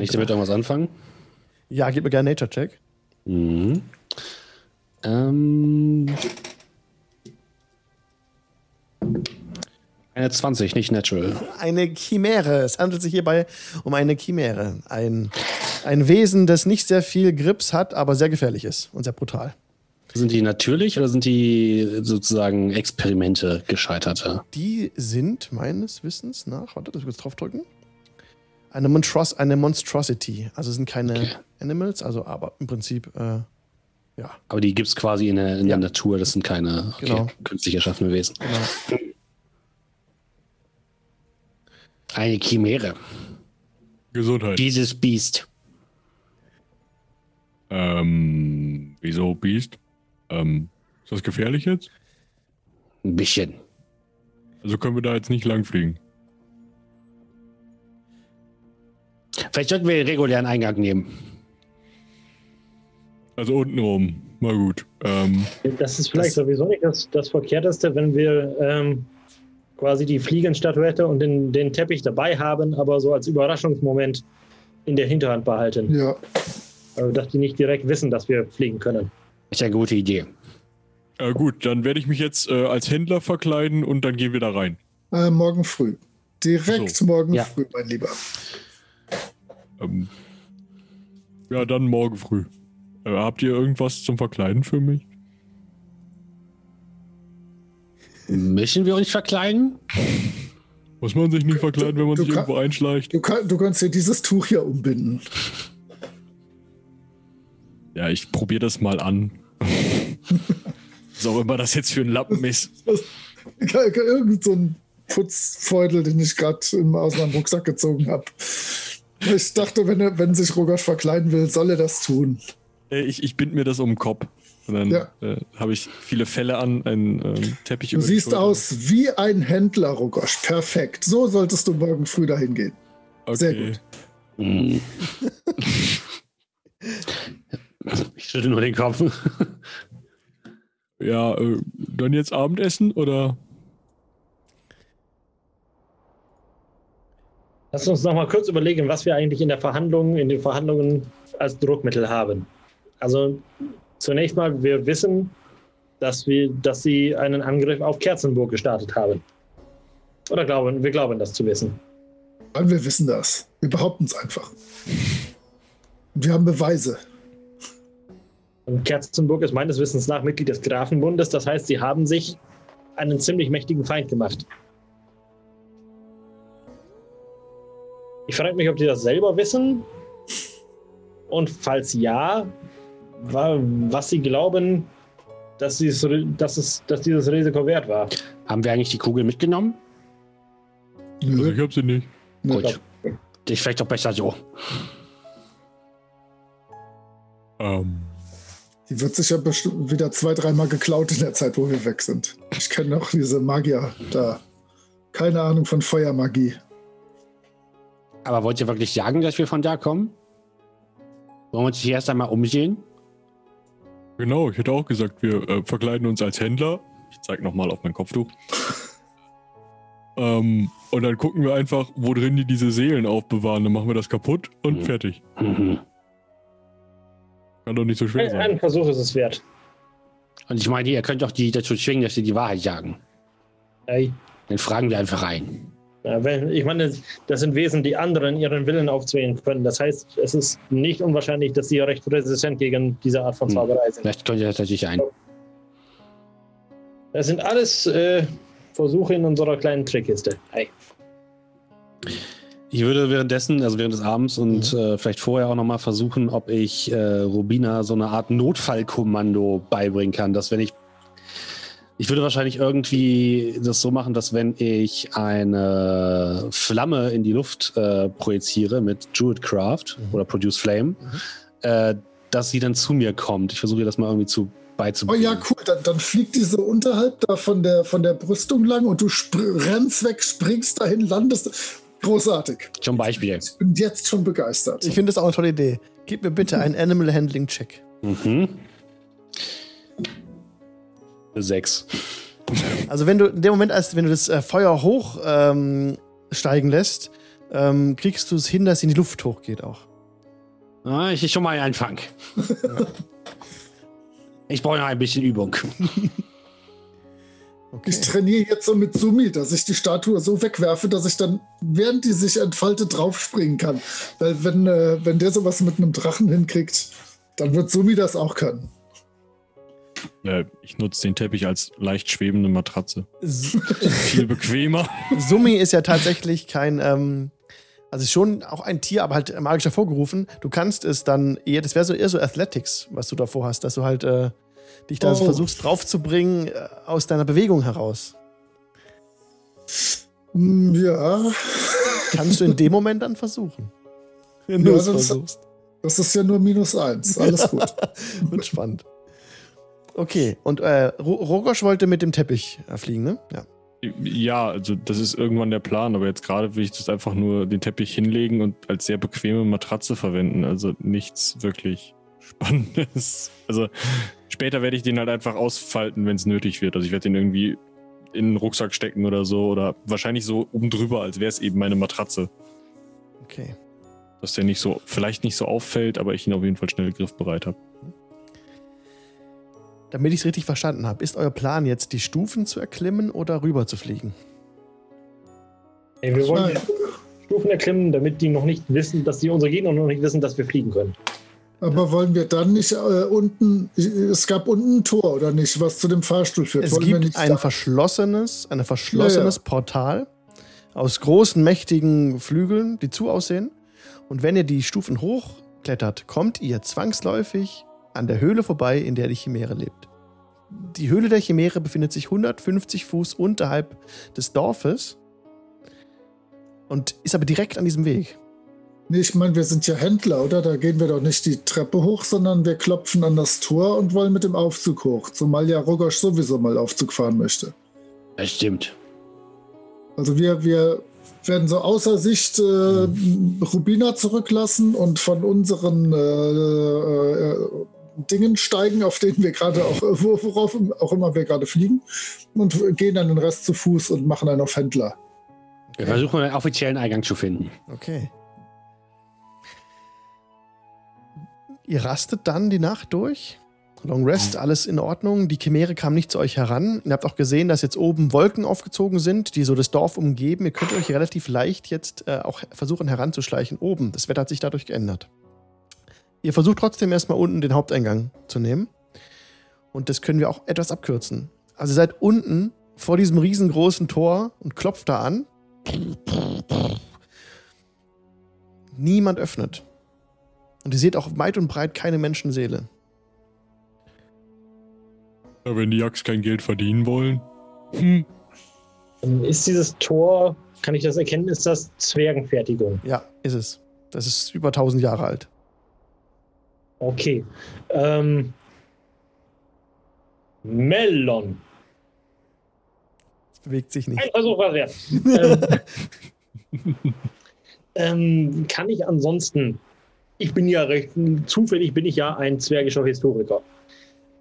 [SPEAKER 5] Kann ich damit irgendwas anfangen?
[SPEAKER 1] Ja, gib mir gerne Nature-Check.
[SPEAKER 5] Mhm. Ähm. Eine 20, nicht natural.
[SPEAKER 1] Eine Chimäre. Es handelt sich hierbei um eine Chimäre. Ein, ein Wesen, das nicht sehr viel Grips hat, aber sehr gefährlich ist und sehr brutal.
[SPEAKER 5] Sind die natürlich oder sind die sozusagen Experimente gescheiterte?
[SPEAKER 1] Die sind meines Wissens nach, warte, das kurz draufdrücken. Eine, Monstros eine Monstrosity. Also es sind keine
[SPEAKER 5] Okay.
[SPEAKER 1] Animals, also aber im Prinzip, äh, ja,
[SPEAKER 5] Aber die gibt es quasi in der, in
[SPEAKER 1] Ja.
[SPEAKER 5] der Natur, das sind keine okay,
[SPEAKER 1] Genau.
[SPEAKER 5] künstlich erschaffene Wesen.
[SPEAKER 1] genau.
[SPEAKER 5] Eine Chimäre.
[SPEAKER 3] Gesundheit.
[SPEAKER 5] Dieses Biest.
[SPEAKER 3] Ähm, wieso Biest? Ähm, ist das gefährlich jetzt?
[SPEAKER 5] Ein bisschen.
[SPEAKER 3] Also können wir da jetzt nicht lang fliegen.
[SPEAKER 5] Vielleicht sollten wir den regulären Eingang nehmen.
[SPEAKER 3] Also unten rum. Mal gut. Ähm,
[SPEAKER 2] Das ist vielleicht
[SPEAKER 1] Das-
[SPEAKER 2] sowieso nicht das, das Verkehrteste, wenn wir ähm, quasi die Fliegenstatuette und den, den Teppich dabei haben, aber so als Überraschungsmoment in der Hinterhand behalten.
[SPEAKER 4] Ja.
[SPEAKER 2] Also, dass die nicht direkt wissen, dass wir fliegen können.
[SPEAKER 5] Ist eine gute Idee.
[SPEAKER 3] Ja, gut, dann werde ich mich jetzt äh, als Händler verkleiden und dann gehen wir da rein.
[SPEAKER 4] Äh, morgen früh. Direkt
[SPEAKER 3] So.
[SPEAKER 4] morgen
[SPEAKER 5] Ja.
[SPEAKER 4] früh, mein Lieber.
[SPEAKER 3] Ähm, ja, dann morgen früh. Äh, habt ihr irgendwas zum Verkleiden für mich?
[SPEAKER 5] Müssen wir uns verkleiden?
[SPEAKER 3] Muss man sich nicht verkleiden, wenn man
[SPEAKER 4] Du
[SPEAKER 3] sich
[SPEAKER 4] kann-
[SPEAKER 3] irgendwo einschleicht?
[SPEAKER 4] Du, kann, du kannst dir dieses Tuch hier umbinden.
[SPEAKER 3] Ja, ich probiere das mal an. Was auch immer das jetzt für ein Lappen ist. (laughs)
[SPEAKER 4] Irgend so ein Putzfeudel, den ich gerade aus meinem Rucksack gezogen habe. Ich dachte, wenn, er, wenn sich Rogosch verkleiden will, soll er das tun.
[SPEAKER 3] Äh, Ich, ich bind mir das um den Kopf. Und dann
[SPEAKER 4] Ja.
[SPEAKER 3] äh, habe ich viele Felle an, einen ähm, Teppich
[SPEAKER 4] Du siehst aus wie ein Händler, Rogosch. Perfekt. So solltest du morgen früh dahin gehen.
[SPEAKER 3] Okay.
[SPEAKER 4] sehr gut.
[SPEAKER 5] Hm. (laughs) Ich schüttel nur den Kopf.
[SPEAKER 3] Ja, äh, dann jetzt Abendessen oder?
[SPEAKER 2] Lass uns noch mal kurz überlegen, was wir eigentlich in der Verhandlung, in den Verhandlungen als Druckmittel haben. Also zunächst mal, wir wissen, dass wir, dass sie einen Angriff auf Kerzenburg gestartet haben. Oder glauben, wir glauben das zu wissen.
[SPEAKER 4] Weil wir wissen das. Wir behaupten es einfach. Wir haben Beweise.
[SPEAKER 2] Und Kerzenburg ist meines Wissens nach Mitglied des Grafenbundes. Das heißt, sie haben sich einen ziemlich mächtigen Feind gemacht. Ich frage mich, ob die das selber wissen. Und falls ja, wa- was sie glauben, dass, dieses, dass, es, dass dieses Risiko wert war.
[SPEAKER 5] Haben wir eigentlich die Kugel mitgenommen?
[SPEAKER 3] Also ich hab sie nicht.
[SPEAKER 5] Gut. Ich vielleicht doch besser so.
[SPEAKER 3] Ähm,
[SPEAKER 4] Die wird sicher bestimmt wieder zwei, dreimal geklaut in der Zeit, wo wir weg sind. Ich kenne noch diese Magier da. Keine Ahnung von Feuermagie.
[SPEAKER 5] Aber wollt ihr wirklich sagen, dass wir von da kommen? Wollen wir uns hier erst einmal umsehen?
[SPEAKER 3] genau, ich hätte auch gesagt, wir äh, verkleiden uns als Händler. Ich zeig nochmal auf mein Kopftuch. (laughs) ähm, und dann gucken wir einfach, wo drin die diese Seelen aufbewahren. Dann machen wir das kaputt und
[SPEAKER 5] Mhm.
[SPEAKER 3] fertig.
[SPEAKER 5] Mhm.
[SPEAKER 3] Kann doch nicht so schwer
[SPEAKER 2] Ein,
[SPEAKER 3] sein.
[SPEAKER 2] ein Versuch ist es wert.
[SPEAKER 5] Und ich meine, ihr könnt doch die dazu zwingen, dass sie die Wahrheit sagen.
[SPEAKER 2] Ey,
[SPEAKER 5] Dann fragen wir einfach rein.
[SPEAKER 2] Wenn, ich meine, das sind Wesen, die anderen ihren Willen aufzwingen können. Das heißt, es ist nicht unwahrscheinlich, dass sie recht resistent gegen diese Art von
[SPEAKER 5] Hm.
[SPEAKER 2] Zauberei sind.
[SPEAKER 5] Vielleicht könnt ihr das natürlich ein.
[SPEAKER 2] Das sind alles äh, Versuche in unserer kleinen Trickkiste. Hey.
[SPEAKER 5] Ich würde währenddessen, also während des Abends und äh, vielleicht vorher auch nochmal versuchen, ob ich äh, Rubina so eine Art Notfallkommando beibringen kann, dass wenn ich ich würde wahrscheinlich irgendwie das so machen, dass wenn ich eine Flamme in die Luft äh, projiziere mit Druidcraft
[SPEAKER 1] Mhm.
[SPEAKER 5] oder Produce Flame, äh, dass sie dann zu mir kommt. Ich versuche das mal irgendwie zu
[SPEAKER 4] Oh
[SPEAKER 5] beizubringen.
[SPEAKER 4] ja, cool. Dann, dann fliegt die so unterhalb da von der, von der Brüstung lang und du rennst weg, springst dahin, landest. Großartig.
[SPEAKER 5] Zum Beispiel.
[SPEAKER 4] Ich bin jetzt schon begeistert.
[SPEAKER 1] Ich finde das auch eine tolle Idee. Gib mir bitte einen Animal Handling Check.
[SPEAKER 5] Mhm. Sechs.
[SPEAKER 1] Also wenn du in dem Moment, als wenn du das äh, Feuer hoch ähm, steigen lässt, ähm, kriegst du es hin, dass es in die Luft hochgeht auch.
[SPEAKER 5] Ah, ich ist schon mal ein Anfang. (laughs) Ich brauche noch ein bisschen Übung.
[SPEAKER 1] Okay.
[SPEAKER 4] Ich trainiere jetzt so mit Sumi, dass ich die Statue so wegwerfe, dass ich dann, während die sich entfaltet, draufspringen kann. Weil wenn, äh, wenn der sowas mit einem Drachen hinkriegt, dann wird Sumi das auch können.
[SPEAKER 3] Äh, ich nutze den Teppich als leicht schwebende Matratze. Viel bequemer. (laughs)
[SPEAKER 1] Summi ist ja tatsächlich kein, ähm, also ist schon auch ein Tier, aber halt magisch hervorgerufen. Du kannst es dann eher, das wäre so eher so Athletics, was du davor hast, dass du halt äh, dich da
[SPEAKER 4] Oh.
[SPEAKER 1] versuchst draufzubringen äh, aus deiner Bewegung heraus.
[SPEAKER 4] Hm, Ja,
[SPEAKER 1] Kannst du in dem Moment dann versuchen. Wenn du
[SPEAKER 4] Ja,
[SPEAKER 1] es
[SPEAKER 4] das-
[SPEAKER 1] versuchst.
[SPEAKER 4] das ist ja nur minus eins. Alles gut. (laughs)
[SPEAKER 1] Wird spannend. Okay, und äh, Ro- Rogosch wollte mit dem Teppich äh, fliegen, ne? Ja.
[SPEAKER 3] Ja, also das ist irgendwann der Plan, aber jetzt gerade will ich das einfach nur den Teppich hinlegen und als sehr bequeme Matratze verwenden. Also nichts wirklich Spannendes. (laughs) Also später werde ich den halt einfach ausfalten, wenn es nötig wird. Also ich werde den irgendwie in den Rucksack stecken oder so oder wahrscheinlich so oben drüber, als wäre es eben meine Matratze.
[SPEAKER 1] Okay.
[SPEAKER 3] Dass der nicht so, vielleicht nicht so auffällt, aber ich ihn auf jeden Fall schnell griffbereit habe.
[SPEAKER 1] Damit ich es richtig verstanden habe, ist euer Plan jetzt, die Stufen zu erklimmen oder rüber zu fliegen?
[SPEAKER 2] Ey, wir wollen Stufen erklimmen, damit die noch nicht wissen, dass die unsere Gegner noch nicht wissen, dass wir fliegen können.
[SPEAKER 4] Aber wollen wir dann nicht äh, unten, es gab unten ein Tor oder nicht, was zu dem Fahrstuhl führt?
[SPEAKER 1] Es
[SPEAKER 4] wollen wir
[SPEAKER 1] gibt
[SPEAKER 4] nicht
[SPEAKER 1] ein
[SPEAKER 4] da-
[SPEAKER 1] verschlossenes, ein verschlossenes
[SPEAKER 4] Ja,
[SPEAKER 1] Portal aus großen, mächtigen Flügeln, die zu aussehen. Und wenn ihr die Stufen hochklettert, kommt ihr zwangsläufig an der Höhle vorbei, in der die Chimäre lebt. Die Höhle der Chimäre befindet sich 150 Fuß unterhalb des Dorfes und ist aber direkt an diesem Weg.
[SPEAKER 4] Nee, ich meine, wir sind ja Händler, oder? Da gehen wir doch nicht die Treppe hoch, sondern wir klopfen an das Tor und wollen mit dem Aufzug hoch. Zumal ja Rogosch sowieso mal Aufzug fahren möchte.
[SPEAKER 5] Das stimmt.
[SPEAKER 4] Also wir, wir werden so außer Sicht äh, Rubina zurücklassen und von unseren äh, äh, Dingen steigen, auf denen wir gerade auch, wo- worauf auch immer wir gerade fliegen, und gehen dann den Rest zu Fuß und machen dann auf Händler.
[SPEAKER 5] Wir versuchen einen offiziellen Eingang zu finden.
[SPEAKER 1] Okay. Ihr rastet dann die Nacht durch. Long Rest, alles in Ordnung. Die Chimäre kam nicht zu euch heran. Ihr habt auch gesehen, dass jetzt oben Wolken aufgezogen sind, die so das Dorf umgeben. Ihr könnt euch relativ leicht jetzt äh, auch versuchen heranzuschleichen oben. Das Wetter hat sich dadurch geändert. Ihr versucht trotzdem erstmal unten den Haupteingang zu nehmen. Und das können wir auch etwas abkürzen. Also ihr seid unten vor diesem riesengroßen Tor und klopft da an. Niemand öffnet. Und ihr seht auch weit und breit keine Menschenseele.
[SPEAKER 3] Ja, wenn die Jacks kein Geld verdienen wollen. Hm.
[SPEAKER 2] Ist dieses Tor, kann ich das erkennen, ist das Zwergenfertigung?
[SPEAKER 1] Ja, ist es. Das ist über 1000 Jahre alt.
[SPEAKER 2] Okay. Ähm, Melon.
[SPEAKER 1] Es bewegt sich nicht.
[SPEAKER 2] Ein Versuch war wert. (laughs) ähm, ähm, kann ich ansonsten, ich bin ja recht, zufällig bin ich ja ein zwergischer Historiker,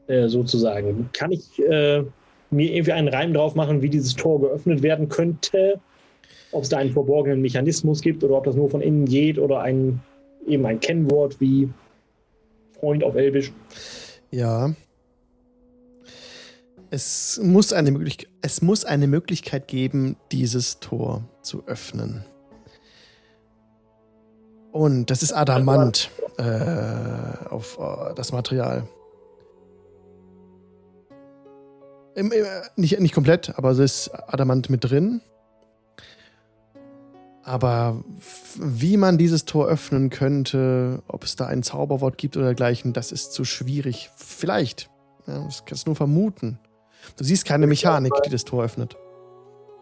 [SPEAKER 2] äh, sozusagen. Kann ich äh, mir irgendwie einen Reim drauf machen, wie dieses Tor geöffnet werden könnte? Ob es da einen verborgenen Mechanismus gibt oder ob das nur von innen geht oder ein, eben ein Kennwort wie Freund auf Elbisch.
[SPEAKER 1] Ja. Es muss, eine es muss eine Möglichkeit geben, dieses Tor zu öffnen. Und das ist Adamant äh, auf äh, das Material. Im, im, nicht, nicht komplett, aber es ist Adamant mit drin. Aber wie man dieses Tor öffnen könnte, ob es da ein Zauberwort gibt oder dergleichen, das ist zu schwierig. Vielleicht. Ja, das kannst du nur vermuten. Du siehst keine Mechanik, die das Tor öffnet.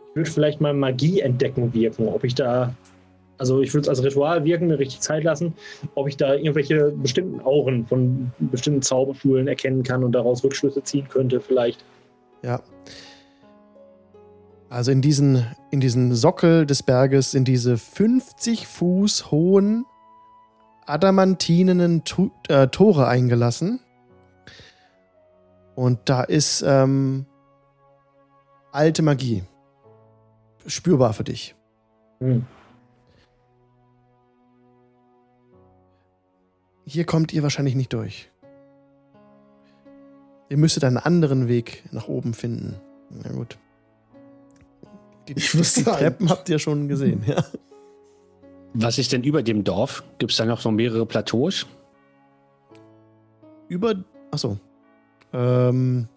[SPEAKER 2] Ich würde vielleicht mal Magie entdecken wirken, ob ich da, also ich würde es als Ritual wirken, mir richtig Zeit lassen, ob ich da irgendwelche bestimmten Auren von bestimmten Zauberschulen erkennen kann und daraus Rückschlüsse ziehen könnte, vielleicht.
[SPEAKER 1] Ja. Also in diesen, in diesen Sockel des Berges sind diese 50 Fuß hohen adamantinenen tu äh, Tore eingelassen. Und da ist ähm, alte Magie. Spürbar für dich.
[SPEAKER 2] Hm.
[SPEAKER 1] Hier kommt ihr wahrscheinlich nicht durch. Ihr müsstet einen anderen Weg nach oben finden. Na gut. Die,
[SPEAKER 4] Ich wüsste
[SPEAKER 1] die. Treppen habt ihr schon gesehen, ja.
[SPEAKER 5] Was ist denn über dem Dorf? Gibt es da noch so mehrere Plateaus?
[SPEAKER 1] Über. Achso. Ähm,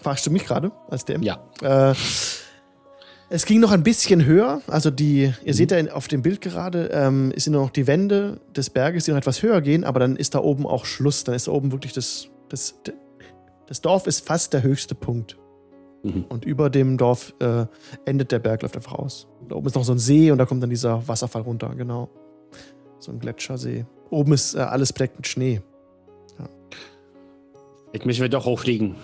[SPEAKER 1] fragst du mich gerade als DM?
[SPEAKER 5] Ja.
[SPEAKER 1] Äh, es ging noch ein bisschen höher. Also die, ihr
[SPEAKER 5] Mhm.
[SPEAKER 1] seht ja auf dem Bild gerade, ähm, es sind noch die Wände des Berges, die noch etwas höher gehen, aber dann ist da oben auch Schluss. Dann ist da oben wirklich das, das, das Dorf ist fast der höchste Punkt.
[SPEAKER 5] Mhm.
[SPEAKER 1] Und über dem Dorf äh, endet der Berg, läuft einfach aus. Da oben ist noch so ein See und da kommt dann dieser Wasserfall runter, genau. So ein Gletschersee. Oben ist äh, alles bedeckt mit Schnee.
[SPEAKER 5] Jetzt müssen wir doch hochfliegen.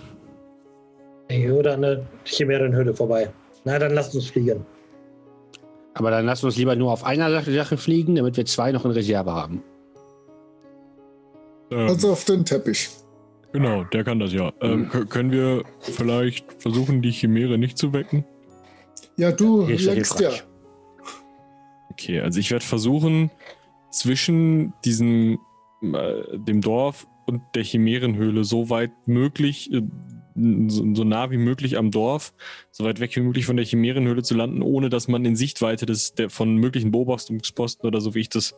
[SPEAKER 2] Oder eine Chimärenhöhle vorbei. Na, dann lasst uns fliegen.
[SPEAKER 5] Aber dann lassen wir uns lieber nur auf einer Sache Sache fliegen, damit wir zwei noch in Reserve haben.
[SPEAKER 3] Ähm,
[SPEAKER 4] Also auf den Teppich.
[SPEAKER 3] Genau, der kann das ja. Ähm, kö- können wir vielleicht versuchen, die Chimäre nicht zu wecken?
[SPEAKER 4] Ja, du lenkst ja.
[SPEAKER 3] Okay, also ich werde versuchen, zwischen diesem, äh, dem Dorf und der Chimärenhöhle so weit möglich, äh, so, so nah wie möglich am Dorf, so weit weg wie möglich von der Chimärenhöhle zu landen, ohne dass man in Sichtweite des, der, von möglichen Beobachtungsposten oder so, wie ich das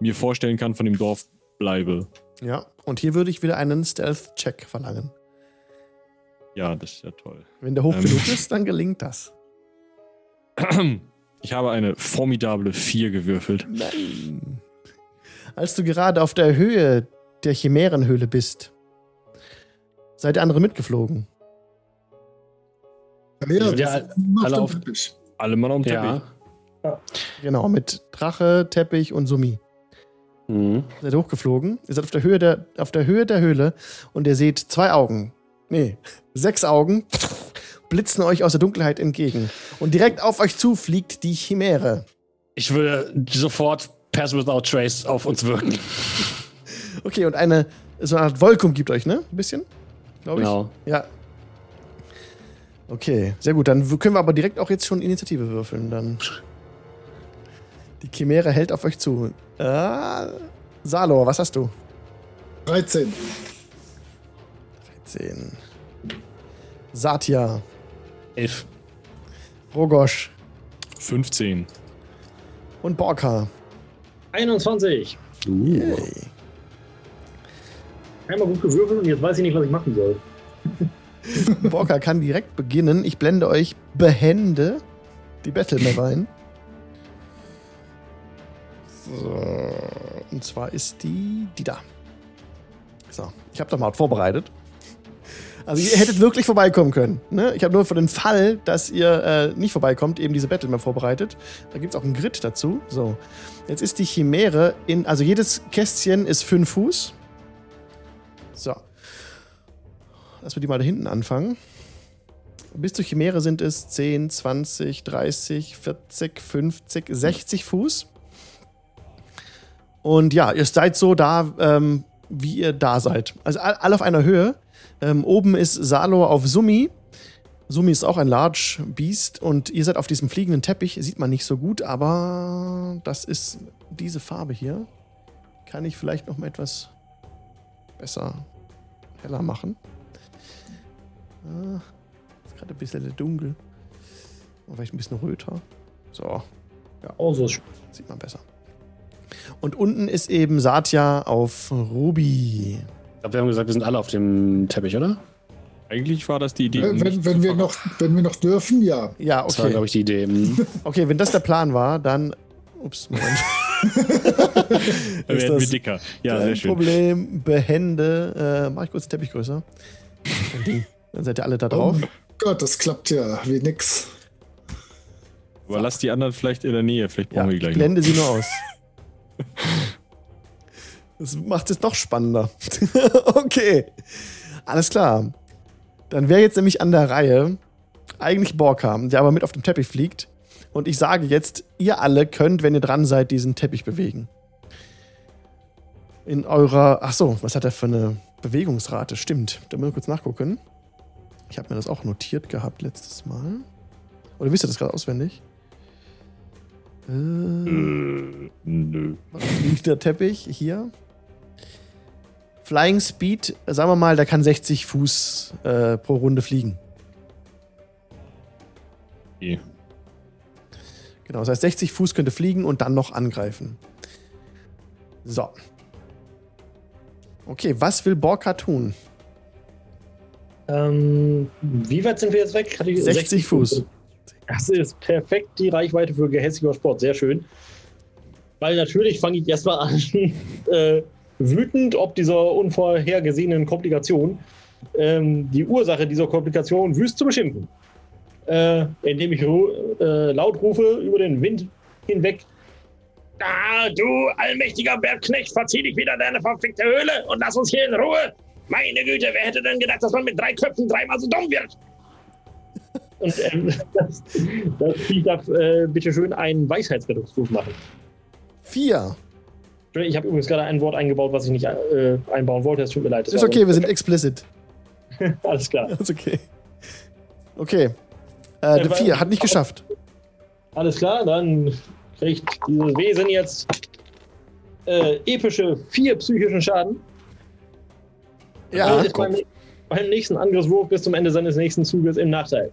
[SPEAKER 3] mir vorstellen kann, von dem Dorf bleibe.
[SPEAKER 1] Ja, und hier würde ich wieder einen Stealth-Check verlangen.
[SPEAKER 3] Ja, das ist ja toll.
[SPEAKER 1] Wenn der hoch
[SPEAKER 3] Ähm.
[SPEAKER 1] genug ist, dann gelingt das. (clears throat)
[SPEAKER 3] Ich habe eine formidable 4 gewürfelt.
[SPEAKER 1] Nein. Als du gerade auf der Höhe der Chimärenhöhle bist, seid ihr andere mitgeflogen.
[SPEAKER 4] Ja,
[SPEAKER 5] Ja,
[SPEAKER 4] auf
[SPEAKER 5] alle
[SPEAKER 4] dem
[SPEAKER 5] auf-
[SPEAKER 4] Teppich.
[SPEAKER 3] Alle Mann am Teppich.
[SPEAKER 5] Ja.
[SPEAKER 1] Genau, mit Drache, Teppich und Sumi.
[SPEAKER 5] Mhm.
[SPEAKER 1] Seid hochgeflogen. Ihr seid auf der Höhe der, auf der Höhe der Höhle und ihr seht zwei Augen. Nee, sechs Augen blitzen euch aus der Dunkelheit entgegen. Und direkt auf euch zu fliegt die Chimäre.
[SPEAKER 5] Ich würde sofort Pass Without Trace auf uns wirken.
[SPEAKER 1] Okay, und eine so eine Art Wolke umgibt euch, ne? Ein bisschen? Glaube ich.
[SPEAKER 5] Genau.
[SPEAKER 1] Ja. Okay, sehr gut. Dann können wir aber direkt auch jetzt schon Initiative würfeln. Dann. Die Chimäre hält auf euch zu. Äh, Salor, was hast du?
[SPEAKER 4] 13.
[SPEAKER 1] 10. Satya,
[SPEAKER 5] Elf.
[SPEAKER 1] Rogosch
[SPEAKER 3] 15.
[SPEAKER 1] und Borka.
[SPEAKER 2] 21.
[SPEAKER 1] Yay.
[SPEAKER 2] Einmal gut gewürfelt und jetzt weiß ich nicht, was ich machen soll. (laughs)
[SPEAKER 1] Borka kann direkt beginnen. Ich blende euch behende die Battle Map ein. So, und zwar ist die die da. So, ich habe doch mal vorbereitet. Also ihr hättet wirklich vorbeikommen können. Ne? Ich habe nur für den Fall, dass ihr äh, nicht vorbeikommt, eben diese Battle Map vorbereitet. Da gibt es auch einen Grid dazu. So, jetzt ist die Chimäre in, also jedes Kästchen ist 5 Fuß. So. Lass wir die mal da hinten anfangen. Bis zur Chimäre sind es 10, 20, 30, 40, 50, 60 Fuß. Und ja, ihr seid so da, ähm, wie ihr da seid. Also all- alle auf einer Höhe. Ähm, oben ist Salo auf Sumi. Sumi ist auch ein Large Beast und ihr seid auf diesem fliegenden Teppich. Sieht man nicht so gut, aber das ist diese Farbe hier. Kann ich vielleicht noch mal etwas besser heller machen. Ah, ist gerade ein bisschen dunkel. Und vielleicht ein bisschen röter. So,
[SPEAKER 2] Oh, so ist
[SPEAKER 1] sieht man besser. Und unten ist eben Satya auf Ruby.
[SPEAKER 5] Ich glaube, wir haben gesagt, wir sind alle auf dem Teppich, oder?
[SPEAKER 3] Eigentlich war das die Idee.
[SPEAKER 4] Äh, Wenn, wenn,
[SPEAKER 3] zu
[SPEAKER 4] wir noch, wenn wir noch dürfen, ja.
[SPEAKER 1] Ja,
[SPEAKER 5] Das war,
[SPEAKER 1] okay.
[SPEAKER 5] glaube ich, die Idee. Mhm. (laughs)
[SPEAKER 1] Okay, wenn das der Plan war, dann. Ups, Moment. (laughs)
[SPEAKER 3] Dann
[SPEAKER 1] ist
[SPEAKER 3] werden wir
[SPEAKER 1] das
[SPEAKER 3] dicker. Ja, sehr schön.
[SPEAKER 1] Problem. Behände. Äh, mach ich kurz den Teppich größer. Dann seid ihr alle da drauf.
[SPEAKER 4] Oh Gott, das klappt ja wie nix.
[SPEAKER 3] Aber lass die anderen vielleicht in der Nähe. Vielleicht
[SPEAKER 1] Ja,
[SPEAKER 3] brauchen wir die
[SPEAKER 1] ich
[SPEAKER 3] gleich noch.
[SPEAKER 1] blende sie nur aus. (laughs) Das macht es noch spannender. (laughs) okay. Alles klar. Dann wäre jetzt nämlich an der Reihe eigentlich Borka, der aber mit auf dem Teppich fliegt. Und ich sage jetzt, ihr alle könnt, wenn ihr dran seid, diesen Teppich bewegen. In eurer. Ach so, was hat er für eine Bewegungsrate? Stimmt. Da müssen wir kurz nachgucken. Ich habe mir das auch notiert gehabt letztes Mal. Oder wisst ihr das gerade auswendig? Äh,
[SPEAKER 3] Äh, nö.
[SPEAKER 1] was fliegt der Teppich hier? Flying Speed, sagen wir mal, der kann 60 Fuß äh, pro Runde fliegen.
[SPEAKER 3] Okay.
[SPEAKER 1] Genau, das heißt 60 Fuß könnte fliegen und dann noch angreifen. So. Okay, was will Borka tun?
[SPEAKER 2] Ähm, wie weit sind wir jetzt weg? Hatte ich
[SPEAKER 1] 60 Fuß.
[SPEAKER 2] Das ist perfekt die Reichweite für gehässiger Sport. Sehr schön. Weil natürlich fange ich erstmal an, (laughs) äh, wütend ob dieser unvorhergesehenen Komplikation, ähm, die Ursache dieser Komplikation wüst zu beschimpfen. Äh, indem ich äh, laut rufe über den Wind hinweg. Ah, du allmächtiger Bergknecht, verzieh dich wieder in deine verfickte Höhle und lass uns hier in Ruhe. Meine Güte, wer hätte denn gedacht, dass man mit drei Köpfen dreimal so dumm wird? Und ähm, (laughs) das, das Vieh darf äh, bitte schön einen Weisheitsrettungswurf machen.
[SPEAKER 1] Vier.
[SPEAKER 2] Ich habe übrigens gerade ein Wort eingebaut, was ich nicht äh, einbauen wollte. Es tut mir leid.
[SPEAKER 1] Ist okay, wir sind explicit. (laughs)
[SPEAKER 2] Alles klar. (laughs)
[SPEAKER 1] Ist okay. Okay. Äh,
[SPEAKER 2] Äh,
[SPEAKER 1] vier, hat nicht geschafft.
[SPEAKER 2] Alles klar, dann kriegt dieses Wesen jetzt äh, epische vier psychischen Schaden.
[SPEAKER 1] Ja,
[SPEAKER 2] ist beim, beim nächsten Angriffswurf bis zum Ende seines nächsten Zuges im Nachteil.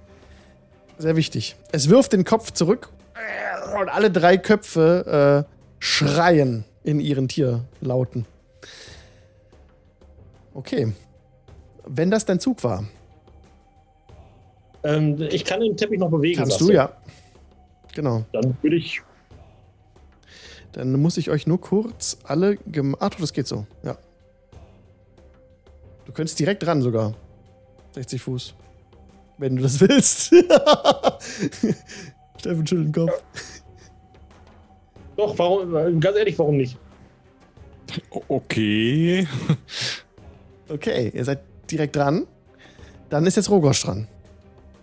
[SPEAKER 1] Sehr wichtig. Es wirft den Kopf zurück und alle drei Köpfe äh, schreien in ihren Tierlauten. Okay. Wenn das dein Zug war,
[SPEAKER 2] Ähm, ich kann den Teppich noch bewegen.
[SPEAKER 1] kannst du ja. Genau.
[SPEAKER 2] Dann würde ich.
[SPEAKER 1] Dann muss ich euch nur kurz alle. du, das geht so. Ja. Du könntest direkt ran sogar. 60 Fuß. Wenn du das willst. (laughs) Steffen schüttelt den Kopf.
[SPEAKER 2] Doch, warum? Ganz ehrlich, warum nicht?
[SPEAKER 3] Okay.
[SPEAKER 1] Okay, ihr seid direkt dran. Dann ist jetzt Rogosch dran.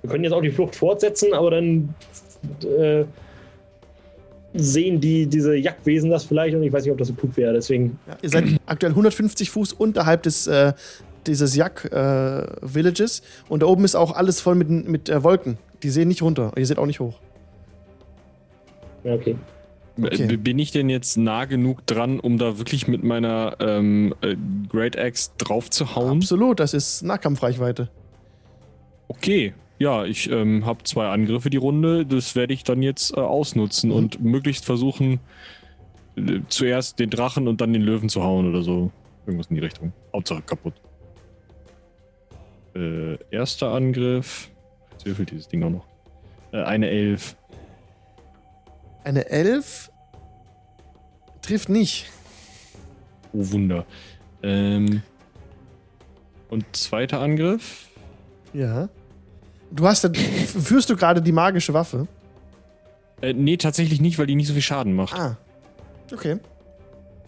[SPEAKER 2] Wir können jetzt auch die Flucht fortsetzen, aber dann äh, sehen die diese Jagdwesen das vielleicht und ich weiß nicht, ob das so klug wäre. Deswegen
[SPEAKER 1] Ja, ihr seid aktuell 150 Fuß unterhalb des, äh, dieses Jak-Villages. und da oben ist auch alles voll mit, mit äh, Wolken. Die sehen nicht runter. Ihr seht auch nicht hoch.
[SPEAKER 2] ja, okay.
[SPEAKER 1] Okay.
[SPEAKER 3] B- Bin ich denn jetzt nah genug dran, um da wirklich mit meiner ähm, äh, Great Axe drauf zu hauen?
[SPEAKER 1] Absolut, das ist Nahkampfreichweite.
[SPEAKER 3] Okay. Ja, ich ähm, habe zwei Angriffe die Runde. Das werde ich dann jetzt äh, ausnutzen
[SPEAKER 1] Mhm.
[SPEAKER 3] und möglichst versuchen, äh, zuerst den Drachen und dann den Löwen zu hauen oder so. Irgendwas in die Richtung. Hauptsache kaputt. Äh, erster Angriff. Jetzt würfelt dieses Ding auch noch. Äh, eine Elf.
[SPEAKER 1] Eine 11 trifft nicht.
[SPEAKER 3] Oh Wunder. Ähm, und zweiter Angriff.
[SPEAKER 1] Ja. Du hast, führst du gerade die magische Waffe?
[SPEAKER 3] Äh, nee, tatsächlich nicht, weil die nicht so viel Schaden macht.
[SPEAKER 1] Ah. Okay.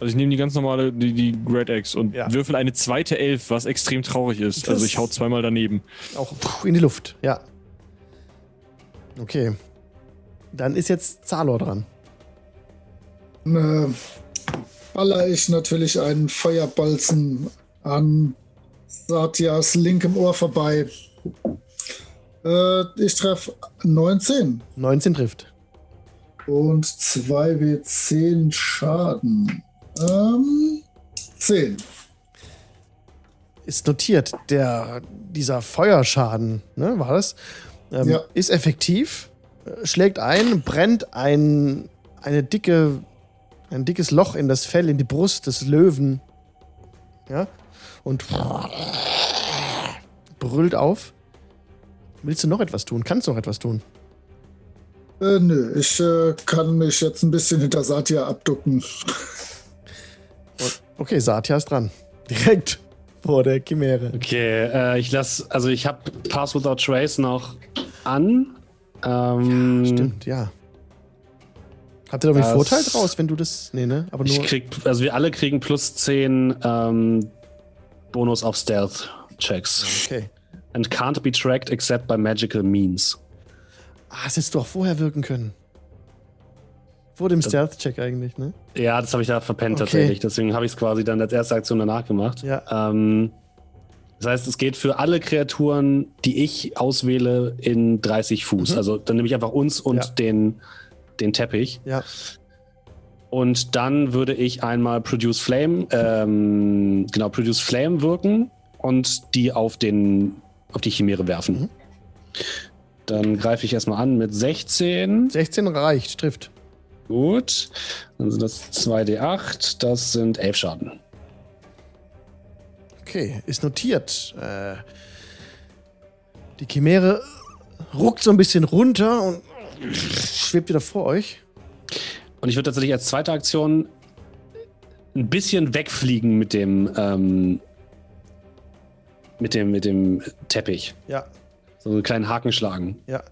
[SPEAKER 3] Also ich nehme die ganz normale, die, die Great Axe und
[SPEAKER 1] Ja.
[SPEAKER 3] würfel eine zweite Elf, was extrem traurig ist.
[SPEAKER 1] Das-
[SPEAKER 3] Also ich hau zweimal daneben.
[SPEAKER 1] Auch in die Luft, ja. Okay. Dann ist jetzt Zalor dran.
[SPEAKER 4] Äh, baller ich natürlich einen Feuerbolzen an Satyas linkem Ohr vorbei. Äh, ich treffe 19
[SPEAKER 1] 19 trifft.
[SPEAKER 4] und 2w10 Schaden. Ähm, 10.
[SPEAKER 1] Ist notiert, der, dieser Feuerschaden, ne, war das? Ähm,
[SPEAKER 4] Ja.
[SPEAKER 1] Ist effektiv, äh, schlägt ein, brennt ein, eine dicke, ein dickes Loch in das Fell, in die Brust des Löwen. Ja. Und brüllt auf. Willst du noch etwas tun? Kannst du noch etwas tun?
[SPEAKER 4] Äh, nö, ich äh, kann mich jetzt ein bisschen hinter Satya abducken.
[SPEAKER 1] Okay, Satya ist dran. Direkt vor der Chimäre.
[SPEAKER 5] Okay, äh, ich lasse, also ich habe Pass Without Trace noch an. Ähm,
[SPEAKER 1] Stimmt, ja. Habt ihr da einen Vorteil draus, wenn du das. Nee, ne? Aber
[SPEAKER 5] Ich
[SPEAKER 1] nur.
[SPEAKER 5] krieg, also wir alle kriegen plus 10 ähm, Bonus auf Stealth-Checks.
[SPEAKER 1] Okay.
[SPEAKER 5] And can't be tracked except by magical means.
[SPEAKER 1] Ah, das hättest du auch vorher wirken können. Vor dem Stealth-Check eigentlich, ne?
[SPEAKER 5] Ja, das habe ich da verpennt
[SPEAKER 1] Okay.
[SPEAKER 5] tatsächlich. Deswegen habe ich es quasi dann als erste Aktion danach gemacht.
[SPEAKER 1] Ja.
[SPEAKER 5] Ähm, das heißt, es geht für alle Kreaturen, die ich auswähle, in 30 Fuß.
[SPEAKER 1] Mhm.
[SPEAKER 5] Also dann nehme ich einfach uns und
[SPEAKER 1] Ja.
[SPEAKER 5] den, den Teppich.
[SPEAKER 1] Ja.
[SPEAKER 5] Und dann würde ich einmal Produce Flame, ähm, genau, Produce Flame wirken und die auf den, auf die Chimäre werfen.
[SPEAKER 1] Mhm.
[SPEAKER 5] Dann greife ich erstmal an mit 16.
[SPEAKER 1] 16 reicht, trifft.
[SPEAKER 5] Gut. Dann sind das 2d8. Das sind 11 Schaden.
[SPEAKER 1] Okay, ist notiert. Äh, die Chimäre ruckt so ein bisschen runter und schwebt wieder vor euch.
[SPEAKER 5] Und ich würde tatsächlich als zweite Aktion ein bisschen wegfliegen mit dem, ähm, mit dem, mit dem Teppich.
[SPEAKER 1] Ja,
[SPEAKER 5] So einen kleinen Haken schlagen.
[SPEAKER 1] ja.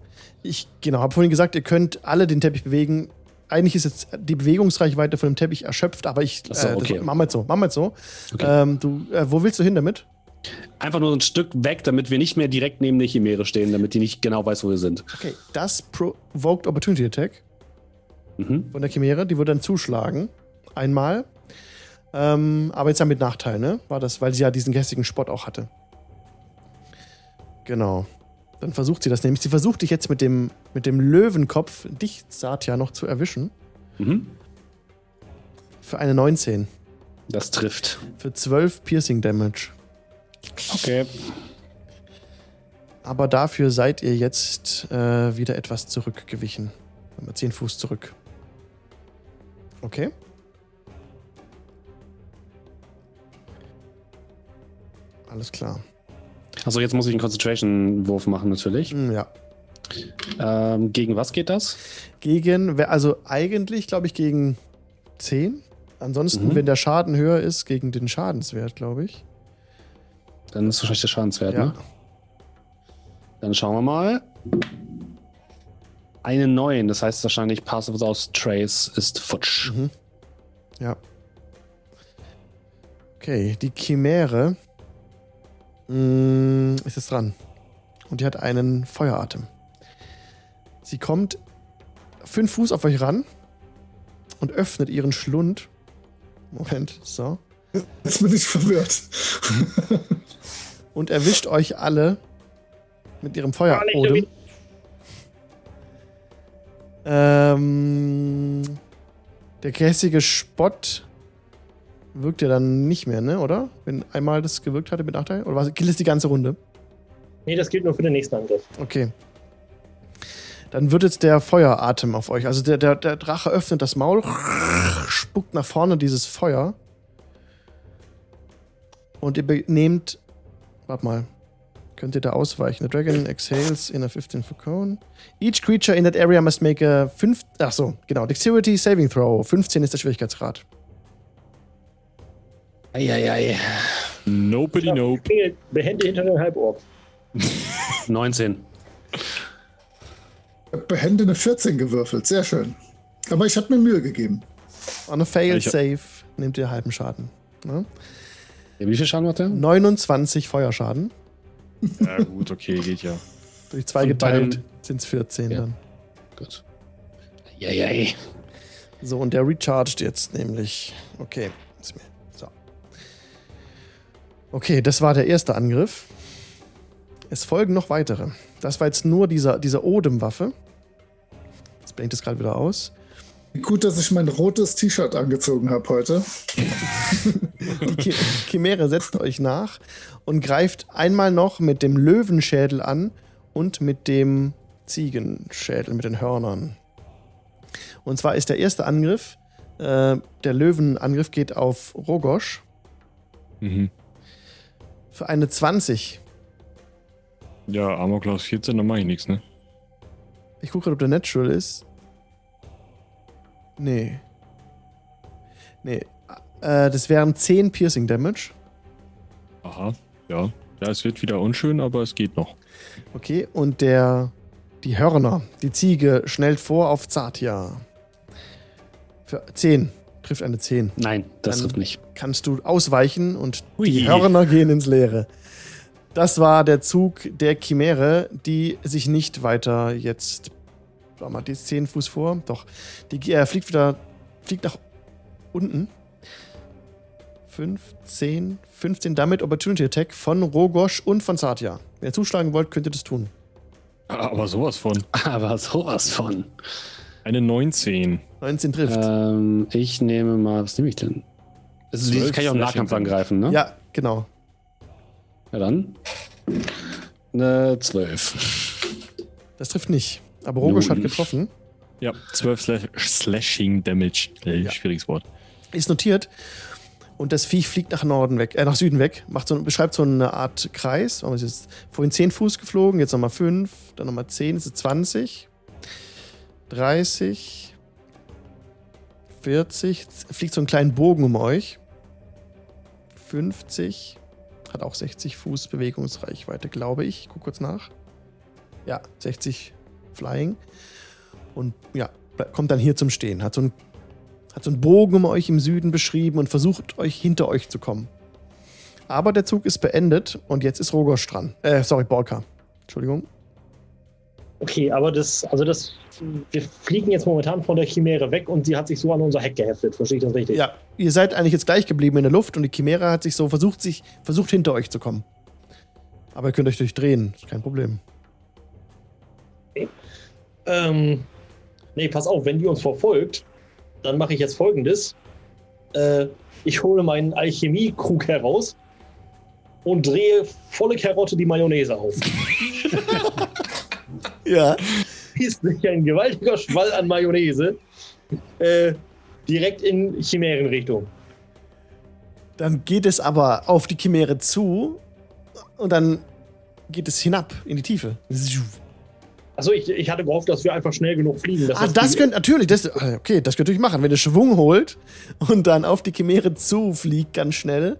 [SPEAKER 1] Ich, genau, habe vorhin gesagt, ihr könnt alle den Teppich bewegen. Eigentlich ist jetzt die Bewegungsreichweite von dem Teppich erschöpft, aber ich.
[SPEAKER 5] So,
[SPEAKER 1] das-
[SPEAKER 5] okay.
[SPEAKER 1] Machen wir jetzt so, machen wir jetzt so.
[SPEAKER 5] Okay.
[SPEAKER 1] Ähm, du, äh, wo willst du hin damit?
[SPEAKER 5] Einfach nur ein Stück weg, damit wir nicht mehr direkt neben der Chimäre stehen, damit die nicht genau weiß, wo wir sind.
[SPEAKER 1] Okay, das Provoked Opportunity Attack
[SPEAKER 5] Mhm.
[SPEAKER 1] von der Chimäre, die würde dann zuschlagen. Einmal. Ähm, aber jetzt ja mit Nachteil, ne? War das, weil sie ja diesen gästigen Spot auch hatte. Genau. Dann versucht sie das nämlich. Sie versucht dich jetzt mit dem, mit dem Löwenkopf, dich, Satya, noch zu erwischen.
[SPEAKER 5] Mhm.
[SPEAKER 1] Für eine 19.
[SPEAKER 5] Das trifft.
[SPEAKER 1] Für 12 Piercing Damage.
[SPEAKER 5] Okay.
[SPEAKER 1] Aber dafür seid ihr jetzt äh, wieder etwas zurückgewichen. Mal 10 Fuß zurück. Okay. Alles klar.
[SPEAKER 5] Also jetzt muss ich einen Concentration-Wurf machen natürlich.
[SPEAKER 1] Hm, Ja.
[SPEAKER 5] Ähm, gegen was geht das?
[SPEAKER 1] Gegen, also eigentlich glaube ich gegen 10. Ansonsten,
[SPEAKER 5] Mhm.
[SPEAKER 1] wenn der Schaden höher ist, gegen den Schadenswert, glaube ich.
[SPEAKER 5] Dann ist wahrscheinlich der Schadenswert,
[SPEAKER 1] Ja.
[SPEAKER 5] ne? Dann schauen wir mal. Eine 9, das heißt wahrscheinlich Pass without Trace ist futsch.
[SPEAKER 1] Mhm. Ja. Okay, die Chimäre mm, ist jetzt dran. Und die hat einen Feueratem. Sie kommt fünf Fuß auf euch ran und öffnet ihren Schlund. Moment, so.
[SPEAKER 4] Jetzt bin ich verwirrt.
[SPEAKER 1] Und erwischt euch alle mit ihrem Feuerodem. Ähm, der käsige Spott wirkt ja dann nicht mehr, ne? Oder? Wenn einmal das gewirkt hatte mit Nachteil? Oder was, gilt es die ganze Runde?
[SPEAKER 2] Nee, das gilt nur für den nächsten Angriff.
[SPEAKER 1] Okay. Dann wird jetzt der Feueratem auf euch. Also der, der, der Drache öffnet das Maul, spuckt nach vorne dieses Feuer. Und ihr nehmt. Warte mal. Könnt ihr da ausweichen? The dragon exhales in a 15 for cone. Each creature in that area must make a 5. Ach so, genau. Dexterity Saving Throw. 15 ist der Schwierigkeitsgrad.
[SPEAKER 5] Eieiei.
[SPEAKER 3] Nobody nope.
[SPEAKER 2] Behende hinter den Halborg.
[SPEAKER 5] 19.
[SPEAKER 4] Ich hab behende eine 14 gewürfelt. Sehr schön. Aber ich habe mir Mühe gegeben.
[SPEAKER 1] On a fail save nehmt ihr halben Schaden. Ne?
[SPEAKER 5] Ja, wie viel Schaden macht der?
[SPEAKER 1] 29 Feuerschaden.
[SPEAKER 3] Ja, gut, okay, geht ja.
[SPEAKER 1] Durch zwei
[SPEAKER 5] Und
[SPEAKER 1] geteilt sind es 14
[SPEAKER 5] Ja.
[SPEAKER 1] dann.
[SPEAKER 5] Gut. Eieiei.
[SPEAKER 1] So, und der recharged jetzt nämlich. Okay. ist mir-. Okay, das war der erste Angriff. Es folgen noch weitere. Das war jetzt nur dieser, diese Odem-Waffe. Jetzt blendet es gerade wieder aus.
[SPEAKER 4] Gut, dass ich mein rotes T-Shirt angezogen habe heute. (laughs)
[SPEAKER 1] Die Chi Chimäre setzt euch nach und greift einmal noch mit dem Löwenschädel an und mit dem Ziegenschädel, mit den Hörnern. Und zwar ist der erste Angriff, äh, der Löwenangriff geht auf Rogosch
[SPEAKER 3] Mhm.
[SPEAKER 1] Für eine 20.
[SPEAKER 3] Ja, Armor Class 14, dann mach ich nichts, ne?
[SPEAKER 1] Ich gucke gerade, ob der Natural ist. Nee. Nee. Äh, das wären 10 Piercing Damage.
[SPEAKER 3] Aha, ja. Ja, es wird wieder unschön, aber es geht noch.
[SPEAKER 1] Okay, und der. Die Hörner, die Ziege schnellt vor auf Zartia. Für 10. Trifft eine 10.
[SPEAKER 5] Nein, das
[SPEAKER 1] Dann-
[SPEAKER 5] trifft nicht.
[SPEAKER 1] Kannst du ausweichen und
[SPEAKER 3] Hui.
[SPEAKER 1] die Hörner gehen ins Leere. Das war der Zug der Chimäre, die sich nicht weiter jetzt. Warte mal, die ist 10 Fuß vor. Doch. Die äh, fliegt wieder. Fliegt nach unten. 5, 10, 15. Damit Opportunity Attack von Rogosch und von Satya. Wenn ihr zuschlagen wollt, könnt ihr das tun.
[SPEAKER 3] Aber sowas von. (laughs)
[SPEAKER 5] Aber sowas von.
[SPEAKER 3] Eine 19.
[SPEAKER 1] 19 trifft.
[SPEAKER 5] Ähm, ich nehme mal, was nehme ich denn?
[SPEAKER 3] Zwölf
[SPEAKER 5] das kann ich auch im Nahkampf angreifen, ne?
[SPEAKER 1] Ja, genau.
[SPEAKER 5] Ja, dann. Eine 12.
[SPEAKER 1] Das trifft nicht. Aber Rogosch hat getroffen.
[SPEAKER 3] Ja, 12 Slash Slashing Damage. Äh,
[SPEAKER 1] Ja.
[SPEAKER 3] Schwieriges Wort.
[SPEAKER 1] Ist notiert. Und das Viech fliegt nach Norden weg, äh, nach Süden weg, macht so, beschreibt so eine Art Kreis. Warum ist jetzt vorhin 10 Fuß geflogen, jetzt nochmal 5, dann nochmal 10, ist es 20, 30, 40, fliegt so einen kleinen Bogen um euch. 50, hat auch 60 Fuß Bewegungsreichweite, glaube ich. Guck kurz nach. Ja, 60 Flying. Und ja, kommt dann hier zum Stehen. Hat so einen hat so einen Bogen um euch im Süden beschrieben und versucht euch hinter euch zu kommen. Aber der Zug ist beendet und jetzt ist Rogosch dran. Äh, sorry, Borka. Entschuldigung.
[SPEAKER 2] Okay, aber das, also das, wir fliegen jetzt momentan von der Chimäre weg und sie hat sich so an unser Heck geheftet. Verstehe ich das richtig?
[SPEAKER 1] Ja, ihr seid eigentlich jetzt gleich geblieben in der Luft und die Chimäre hat sich so versucht, sich versucht hinter euch zu kommen. Aber ihr könnt euch durchdrehen, ist kein Problem.
[SPEAKER 2] Ähm, nee, pass auf, wenn die uns verfolgt, dann mache ich jetzt folgendes. Äh, ich hole meinen Alchemie-Krug heraus und drehe volle Karotte die Mayonnaise auf. (laughs)
[SPEAKER 1] Ja.
[SPEAKER 2] Ist sich ein gewaltiger Schwall an Mayonnaise äh, direkt in Chimärenrichtung.
[SPEAKER 1] Dann geht es aber auf die Chimäre zu und dann geht es hinab in die Tiefe.
[SPEAKER 2] Achso, ich, ich hatte gehofft, dass wir einfach schnell genug fliegen.
[SPEAKER 1] Ah, das
[SPEAKER 2] die-
[SPEAKER 1] könnte natürlich, das, ah, okay, das könnte ich machen, wenn ihr Schwung holt und dann auf die Chimäre zufliegt ganz schnell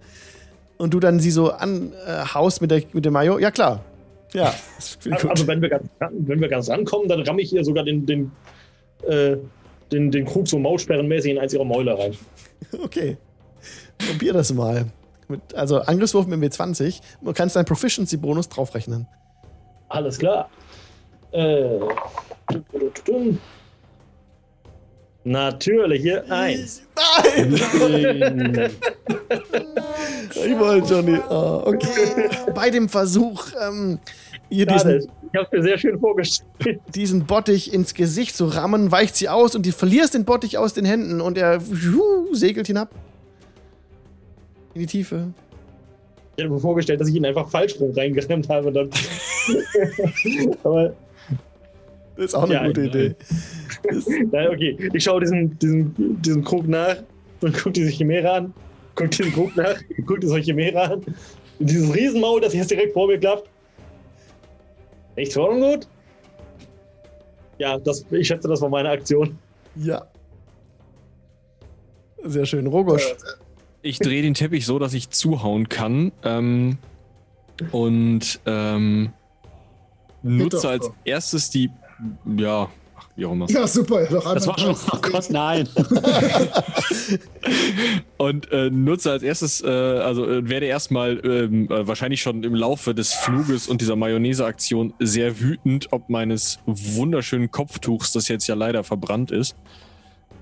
[SPEAKER 1] und du dann sie so anhaust mit der, mit dem Mayo. Ja, klar. Ja, (laughs)
[SPEAKER 2] Also, also wenn, wir ganz, wenn wir ganz rankommen, dann ramme ich ihr sogar den, den, äh, den, den Krug so Maulsperrenmäßig in eins ihrer Mäuler rein. (laughs)
[SPEAKER 1] Okay. Probier das mal. Mit, also Angriffswurf mit W20. Du kannst deinen Proficiency-Bonus draufrechnen.
[SPEAKER 2] Alles klar. Äh, natürliche Eins.
[SPEAKER 1] Nein! (laughs) Ich wollte nicht. Oh, okay. (laughs) Bei dem Versuch, ähm, ihr
[SPEAKER 2] Schade.
[SPEAKER 1] diesen,
[SPEAKER 2] Ich habe mir sehr schön vorgestellt. (laughs)
[SPEAKER 1] diesen Bottich ins Gesicht zu rammen, weicht sie aus und du verlierst den Bottich aus den Händen und er juhu, segelt hinab. In die Tiefe.
[SPEAKER 2] Ich hätte mir vorgestellt, dass ich ihn einfach falsch rum reingerammt habe. Dann. (laughs) Aber
[SPEAKER 1] Das ist auch eine
[SPEAKER 2] Ja,
[SPEAKER 1] gute. Idee.
[SPEAKER 2] Nein, okay. Ich schaue diesen, diesen, diesen Krug nach und gucke diese Chimäre an. Guck diesen Krug nach, guck diese Chimäre an. Und dieses Riesenmaul, das jetzt direkt vor mir klappt. Nichts voll und gut? Ja, das, ich schätze, das war meine Aktion.
[SPEAKER 1] ja. Sehr schön. Rogosch.
[SPEAKER 3] Ich drehe den Teppich so, dass ich zuhauen kann. Ähm, und ähm, nutze als erstes die. Ja, wie auch immer.
[SPEAKER 4] Ja, super. Noch
[SPEAKER 5] Das war schon. Oh Gott, nein. (laughs)
[SPEAKER 3] Und äh, nutze als erstes, äh, also äh, werde erstmal ähm, äh, wahrscheinlich schon im Laufe des Fluges und dieser Mayonnaise-Aktion sehr wütend, ob meines wunderschönen Kopftuchs, das jetzt ja leider verbrannt ist.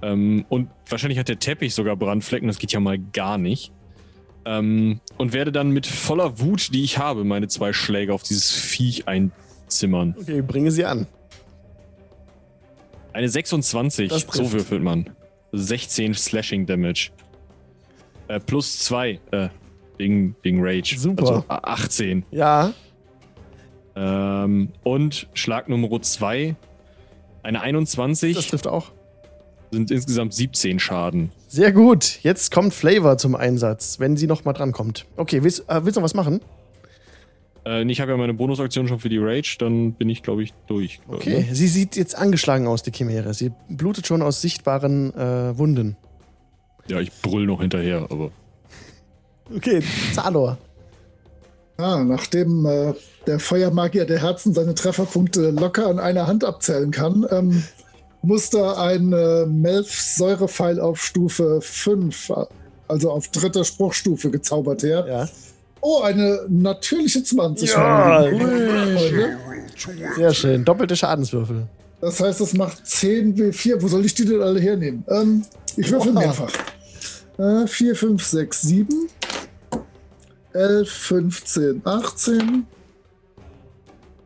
[SPEAKER 3] Ähm, und wahrscheinlich hat der Teppich sogar Brandflecken, das geht ja mal gar nicht. Ähm, und werde dann mit voller Wut, die ich habe, meine zwei Schläge auf dieses Viech einzimmern.
[SPEAKER 1] Okay, bringe sie an.
[SPEAKER 3] Eine 26,
[SPEAKER 1] Das trifft.
[SPEAKER 3] so würfelt man. 16 Slashing Damage. Äh, plus 2 äh, wegen, wegen Rage.
[SPEAKER 1] Super.
[SPEAKER 3] Also äh, 18.
[SPEAKER 1] Ja.
[SPEAKER 3] Ähm, und Schlag Nummer 2. Eine 21
[SPEAKER 1] Das trifft auch.
[SPEAKER 3] sind insgesamt 17 Schaden.
[SPEAKER 1] Sehr gut. Jetzt kommt Flavor zum Einsatz, wenn sie noch mal dran kommt. Okay, willst, äh, willst du noch was machen?
[SPEAKER 3] Äh, ich habe ja meine Bonusaktion schon für die Rage, dann bin ich, glaube ich, durch.
[SPEAKER 1] Okay. Sie sieht jetzt angeschlagen aus, die Chimäre. Sie blutet schon aus sichtbaren äh, Wunden.
[SPEAKER 3] Ja, ich brüll noch hinterher, aber. (laughs)
[SPEAKER 1] Okay, Zalor.
[SPEAKER 4] Ah, nachdem äh, der Feuermagier der Herzen seine Trefferpunkte locker an einer Hand abzählen kann, ähm, (laughs) muss da ein äh, Melf-Säurepfeil auf Stufe 5, also auf dritter Spruchstufe gezaubert her.
[SPEAKER 1] Ja.
[SPEAKER 4] Oh, eine natürliche 20.
[SPEAKER 1] Ja. Sehr schön. Doppelte Schadenswürfel.
[SPEAKER 4] Das heißt, es macht 10 W4. Wo soll ich die denn alle hernehmen? Ähm, ich würfel mehrfach. Äh, 4, 5, 6, 7. 11, 15, 18.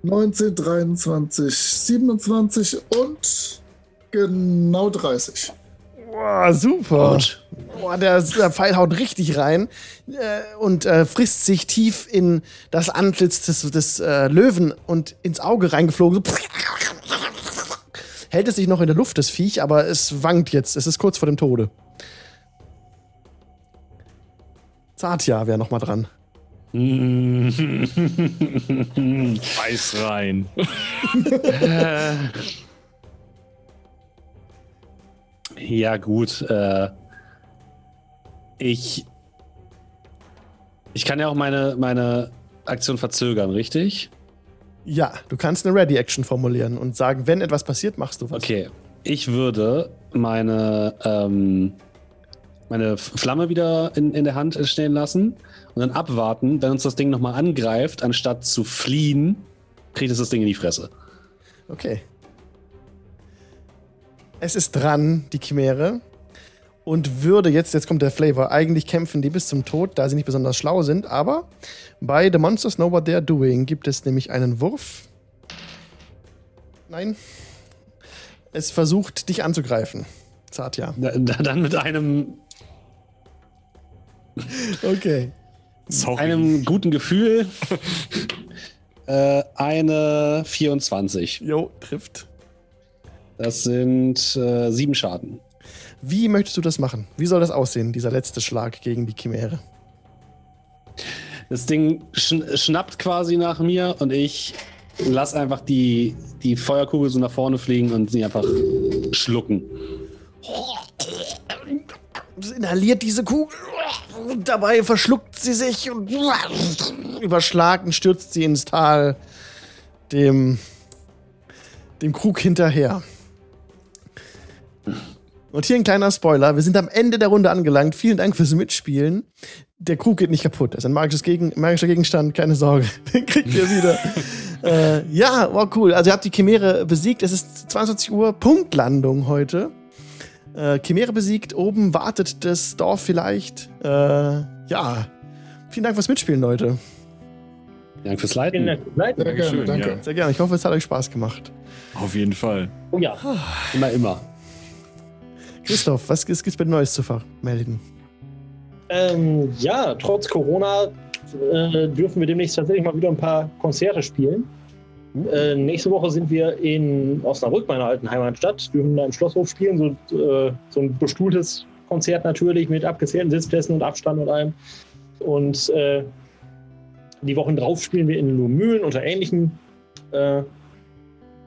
[SPEAKER 4] 19, 23, 27 und genau 30.
[SPEAKER 1] Boah, super. Boah, der, der Pfeil haut richtig rein äh, und äh, frisst sich tief in das Antlitz des, des äh, Löwen und ins Auge reingeflogen. So. Hält es sich noch in der Luft, das Viech, aber es wankt jetzt. Es ist kurz vor dem Tode. Zartja wäre noch mal dran. (laughs)
[SPEAKER 3] Beiß rein. (laughs) (laughs)
[SPEAKER 5] Ja, gut. Äh, ich. Ich kann ja auch meine, meine Aktion verzögern, richtig?
[SPEAKER 1] Ja, du kannst eine Ready-Action formulieren und sagen, wenn etwas passiert, machst du was.
[SPEAKER 5] Okay. Ich würde meine, ähm, meine Flamme wieder in, in der Hand stehen lassen und dann abwarten, wenn uns das Ding nochmal angreift, anstatt zu fliehen, kriegt es das Ding in die Fresse.
[SPEAKER 1] Okay. Es ist dran, die Chimäre. Und würde jetzt, jetzt kommt der Flavor, eigentlich kämpfen die bis zum Tod, da sie nicht besonders schlau sind. Aber bei The Monsters Know What They're Doing gibt es nämlich einen Wurf. Nein. Es versucht, dich anzugreifen. Satya.
[SPEAKER 5] Da- da- Dann mit einem.
[SPEAKER 1] Okay.
[SPEAKER 3] Sorry.
[SPEAKER 5] einem guten Gefühl. (laughs) äh, eine 24.
[SPEAKER 1] Jo, trifft.
[SPEAKER 5] Das sind äh, sieben Schaden.
[SPEAKER 1] Wie möchtest du das machen? Wie soll das aussehen, dieser letzte Schlag gegen die Chimäre?
[SPEAKER 5] Das Ding schn schnappt quasi nach mir und ich lass einfach die, die Feuerkugel so nach vorne fliegen und sie einfach schlucken.
[SPEAKER 1] Sie inhaliert diese Kugel und dabei verschluckt sie sich und überschlagen stürzt sie ins Tal dem, dem Krug hinterher. Und hier ein kleiner Spoiler. Wir sind am Ende der Runde angelangt. Vielen Dank fürs Mitspielen. Der Krug geht nicht kaputt. Das ist ein magisches Gegen magischer Gegenstand. Keine Sorge. (laughs) Den kriegt ihr wieder. (laughs) äh, ja, wow, cool. Also ihr habt die Chimäre besiegt. Es ist 22 Uhr. Punktlandung heute. Äh, Chimäre besiegt. Oben wartet das Dorf vielleicht. Äh, ja. Vielen Dank fürs Mitspielen, Leute.
[SPEAKER 5] Danke fürs
[SPEAKER 2] Vielen
[SPEAKER 5] Leiten.
[SPEAKER 2] Dank. Leid.
[SPEAKER 4] Sehr gerne,
[SPEAKER 3] Dankeschön,
[SPEAKER 4] danke.
[SPEAKER 3] ja.
[SPEAKER 1] Sehr gerne. Ich hoffe, es hat euch Spaß gemacht.
[SPEAKER 3] Auf jeden Fall.
[SPEAKER 2] Oh ja.
[SPEAKER 5] Immer, immer.
[SPEAKER 1] Christoph, was gibt es bei Neues zu vermelden?
[SPEAKER 2] Ähm, ja, trotz Corona äh, dürfen wir demnächst tatsächlich mal wieder ein paar Konzerte spielen. Äh, nächste Woche sind wir in Osnabrück, meiner alten Heimatstadt, dürfen da im Schlosshof spielen. So, äh, so ein bestuhltes Konzert natürlich mit abgezählten Sitzplätzen und Abstand und allem. Und äh, die Wochen drauf spielen wir in Lohmühlen unter ähnlichen, äh,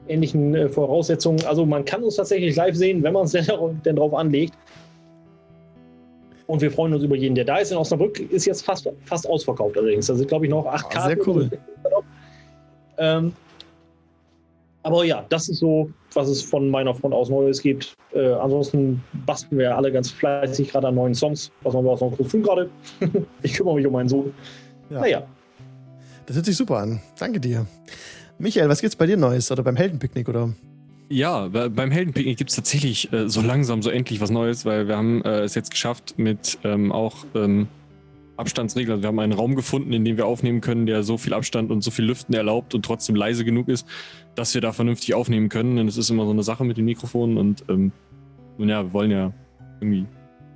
[SPEAKER 2] ähnlichen äh, Voraussetzungen. Also man kann uns tatsächlich live sehen, wenn man es (laughs) denn, denn drauf anlegt. Und wir freuen uns über jeden, der da ist. In Osnabrück ist jetzt fast, fast ausverkauft allerdings. Da sind, glaube ich, noch acht
[SPEAKER 1] Ah,
[SPEAKER 2] Karten.
[SPEAKER 1] sehr cool.
[SPEAKER 2] Ähm, aber ja, das ist so, was es von meiner Front aus Neues gibt. Äh, ansonsten basteln wir alle ganz fleißig gerade an neuen Songs. Was machen wir aus noch groß tun gerade? (laughs) ich kümmere mich um meinen Sohn.
[SPEAKER 1] Ja.
[SPEAKER 2] Naja,
[SPEAKER 1] Das hört sich super an. Danke dir. Michael, was gibt's bei dir Neues? Oder beim Heldenpicknick, oder?
[SPEAKER 3] Ja, be- beim Heldenpicknick gibt es tatsächlich äh, so langsam, so endlich was Neues, weil wir haben äh, es jetzt geschafft mit ähm, auch ähm, Abstandsregeln. Also wir haben einen Raum gefunden, in dem wir aufnehmen können, der so viel Abstand und so viel Lüften erlaubt und trotzdem leise genug ist, dass wir da vernünftig aufnehmen können. Denn es ist immer so eine Sache mit den Mikrofonen und ähm, nun ja, wir wollen ja irgendwie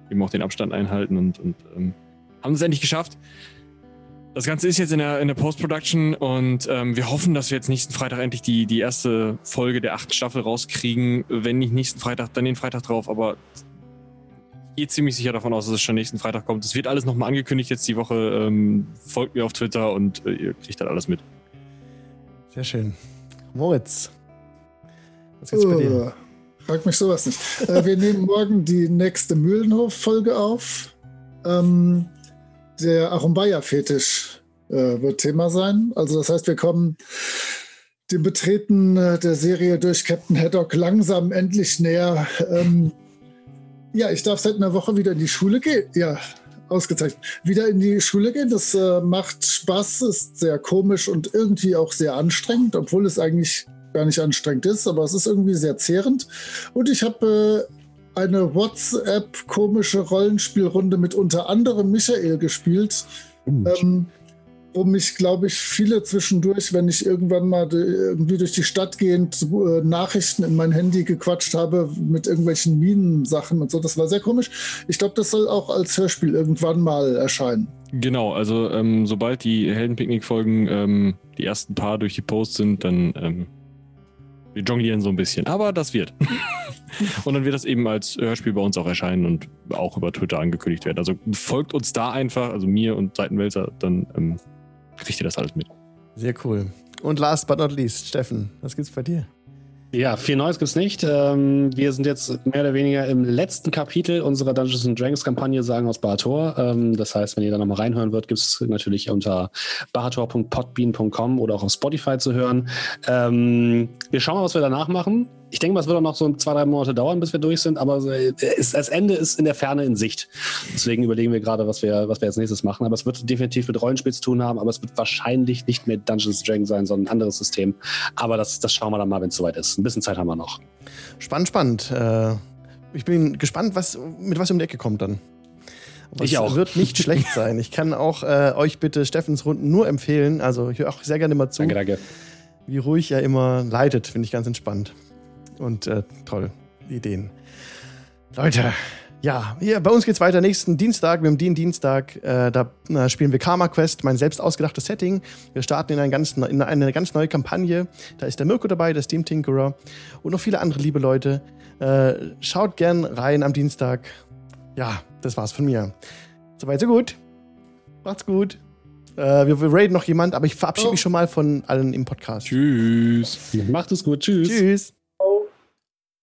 [SPEAKER 3] eben auch den Abstand einhalten und, und ähm, haben es endlich geschafft. Das Ganze ist jetzt in der, in der Post-Production und ähm, wir hoffen, dass wir jetzt nächsten Freitag endlich die, die erste Folge der achten Staffel rauskriegen. Wenn nicht nächsten Freitag, dann den Freitag drauf, aber ich gehe ziemlich sicher davon aus, dass es schon nächsten Freitag kommt. Es wird alles nochmal angekündigt jetzt die Woche. Ähm, folgt mir auf Twitter und äh, ihr kriegt dann alles mit.
[SPEAKER 1] Sehr schön. Moritz. Was gibt's bei dir?
[SPEAKER 4] Oh, frag mich sowas nicht. äh, wir nehmen morgen die nächste Mühlenhof-Folge auf. Ähm, der Arumbaya-Fetisch äh, wird Thema sein. Also das heißt, wir kommen dem Betreten äh, der Serie durch Captain Haddock langsam endlich näher. Ähm, ja, ich darf seit einer Woche wieder in die Schule gehen. Ja, ausgezeichnet. Wieder in die Schule gehen. Das äh, macht Spaß, ist sehr komisch und irgendwie auch sehr anstrengend, obwohl es eigentlich gar nicht anstrengend ist, aber es ist irgendwie sehr zehrend. Und ich habe äh, eine WhatsApp-komische Rollenspielrunde mit unter anderem Michael gespielt, ähm, wo mich, glaube ich, viele zwischendurch, wenn ich irgendwann mal irgendwie durch die Stadt gehend äh, Nachrichten in mein Handy gequatscht habe mit irgendwelchen Minensachen und so. Das war sehr komisch. Ich glaube, das soll auch als Hörspiel irgendwann mal erscheinen.
[SPEAKER 3] Genau, also ähm, sobald die Heldenpicknick-Folgen ähm, die ersten paar durch die Posts sind, dann ähm, wir jonglieren so ein bisschen. Aber das wird. (laughs) (laughs) und dann wird das eben als Hörspiel bei uns auch erscheinen und auch über Twitter angekündigt werden. Also folgt uns da einfach, also mir und Seitenwälzer, dann ähm, kriegt ihr das alles mit.
[SPEAKER 1] Sehr cool. Und last but not least, Steffen, was gibt's bei dir?
[SPEAKER 5] Ja, viel Neues gibt's nicht. Ähm, wir sind jetzt mehr oder weniger im letzten Kapitel unserer Dungeons and Dragons Kampagne Sagen aus Bahator. Ähm, das heißt, wenn ihr da nochmal reinhören wollt, gibt's natürlich unter bahator.podbean.com oder auch auf Spotify zu hören. Ähm, wir schauen mal, was wir danach machen. Ich denke mal, es wird auch noch so zwei, drei Monate dauern, bis wir durch sind, aber äh, das Ende ist in der Ferne in Sicht. Deswegen überlegen wir gerade, was wir, was wir als nächstes machen. Aber es wird definitiv mit Rollenspiel zu tun haben, aber es wird wahrscheinlich nicht mehr Dungeons Dragons sein, sondern ein anderes System. Aber das, das schauen wir dann mal, wenn es soweit ist. Ein bisschen Zeit haben wir noch.
[SPEAKER 1] Spannend, spannend. Äh, ich bin gespannt, was, mit was um die Ecke kommt dann. Aber
[SPEAKER 5] Ich
[SPEAKER 1] es
[SPEAKER 5] auch.
[SPEAKER 1] wird nicht schlecht (laughs) sein. Ich kann auch äh, euch bitte Steffens Runden nur empfehlen. Also ich höre auch sehr gerne mal zu,
[SPEAKER 5] Danke, danke.
[SPEAKER 1] wie ruhig er immer leitet. Finde ich ganz entspannt. Und äh, toll, Ideen. Leute, Ja, hier, bei uns geht's weiter nächsten Dienstag, mit dem Dien Dienstag. Äh, da äh, spielen wir Karma Quest, mein selbst ausgedachtes Setting. Wir starten in, ein ganz, in eine ganz neue Kampagne. Da ist der Mirko dabei, der Steam Tinkerer und noch viele andere liebe Leute. Äh, schaut gern rein am Dienstag. Ja, das war's von mir. Soweit, so gut. Macht's gut. Äh, wir, wir raiden noch jemand, aber ich verabschiede
[SPEAKER 4] Oh.
[SPEAKER 1] mich schon mal von allen im Podcast.
[SPEAKER 3] Tschüss.
[SPEAKER 5] Macht es gut. Tschüss.
[SPEAKER 1] Tschüss.